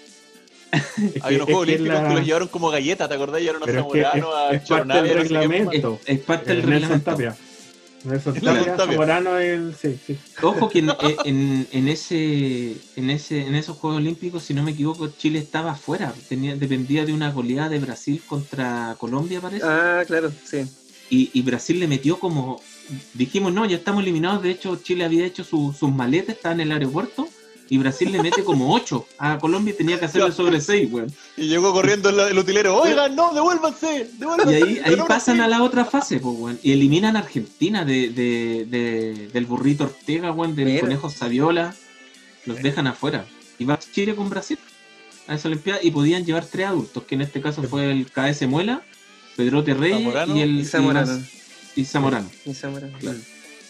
Es Hay que- unos es Juegos Olímpicos la- que los llevaron como galletas, ¿te acordás? Llevaron a es que es, Zamorano, a es parte Chornavia, del no sé qué más. reglamento. Es parte del Eh, reglamento. Zamorano, el, sí, sí. Ojo que en, en, en ese, en ese en esos Juegos Olímpicos, si no me equivoco, Chile estaba afuera. Tenía, dependía de una goleada de Brasil contra Colombia, parece. Ah, claro, sí. Y, y Brasil le metió como. Dijimos, no, ya estamos eliminados. De hecho, Chile había hecho su- sus maletas, estaba en el aeropuerto. Y Brasil le mete como 8 a Colombia y tenía que hacerle sobre 6, weón. Y llegó corriendo el, el utilero. Oigan, no, devuélvanse, Y devuélvanse. ahí, ahí pasan a la otra fase, pues, weón. Y eliminan a Argentina de, de- de- del burrito Ortega, weón, del Mira. conejo Saviola. Los dejan afuera. Y va Chile con Brasil a esa Olimpiada y podían llevar tres adultos, que en este caso fue el KS Muela, Pedrote Reyes Zamorano y el y Zamorano. y Zamorano. Y Zamorano.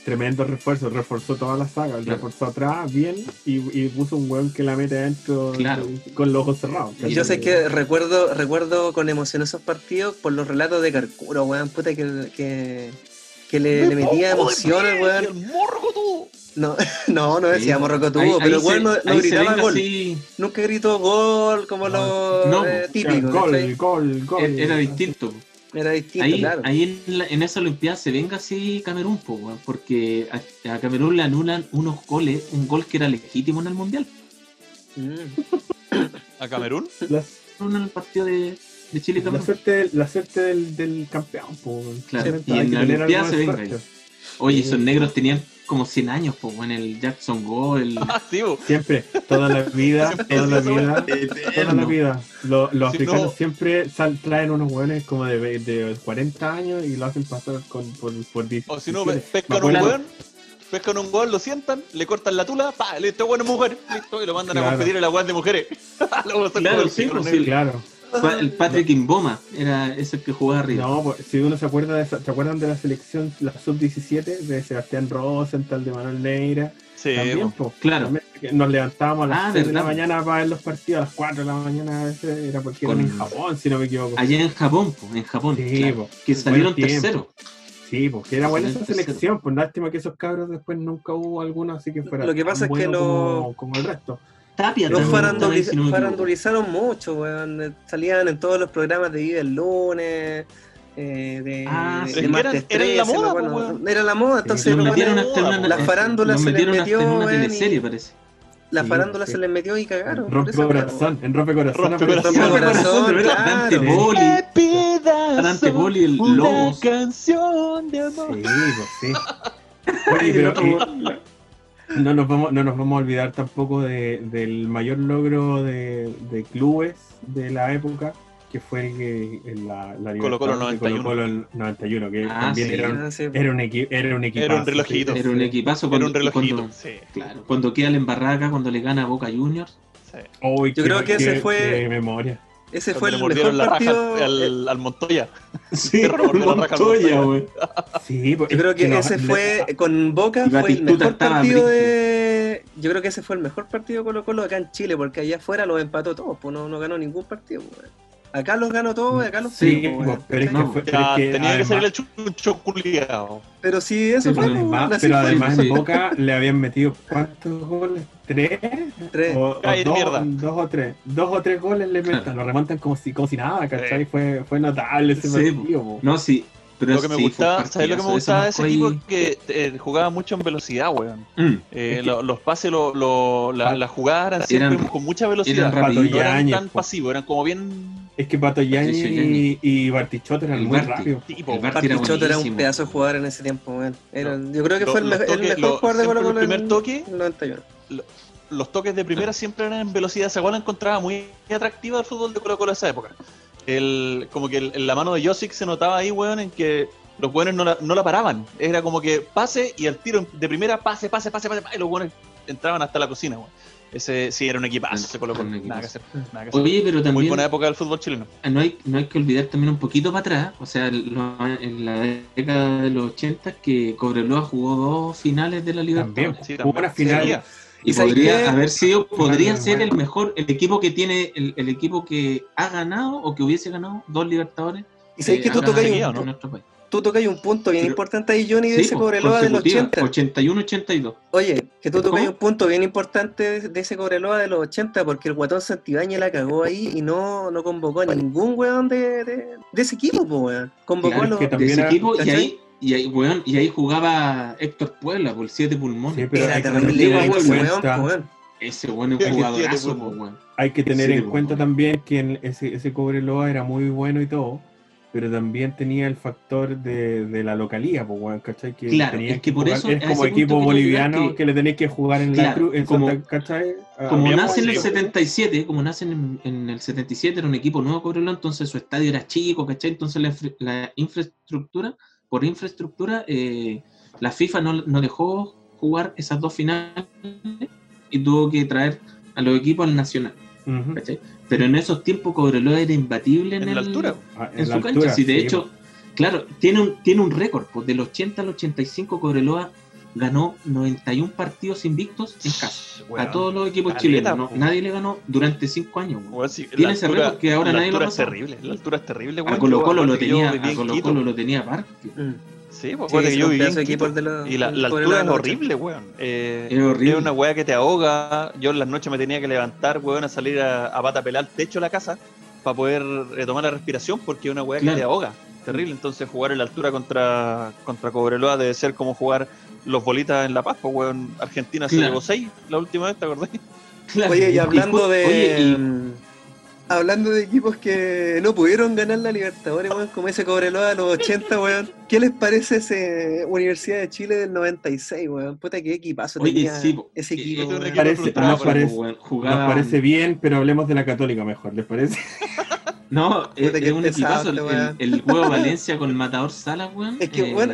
Tremendo refuerzo, reforzó toda la saga, Claro. reforzó atrás bien y, y puso un weón que la mete adentro Claro. con los ojos cerrados. Y yo sé que recuerdo, recuerdo con emoción esos partidos por los relatos de Carcuro, weón, puta que, que, que le, le metía emoción al El weón. morro tú. No, no, no decía Sí. Morrocotudo, Ahí- pero el weón no, gritaba venga gol. así, Nunca gritó gol como los No, eh, típicos. Gol, gol, gol. e- era distinto. Era distinto, Ahí, claro. ahí en, la- en esa Olimpiada se venga así Camerún, po, porque a, a Camerún le anulan unos goles, un gol que era legítimo en el Mundial. Mm. ¿A Camerún? La, En el partido de, de Chile la suerte, la suerte del, del campeón. po, Claro, y en la Olimpiada se venga. Oye, esos negros tenían como 100 años, pues, en el Jackson Go, el... Ah, sí. Siempre, toda la vida, toda la vida, toda la vida. Lo- los Si africanos no- siempre sal- traen unos hueones como de, de 40 años y lo hacen pasar con, por, por 10. O si no, Me pescan un weón, pescan un weón, lo sientan, le cortan la tula, pa, listo, bueno, mujer, listo, y lo mandan a competir en la weón de mujeres. Claro, sí. Claro. Pa- el Patrick Imboma, era ese que jugaba arriba. No, pues, si uno se acuerda de ¿se acuerdan de la selección, la sub-17 de Sebastián Rosenthal, de Manuel Neira? Sí, También, bo. pues, Claro. también, nos levantábamos a las Ah, 6 de la mañana para ver los partidos, a las 4 de la mañana a veces era porque Con- eran en Japón, si no me equivoco. Allá en Japón, pues, en Japón, Sí, claro, po. que salieron Buen tiempo. tercero. Sí, porque era buena esa selección, pues lástima que esos cabros después nunca hubo alguno así que fuera Lo que pasa tan es que lo- como, como el resto. Tapia Los también, faranduli- también, si no me equivoco. farandulizaron mucho, weón. Eh, Salían en todos los programas de Vive el Lunes. eh, de, Ah, de martes la 13, moda, me acuerdo. po, weón. Era la moda, entonces los metieron hasta una, la farándula se les metió, en una teleserie, parece. La Sí, farándula sí. se les metió y cagaron. En por Rompe corazón, en rompe corazón. Rompe corazón. Rompe corazón, de verdad, claro. Dante Poli. Dante Poli, el una canción de amor. Sí, pues sí. Oye, pero y- no, nos vamos, no nos vamos a olvidar tampoco de- del mayor logro de, de clubes de la época, que fue el que en la, la Libertadores de 91. Colo-Colo el 91, que Ah, también sí. era, un, sí. era, un equi- era un equipazo. Era un relojito. sí. Era un equipazo Era cuando, un relojito. cuando, Sí. claro, cuando queda la embarrada acá, cuando le gana a Boca Juniors. Yo qué- creo que ese fue- qué memoria. Ese Cuando fue el mejor la partido. raja eh, al, al Montoya. Sí, Montoya, güey. Sí, Yo creo que no, ese le- fue, con Boca, fue el mejor partido de. Yo creo que ese fue el mejor partido Colo Colo acá en Chile, porque allá afuera los empató todos, pues no, no ganó ningún partido. pues. Acá los ganó todos y acá los Sí, perdió, pues, pues, pero es que, fue- pero es que tenía que salir el chuncho culiado. Pero sí, eso fue. pero pues, además- así pero fue. además sí. en Boca le habían metido ¿cuántos goles? ¿Tres? Tres. O, o Ay, dos, o tres. Dos o tres goles le meten, lo remontan como si, como si nada, ¿cachai? Fue, fue notable ese Sí, partido. po. No, sí. Pero Lo que me sí, gustaba, ¿sabes lo que me gustaba de ese equipo? Que eh, jugaba mucho en velocidad, weón. Mm. Eh, Es que- lo- los pases, lo, lo- la- las jugadas eran siempre Eran- con mucha velocidad. eran no eran tan pasivos, eran como bien. Es que Pato Yañez Sí, sí, y, y Bartichotto eran El muy rápidos. tipo. El Barti era un pedazo de jugador en ese tiempo. Era- No. Yo creo que Lo- fue el, me- el toques- mejor lo- jugador de siempre Colo el Colo primer en toque- el 91. Los toques de primera siempre eran en velocidad. Esa la encontraba muy atractiva del fútbol de Colo Colo de esa época. El, como que el- la mano de Josic se notaba ahí, weón, en que los buenos no la, no la paraban. Era como que pase y al tiro de primera, pase, pase, pase, pase, y los buenos entraban hasta la cocina, weón. Ese sí era un equipazo, ese Colo Colo. Era un Nada que hacer. Nada que hacer. Oye, pero Muy también buena época del fútbol chileno. no hay, no hay que olvidar también un poquito para atrás, o sea, lo- en la década de los 80 que Cobreloa jugó dos finales de la Libertadores. También. Sí, Hubo una también. final. Sí, Y ¿Y sabes podría haber sido, podría ser el mejor, el equipo que tiene, el, el equipo que ha ganado o que hubiese ganado dos Libertadores. Y sabes eh, que tú tocas en seguido, ¿no? Tú tocas un punto bien Pero- importante ahí, Johnny, de Sí, ese Cobreloa de los consecutiva, 80. 81-82. Oye, que tú tocas un punto bien importante de- de ese Cobreloa de los 80, porque el guatón Santibáñez la cagó ahí y no, no convocó a ningún weón de, de, de ese equipo, po, weón. Convocó Claro, a los. de ese era- equipo y ¿cachai? ahí, y ahí, weón, y ahí jugaba Héctor Puebla por siete pulmones. Sí, pero Era terrible, weón, ese weón, cuenta- po, weón. Ese weón es un jugadorazo, weón. Hay que tener Sí, en cuenta también que ese, ese Cobreloa era muy bueno y todo, pero también tenía el factor de, de la localía, pues, ¿cachai? Que Claro, es que por jugar- eso es como equipo boliviano que- que, le tenéis que jugar en la cruz, en como- Santa- ¿cachai? Como nace en el sí, 77, como nace en, en el 77, era un equipo nuevo Cobreloa, entonces su estadio era chico, ¿cachai? Entonces la, infra- la infraestructura, por infraestructura, eh, la FIFA no, no dejó jugar esas dos finales y tuvo que traer a los equipos al Nacional. ¿cachai? Pero en esos tiempos Cobreloa era imbatible en, En el- la altura. Ah, en, la su cancha. altura, Sí, de sí, hecho, claro, tiene un, tiene un récord, pues del 80 al 85 Cobreloa ganó 91 partidos invictos en casa. Weón. a todos los equipos Caleta, chilenos. ¿no? Nadie le ganó durante 5 años. Weón, sí, Tiene la ese altura- récord que ahora la nadie lo altura ha es terrible, la altura es terrible, A. Colo Colo lo tenía, viví a en Colo. Colo lo tenía aparte. Mm. Sí, pues Sí, que yo viví en de equipos Quito. de la- Y la, altura es horrible, weón. Eh, Es horrible. Es una weá que te ahoga. Yo en las noches me tenía que levantar, weón, a salir a, a pata pelar el techo de la casa para poder retomar la respiración porque es una weá Claro. que te ahoga. Terrible. Entonces jugar en la altura contra, contra Cobreloa debe ser como jugar los bolitas en La Paz, pues, weón. Argentina se Claro. llevó 6 la última vez, ¿te acordás? Claro, Oye, y hablando de. oye, y- Hablando de equipos que no pudieron ganar la Libertadores, weón, como ese Cobreloa de los 80, weón. ¿Qué les parece ese Universidad de Chile del 96, weón? Puta, qué equipazo Oye, tenía sí, ese Eh, equipo, weón. equipo Parece- nos, pero, parece, nos parece bien, pero hablemos de la Católica mejor, ¿les parece? No, es, Puta, es un equipazo. El, este el, el juego Valencia con Matador Salas, weón. Es que, eh, bueno.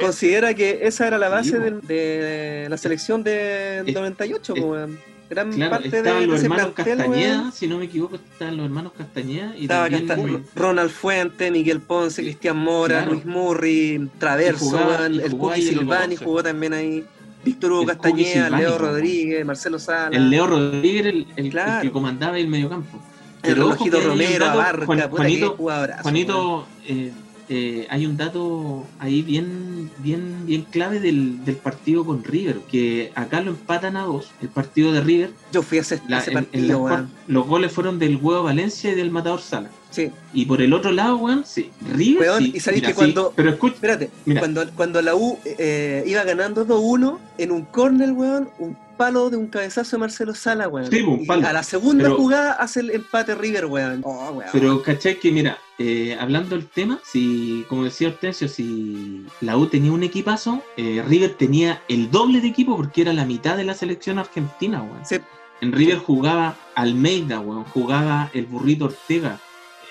Considera que esa era la base Sí, del- de, la selección del Es- 98, es- po, weón. Gran Claro, parte de, estaban de los ese hermanos plantel, Castañeda, weón. si no me equivoco, estaban los hermanos Castañeda y Estaba también Ronald Fuente, Miguel Ponce, Cristian Mora, Claro. Luis Murri, Traverso, Y jugaba- y el el Silvani jugó también ahí. Víctor Hugo El Castañeda, Leo. Rodríguez, Marcelo Sala, el Leo Rodríguez el, el- el Claro. que comandaba el mediocampo. el Pero que hay un Romero, Abarca, Juan- Juanito, weón. Juanito, eh, eh, hay un dato ahí bien, bien, bien clave del, del partido con River, que acá lo empatan a dos, el partido de River. Yo fui a ese, La- ese en- en partido, los goles fueron del Huevo Valencia y del Matador Sala. Sí. Y por el otro lado, weón, sí. River. Weón, sí, y sabéis que cuando. sí, pero escucha, Espérate, cuando, cuando la U eh, iba ganando 2-1, en un córner, weón, un palo de un cabezazo de Marcelo Sala, weón. Sí, un Y a la segunda Pero- jugada hace el empate River, weón. Oh, weón. Pero, ¿cachai? Que mira, eh, hablando del tema, si, como decía Hortensio, si la U tenía un equipazo, eh, River tenía el doble de equipo porque era la mitad de la selección argentina, weón. En River jugaba Almeida, weón, jugaba el burrito Ortega,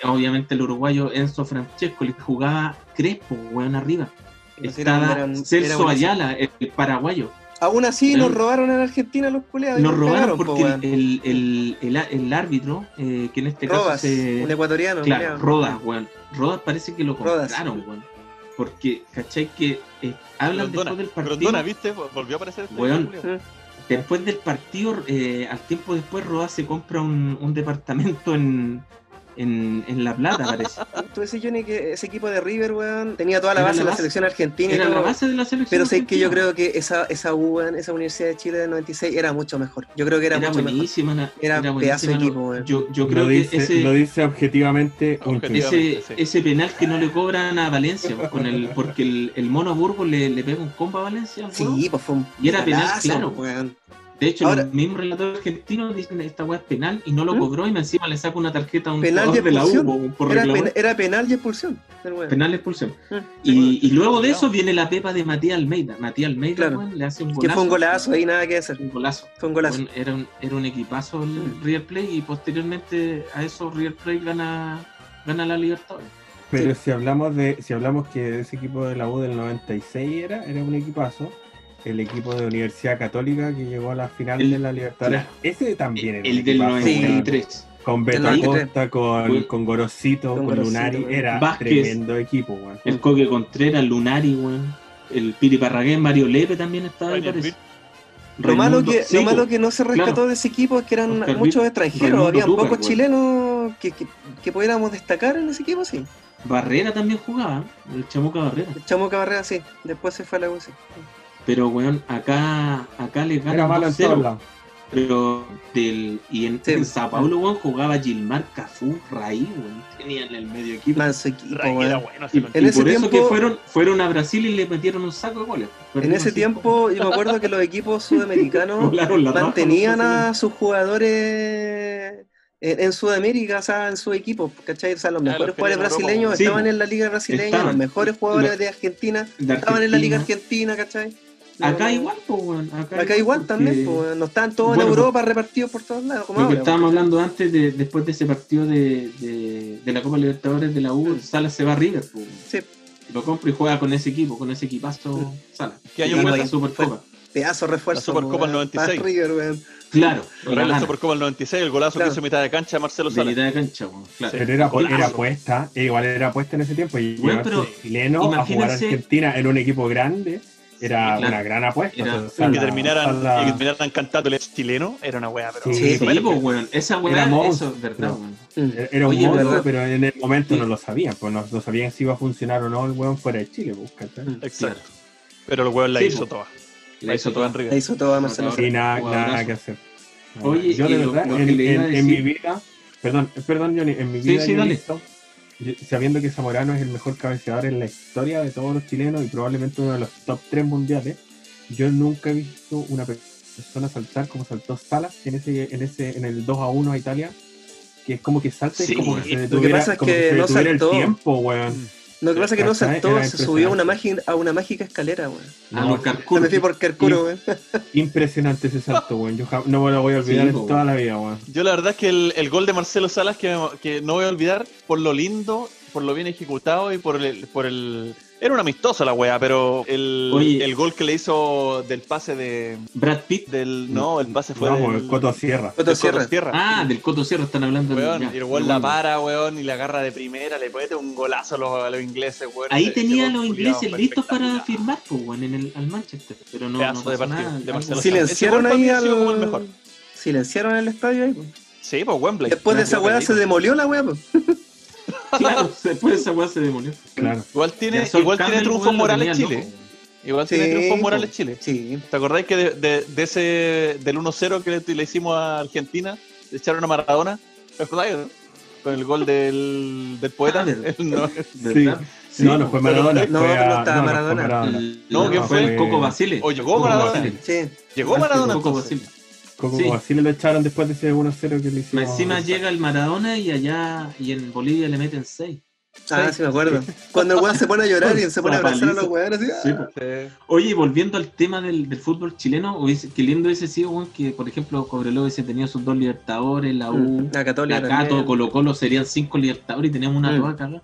obviamente el uruguayo Enzo Francesco, le jugaba Crespo, weón, arriba. Estaba eran- eran- era Celso. Ayala, el paraguayo. Aún así nos robaron en Argentina los culeados. Nos robaron porque el, el, el, el árbitro, eh, que en este Robas, caso se... un ecuatoriano, Claro. Rodas, weón. Rodas parece que lo compraron, weón. Porque, ¿cachai? Que eh, hablan después del partido. Grondona, ¿viste? Volvió a aparecer este Weón, después del partido, eh, al tiempo después, Rodas se compra un, un departamento en, en, en La Plata, parece. Tú decís, Johnny, que ese equipo de River, weón, tenía toda la base la de la base- selección argentina. y era la base de la selección Pero sé que yo argentina. creo que esa, esa U, weón, esa Universidad de Chile del 96 era mucho mejor. Yo creo que era, Era mucho buenísima, mejor. la- Era, era pedazo de buenísima, equipo, weón. Yo, yo creo lo, que dice, ese, lo dice objetivamente tuit. ese, ese penal que no le cobran a Valencia, con el, porque el, el mono Burgos le, le pega un combo a Valencia. Sí, pues fue un Y era penal, claro. weón. De hecho, Ahora- los mismos relatores argentinos dicen que esta weá es penal y no lo ¿Mm? cobró y encima le saca una tarjeta a un Penal de la U por, era, reclamar. pen- era penal y expulsión. Penal y expulsión. Mm. Y, y luego de eso viene la pepa de Matías Almeida. Matías Almeida Claro. weón, le hace un Que golazo. fue un golazo ahí, nada que hacer. Un golazo. Fue un golazo. Era, un, era un equipazo el River Plate y posteriormente a eso River Plate gana, gana la Libertadores. Pero si hablamos de, si hablamos que ese equipo de la U del 96 era, era un equipazo, el equipo de Universidad Católica que llegó a la final El- de la Libertadores, ese también era El un del equipazo, weón. 93. Con Del Beto 93. Acosta, con, con Gorosito, Con con, Gorosito, Lunari, era Vázquez. tremendo equipo, weón. El Coque Contreras, Lunari, weón. El Piri Parragués, Mario Lepe también estaba ahí, parece. Lo malo, que, lo malo que no se rescató Claro. de ese equipo es que eran Oscar muchos extranjeros, Tupper, pocos chilenos que, que, que pudiéramos destacar en ese equipo, sí. Barrera también jugaba, el Chamuca Barrera. El Chamuca Barrera, sí. Después se fue a la U, sí. Pero, weón, acá, acá le ganan Era malo en 2-0. todos lados. Pero del, y en, Sí. en Sao Paulo, weón, jugaba Gilmar Cafú, Raí, weón. Tenían el medio equipo. Era bueno, Y, y En ese por eso que tiempo- fueron, fueron a Brasil y le metieron un saco de goles. En ese cinco. tiempo, yo me acuerdo que los equipos sudamericanos mantenían a sus jugadores en, en Sudamérica, o sea, en su equipo, ¿cachai? O sea, los mejores jugadores brasileños sí, estaban en la liga brasileña, Estaban. los mejores jugadores Los- de Argentina de estaban en la liga Argentina. argentina, ¿cachai? Acá igual, pues, weón. Acá, Acá igual también, pues, no estaban todos Bueno, en Europa repartidos por todos lados, como Lo que ahora. estábamos ¿cachai? hablando antes, de, después de ese partido de, de, de la Copa Libertadores de la U, Salas se va a River. pues. Sí. Lo compra y juega con ese equipo, con ese equipazo Salas. ¿Qué año Y fue gana la? Supercopa. Pedazo de refuerzo. La Supercopa del 96. para River, weón. Claro, Real la. Supercopa del 96, el golazo Claro. que hizo mitad de cancha Marcelo de Sala. mitad de cancha, weón, claro. Pero era, Golazo. era apuesta, igual era apuesta en ese tiempo. Y Bueno, pero chileno a jugar a Argentina en un equipo grande era Sí, claro. una gran apuesta. Era- O sea, Y que Sala- terminaran, y que terminaran cantando el chileno, era una wea, pero. Sí, Sí, pero- pues, weón. Esa weá, Era eso monstruo. verdad, weón. Mm. Era un Oye, monstruo, ¿verdad? pero en el momento Sí. no lo sabían, pues no, no sabían si iba a funcionar o no el weón fuera de Chile, pues, ¿cachai? Exacto. Pero el weón la Sí, hizo po. toda. La hizo toda en La River. hizo toda Marcelo. Sí, nada, nada que hacer. Oye, yo de verdad, en, mi vida, perdón, perdón, Johnny, en mi Sí, vida sí, he dale. visto, sabiendo que Zamorano es el mejor cabeceador en la historia de todos los chilenos y probablemente uno de los top 3 mundiales, yo nunca he visto una pe- persona saltar como saltó Salas en ese, en ese, en el 2 a 1 a Italia, que es como que salta y Sí. como que se que detuviera, pasa es como que se no detuviera el tiempo, weón. Lo que pasa es que no saltó, Era se subió a una, mágica, a una mágica escalera, weón. Ah, No, por Carcuro. me fui por Carcuro, weón. Impresionante ese salto, weón. Yo no me lo voy a olvidar Sí, en toda la vida, weón. Yo la verdad es que el, el gol de Marcelo Salas que, que no voy a olvidar por lo lindo, por lo bien ejecutado y por el, por el... Era una amistosa la weá, pero el, Oye. el gol que le hizo del pase de... Brad Pitt. Del, no, el pase fue No, del, el Coto Sierra. Coto Sierra. Sierra. Ah, del Coto Sierra están hablando. de- Weón, ya, y el weón la para, weón, y la agarra de primera, le mete un golazo a los, a los ingleses, weón. Ahí Ese- tenía a ese los ingleses listos para firmar, pues, weón, en el, al Manchester. Pero no, Pedazo no de partido nada. de Marcelo Silenciaron ahí al... mejor. Silenciaron el estadio ahí, weón. Sí, pues Wembley. Después de esa weá se de demolió la weá, pues. Claro, después esa weá se demolió. Claro. Igual tiene, igual tiene triunfos morales tenía Chile. loco. Igual Sí, tiene triunfos morales Chile. Sí. ¿Te acordáis que de, de- de ese del 1-0 que le, le hicimos a Argentina, le echaron a Maradona? ¿Te acordáis, no? Con el gol del, del poeta. Ah, no- Sí. Sí, no, no fue Maradona. No, fue pero a- estaba no, no fue Maradona. No, ¿quién fue? el Coco Basile. O llegó Coco Maradona. Basile. Sí. Llegó Maradona Coco. Basile. Coco Sí. Basile lo echaron después de ese 1-0 que le hicimos. Encima llega el Maradona y allá y en Bolivia le meten 6. Ah, sí me acuerdo. Cuando el weón se pone a llorar y se pone a abrazar a los weones así. Sí, ah. Oye, y volviendo al tema del, del fútbol chileno, hubiese- qué lindo hubiese sido weón, que, por ejemplo, Cobreloa hubiese tenido sus dos libertadores, la U, Mm, La Católica la Cato. Colo Colo serían cinco libertadores y tenemos una Mm. toda cagada.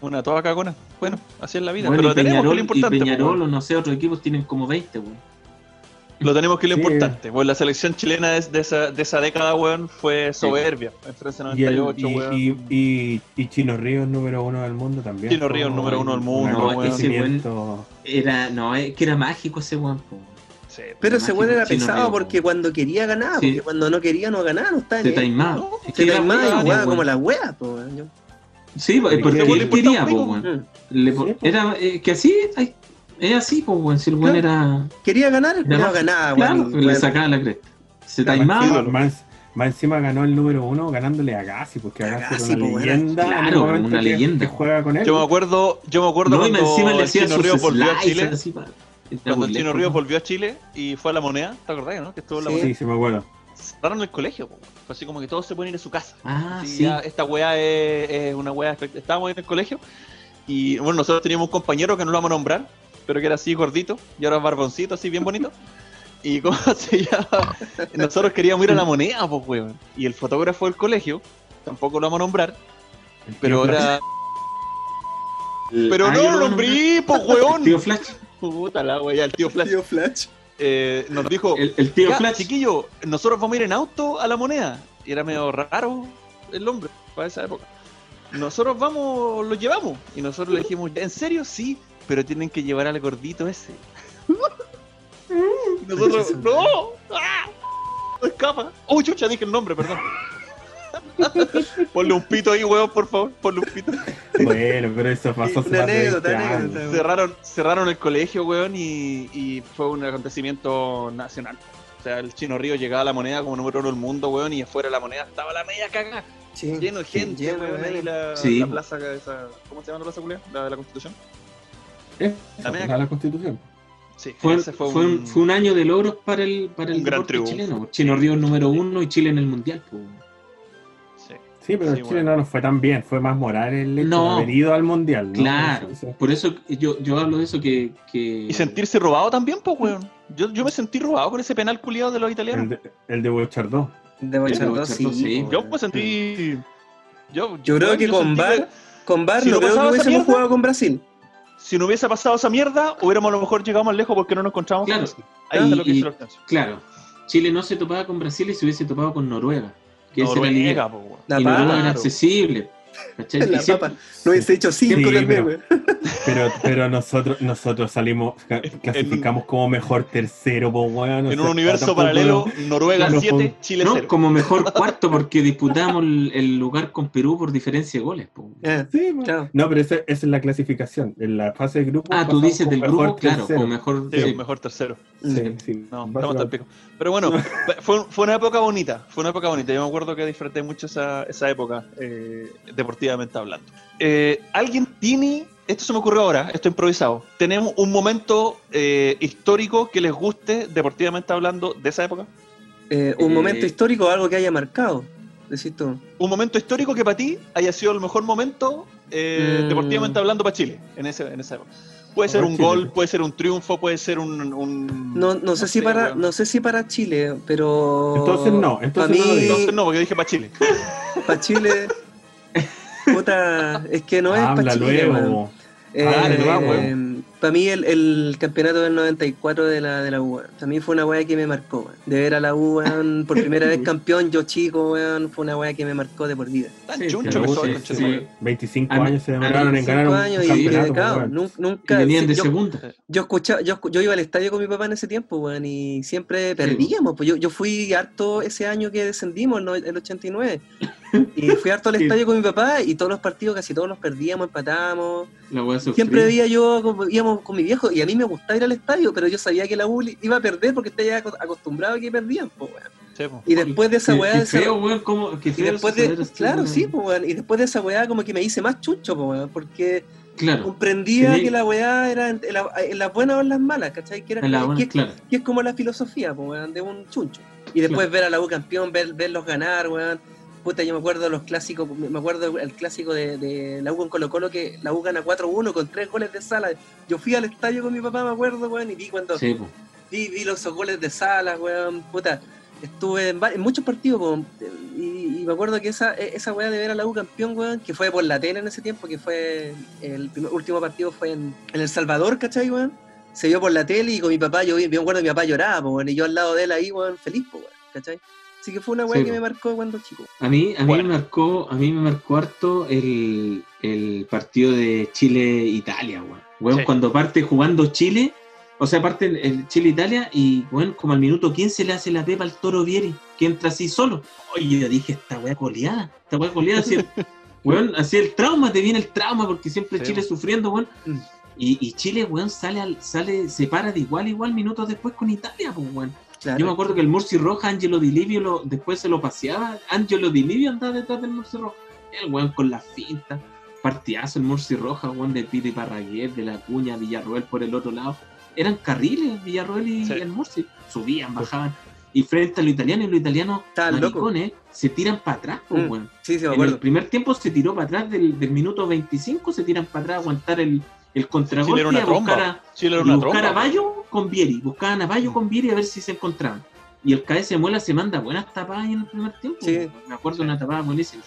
Una toda cagona. Bueno, así es la vida. Bueno, pero y tenemos que Peñarol, lo importante. y Peñarol o no sé, otros equipos tienen como 20, weón. Lo tenemos que lo Sí. importante. Pues la selección chilena de esa, de esa década, weón, fue soberbia. En Francia Y, el- 98, y, weón. y, y, y Chino Ríos número uno del mundo también. Chino Ríos, número uno del un mundo, No, weón. ese weón acontecimiento- era, no, es que era mágico ese weón. po. Sí. Pero ese weón era Chino pesado Río, porque cuando quería ganaba, Sí. porque cuando no quería no ganaba, no estaba Te ni ahí. taimaba. Es Se que era taimaba y jugaba como la wea, po, Sí, porque Porque él quería, po, weón. Mm. Era eh, que así, ay, es así, pues, weón. Si el weón era. Quería ganar, el más- ganaba, claro, weón. le sacaba la cresta. Se Más taimaba. más, más encima ganó el número uno ganándole a Gassi, porque Gassi Gassi, era una weón. leyenda. Claro, una leyenda. que juega con él. Yo me acuerdo, yo me acuerdo No, cuando encima le hacía Chino Ríos volvió a Chile. así Cuando el Chino Ríos ¿no? volvió a Chile y fue a la moneda, ¿te acordás, no? Que estuvo en la Sí. moneda. Sí, sí, me acuerdo. Cerraron el colegio, po. Fue así como que todos se pueden ir a su casa. Ah, Así, sí. ya, esta weá es, es una weá. Estábamos en el colegio y bueno, nosotros teníamos un compañero que no lo vamos a nombrar, pero que era así gordito y ahora barboncito, así bien bonito. Y cómo se llama, nosotros queríamos ir a la moneda, pues weón. Y el fotógrafo del colegio, tampoco lo vamos a nombrar, pero era. Pero no lo nombré, pues weón. Tío Flash. Puta la weá, el tío Flash. Tío Flash. Eh, nos dijo, El, el tío ya, Flash. chiquillo, nosotros vamos a ir en auto a la moneda. Y era medio raro el hombre para esa época. Nosotros vamos, lo llevamos. Y nosotros le dijimos, ¿en serio? Sí, pero tienen que llevar al gordito ese. Y nosotros, ¡no! ¡Ah! ¡No escapa! ¡Oh, chucha! Dije el nombre, perdón. Ponle un pito ahí, weón, por favor. Ponle un pito. Bueno, pero eso pasó hace Una más anécdota, 20 años. anécdota. Cerraron, cerraron el colegio, weón, y, y fue un acontecimiento nacional. O sea, el Chino Río llegaba a la moneda como número uno del mundo, weón, y afuera de la moneda estaba la media cagada. Sí. Lleno de gente, lleno, weón, ahí weón. la, Sí. la plaza, esa, ¿cómo se llama la plaza, Julián? La de la Constitución. ¿Eh? La constitución. Sí, Fue, ese fue, fue un, un... fue un año de logros para el, para el gran triunfo. chileno. Chino Río número uno y Chile en el mundial. po. sí. Sí, pero Sí, Chile bueno. no nos fue tan bien. Fue más moral el hecho No. de haber ido al mundial. ¿no? Claro, Eso- eso- por eso yo, yo hablo de eso que. que... Y sentirse robado también, pues, weón. Yo, yo me sentí robado con ese penal culiado de los italianos. El de, el de Bochardó. De Bochardó, Sí, sí. Yo me sentí... Yo, Yo creo que yo con sentí VAR, que con VAR Si no creo que hubiésemos jugado con Brasil. Si no hubiese pasado esa mierda, hubiéramos a lo mejor llegado más lejos porque no nos encontramos Claro. con Brasil. Ahí está lo que Y-. Claro, Chile no se topaba con Brasil y se hubiese topado con Noruega. Que ese era el Noruega, po, y Noruega papa. era accesible. ¿Cachai? La siempre- papa. No hubiese hecho cinco Sí, también, pero-. Pero, pero nosotros, nosotros salimos, ca- clasificamos como mejor tercero, po, weón. o En sea, un universo paralelo, no- Noruega no 7, fue- Chile No, 0. como mejor cuarto porque disputamos el, el lugar con Perú por diferencia de goles. po. Eh, Sí. Claro. No, pero esa, esa es la clasificación. En la fase de grupo. Ah, tú dices del mejor grupo, claro, tercero. como mejor. Sí, sí. mejor tercero. Sí, sí. No, estamos al pico. Pero bueno, fue, fue una época bonita. Fue una época bonita. Yo me acuerdo que disfruté mucho esa, esa época, eh, deportivamente hablando. Eh, ¿Alguien tiene.? Esto se me ocurrió ahora, esto improvisado. ¿Tenemos un momento eh, histórico que les guste, deportivamente hablando, de esa época? Eh, un Eh, momento histórico, algo que haya marcado. Decís tú. Un momento histórico que para ti haya sido el mejor momento, eh, Mm. deportivamente hablando, para Chile, en, ese, en esa época. Puede ser un Chile. gol, puede ser un triunfo, puede ser un. un- No, no sé si para, no sé si para Chile, pero Entonces no, entonces para no. Entonces no, porque dije para Chile. para Chile, puta, es que no es para Chile, luego. Dale. Para mí el, el campeonato del 94 de la, de la U, weón. a mí fue una weá que me marcó, weón. de ver a la U weón, por primera vez campeón, yo chico, weón, fue una weá que me marcó de por vida. Tan Sí, chuncho que soy, sí, concha sí. de madre. 25 A mí- años se demoraron en ganar un años y campeonato. que, claro, Y nunca, venían sí, de yo, segunda. yo escuchaba, yo, yo iba al estadio con mi papá en ese tiempo, weón, y siempre perdíamos. Pues yo, yo fui harto ese año que descendimos, el 89. Y fui harto al Sí. estadio con mi papá y todos los partidos, casi todos los perdíamos, empatábamos. La. Siempre veía yo, como- íbamos con mi viejo y a mí me gustaba ir al estadio, pero yo sabía que la U iba a perder porque estaba acostumbrado a que perdían, po, weón. Y después de esa weá, claro, sí, pues, weón. Y después de esa weá, como que me hice más chucho, pues, weón, porque Claro. comprendía que la weá era en, en la- en las buenas o en las malas, ¿cachai? Que, era, En las que- claro. que es como la filosofía, pues, weón, de un chuncho. Y después ver a la U campeón, ver, verlos ganar, weón. Puta, yo me acuerdo los clásicos, me acuerdo el clásico de, de la U con Colo Colo que la U gana 4-1 con tres goles de sala. Yo fui al estadio con mi papá, me acuerdo, weón, y vi cuando Sí, vi, vi los goles de sala, weón, puta. Estuve en, muchos partidos, weón, y, y me acuerdo que esa, e- esa weá de ver a la U campeón, weón, que fue por la tele en ese tiempo, que fue el primer- último partido fue en, en El Salvador, ¿cachai, weón? Se vio por la tele y con mi papá, yo vi, me acuerdo que mi papá lloraba, weón, y yo al lado de él ahí, weón, feliz, weón, ¿cachai? Así que fue una weá Sí, que po. me marcó cuando chico. A mí, a mí me marcó, a mí me marcó harto el, el partido de Chile-Italia, weón. Weón, Sí. cuando parte jugando Chile, o sea, parte el, el Chile-Italia y, weón, como al minuto 15 le hace la pepa al Toro Vieri, que entra así solo. Oye, yo dije, esta weá goleada, esta weá goleada, así el, weón, así el trauma, te viene el trauma, porque siempre Sí, Chile sufriendo, weón. Y, y Chile, weón, sale, al, sale, se para de igual a igual minutos después con Italia, pues, weón. Claro. Yo me acuerdo que el Murci Roja, Angelo Di Livio, lo, después se lo paseaba. Angelo Di Livio andaba detrás del Murci Roja. El weón con la finta. Partidazo el Murci Roja, weón de Piti Parraguer, de la Cuña, Villarroel por el otro lado. Eran carriles, Villarroel y Sí. el Murci. Subían, bajaban. Y frente a los italianos, y los italianos maricones se tiran para atrás, pues, Mm, weón. Sí, sí, me En acuerdo. el primer tiempo se tiró para atrás del, del minuto 25, se tiran para atrás a aguantar el, el contragolpe Chile era una buscar a, era una buscar a Bayo con Vieri. Buscaban a Bayo con Vieri a ver si se encontraban. Y el KS Muela se manda buenas tapadas ahí en el primer tiempo. Sí. Me acuerdo de una tapada buenísima.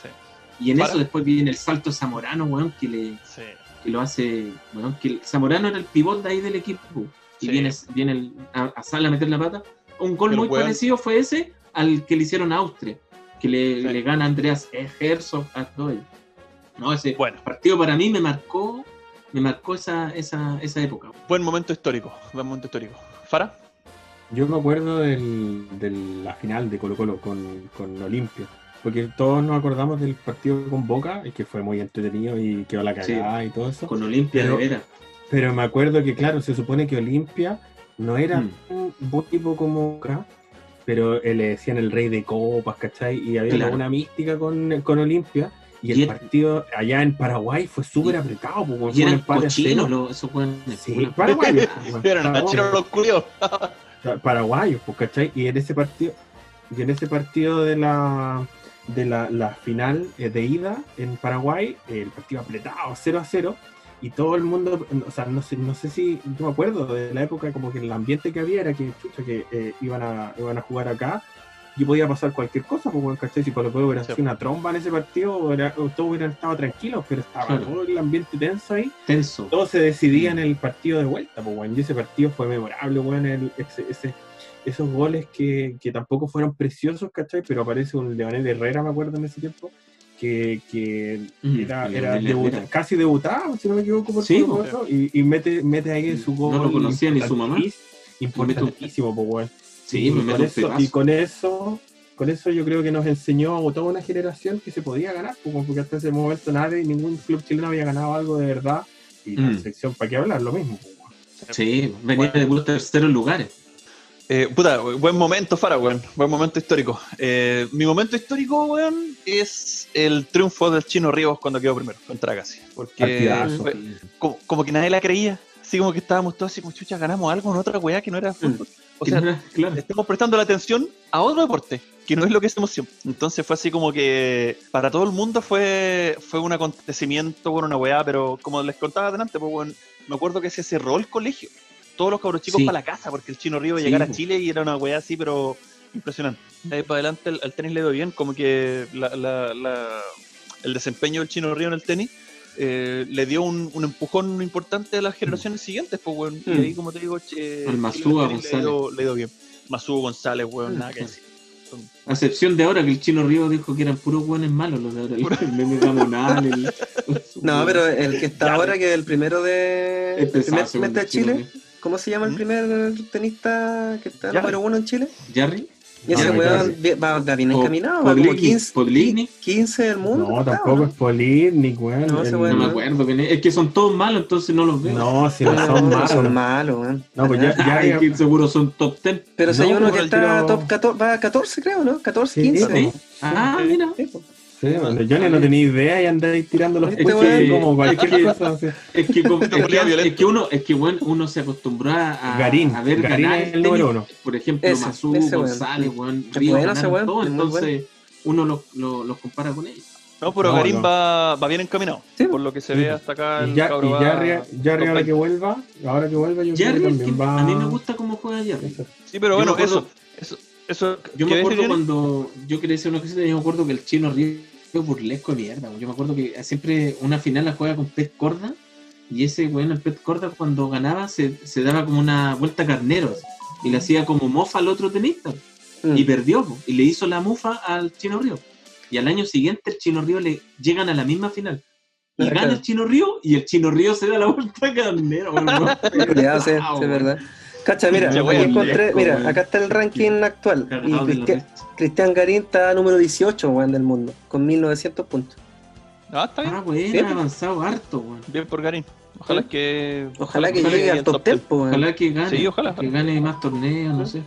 Y en Para. eso después viene el salto Zamorano, weón, que, le, Sí. que lo hace. Weón, que el Zamorano era el pivot de ahí del equipo. Y Sí. viene, viene el- a, a Sala a meter la pata. Un gol muy weón. parecido fue ese al que le hicieron a Austria. Que le, Sí. le gana Andreas Herzog a todo ello. No, ese Bueno. partido para mí me marcó. Me marcó esa, esa, esa época. Buen momento histórico. Buen momento histórico. ¿Fara? Yo me acuerdo del- de la final de Colo Colo con, con Olimpia. Porque todos nos acordamos del partido con Boca, y que fue muy entretenido y quedó la cagada y todo eso. Con Olimpia Pero- de veras. Pero me acuerdo que, claro, se supone que Olimpia no era Mm. un buen tipo como Boca, pero le decían el rey de copas, ¿cachai? Y había Claro. una mística con, con Olimpia. Y el Y el- partido allá en Paraguay fue súper apretado. Pues, Y fue eran empate a cero. cochinos los- esos weones. Sí, Una- paraguayos. pues, paraguayos. paraguayos, pues, ¿cachai? Y en ese partido, y en ese partido de la de la, la final eh, de ida en Paraguay, eh, el partido apretado, 0 a 0, y todo el mundo, o sea, no sé, no sé si, yo me acuerdo de la época como que el ambiente que había era que, chucha, que eh, iban, a, iban a jugar acá, y podía pasar cualquier cosa, pues, bueno, ¿cachai? Si Colo Colo hubiera Sí. sido una tromba en ese partido, era- todos hubieran estado tranquilos, pero estaba Claro. todo el ambiente tenso ahí Tenso. todo se decidía en el partido de vuelta, pues, weón. Y ese partido fue memorable, weón. el- ese- ese- esos goles que, que tampoco fueron preciosos, ¿cachai? Pero aparece un Leonel Herrera, me acuerdo en ese tiempo, que, que Mm, era, era debuta- casi debutado, si no me equivoco, por Sí. Colo, y, y mete, mete ahí su gol. No lo conocía ni su mamá. importantísimo- pues, weón. Sí, y, me con eso, y con eso, con eso yo creo que nos enseñó a toda una generación que se podía ganar, porque hasta ese momento nadie, ningún club chileno había ganado algo de verdad. Y la Mm. selección, ¿para qué hablar? Lo mismo. Sí, venía de puros terceros lugares. Eh, puta, buen momento, Fara, weón. Buen momento histórico. Eh, mi momento histórico, weón, es el triunfo del Chino Ríos cuando quedó primero contra Agassi. Porque Partidazo. fue como, como que nadie la creía. Así como que estábamos todos así como, chucha, ganamos algo en otra weá que no era fútbol. O sea, no claro. estamos prestando la atención a otro deporte, que no es lo que hacemos siempre. Entonces fue así como que para todo el mundo fue, fue un acontecimiento, bueno, una weá, pero como les contaba adelante, pues bueno, me acuerdo que se cerró el colegio. Todos los cabros chicos Sí. para la casa, porque el chino Río Sí, llegar a po. Chile y era una weá así, pero impresionante. De ahí para adelante el, el tenis le dio bien, como que la- la- la- el desempeño del chino Río en el tenis eh, le dio un, un empujón importante a las generaciones siguientes, pues weón. Y Mm. ahí, como te digo, che, Al Masúa tenis le dio, le dio bien. Masúa González, weón, nada que decir. Son- A excepción de ahora que el chino Río dijo que eran puros buenos malos los de ahora. El meme gamonal, el- No, pero el que está Ya, ahora, que es el primero de. Es El primer de Chile. ¿Cómo se llama el ¿Mm? primer tenista que está número uno en Chile? Jarry, Y ese No, weón va, va bien encaminado, va como Podlitnik, 15, Podlitnik. 15 del mundo. No, tampoco es Politnik, weón. No, ese El- weón No me acuerdo. quién es. Es que son todos malos, entonces no los veo. No, si no No, son malos. son malos, weón. No, pues ya, ya, seguro son top 10. Pero si hay No, uno por que está tiro- top 14, va a 14 creo, ¿no? 14, Sí, 15. sí. Ah, mira. Sí, bueno, Johnny no tenía idea y andáis tirando los Este puestos weón- como cualquier es que- cosa. Es que, como- es que, es que uno, es que bueno, uno se acostumbró a, Garín, a ver Garín ganar es el número uno. Por ejemplo, Ese, Mazú, ese. González, weón, Es Río, bueno todo, entonces uno los lo, los compara con ellos. No, pero No, Garín no. Va, va bien encaminado. Sí. Por lo que se ve hasta acá. Y el y ya, Ria- ya top ahora 20. que vuelva, ahora que vuelva yo creo que también va... a mí me gusta cómo juega Jerry. Sí, pero Yo bueno, eso, eso, eso. Yo ¿qué me acuerdo cuando yo quería decir una cosita, yo me acuerdo que el chino Río es burlesco de mierda. Yo me acuerdo que siempre una final la juega con Pet Corda y ese weón, el Pet Corda, cuando ganaba se, se daba como una vuelta a carneros y le hacía como mofa al otro tenista Mm. y perdió y le hizo la mufa al chino Río. Y al año siguiente el chino Río le llegan a la misma final. Y gana el chino Río y el chino Río se da la vuelta a carnero. sí, sí, es weón. verdad. Cacha, mira, weón, encontré, mira, acá está el ranking actual. Y Cristian, Garín está número 18, weón, del mundo, con 1900 puntos. Ah, está bien. Ah, bueno, pues. avanzado harto, weón. Bien por Garín. Ojalá Sí. que. Ojalá que llegue al top 10, 10. po, weón. Ojalá que gane. Sí, ojalá. Que gane más torneos, no sé.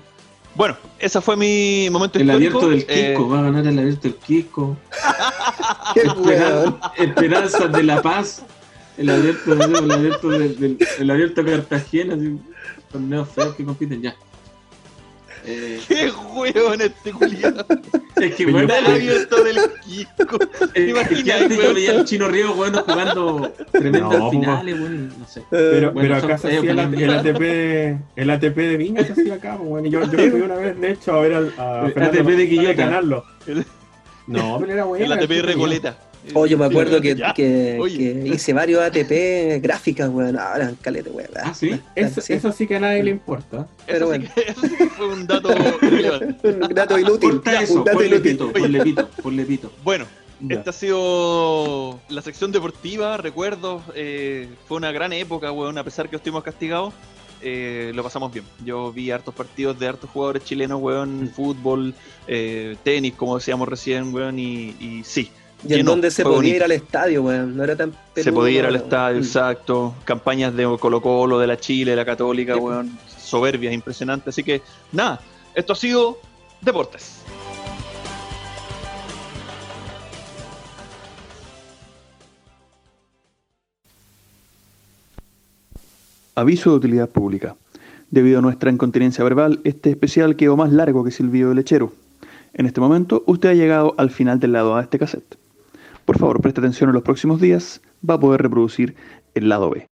Bueno, ese fue mi momento El histórico. abierto del Eh, Kiko, va a ganar el abierto del Kiko. Qué Esperan- weón. Esperanzas de la Paz. El abierto, el abierto del, del- el abierto de Cartagena, así, torneos feos que compiten ya. Eh, Qué hueón este culiado. es que Pero bueno, El abierto del Kiko. es que imaginas, al chino Río bueno, jugando tremendas No, finales, bueno, no sé. Pero, Bueno, pero son- acá se hacía el, el. ATP, el ATP de Viña se hacía acá, pues, bueno, y yo, yo me fui una vez, de hecho, a ver al, a El ATP de Quillota. ganarlo. El- No, pero era bueno. El ATP de Recoleta. Oh, yo me acuerdo que, que, hice varios ATP gráficas, weón. Ahora, calete, weón. Ah, ¿sí? Eso sí. eso sí que a nadie le importa. Pero Eso, bueno. sí que, eso sí que fue un dato. Un dato inútil. Eso, un dato inútil. pito, ponle pito, ponle pito. Bueno, Ya. esta ha sido la sección deportiva, recuerdos. eh, fue una gran época, weón, a pesar que estuvimos castigados. eh, lo pasamos bien. Yo vi hartos partidos de hartos jugadores chilenos, weón, fútbol, eh, tenis, como decíamos recién, weón, y, y sí. Y en donde se podía bonito. ir al estadio, weón. No era tan Se peludo, podía ir al estadio, Mm. exacto. Campañas de Colo Colo, de la Chile, de la Católica, Sí. weón. Soberbias, impresionante. Así que, nada, esto ha sido Deportes. Aviso de utilidad pública. Debido a nuestra incontinencia verbal, este especial quedó más largo que Silvio Lechero. En este momento, usted ha llegado al final del lado A de este cassette. Por favor, preste atención en los próximos días, va a poder reproducir el lado B.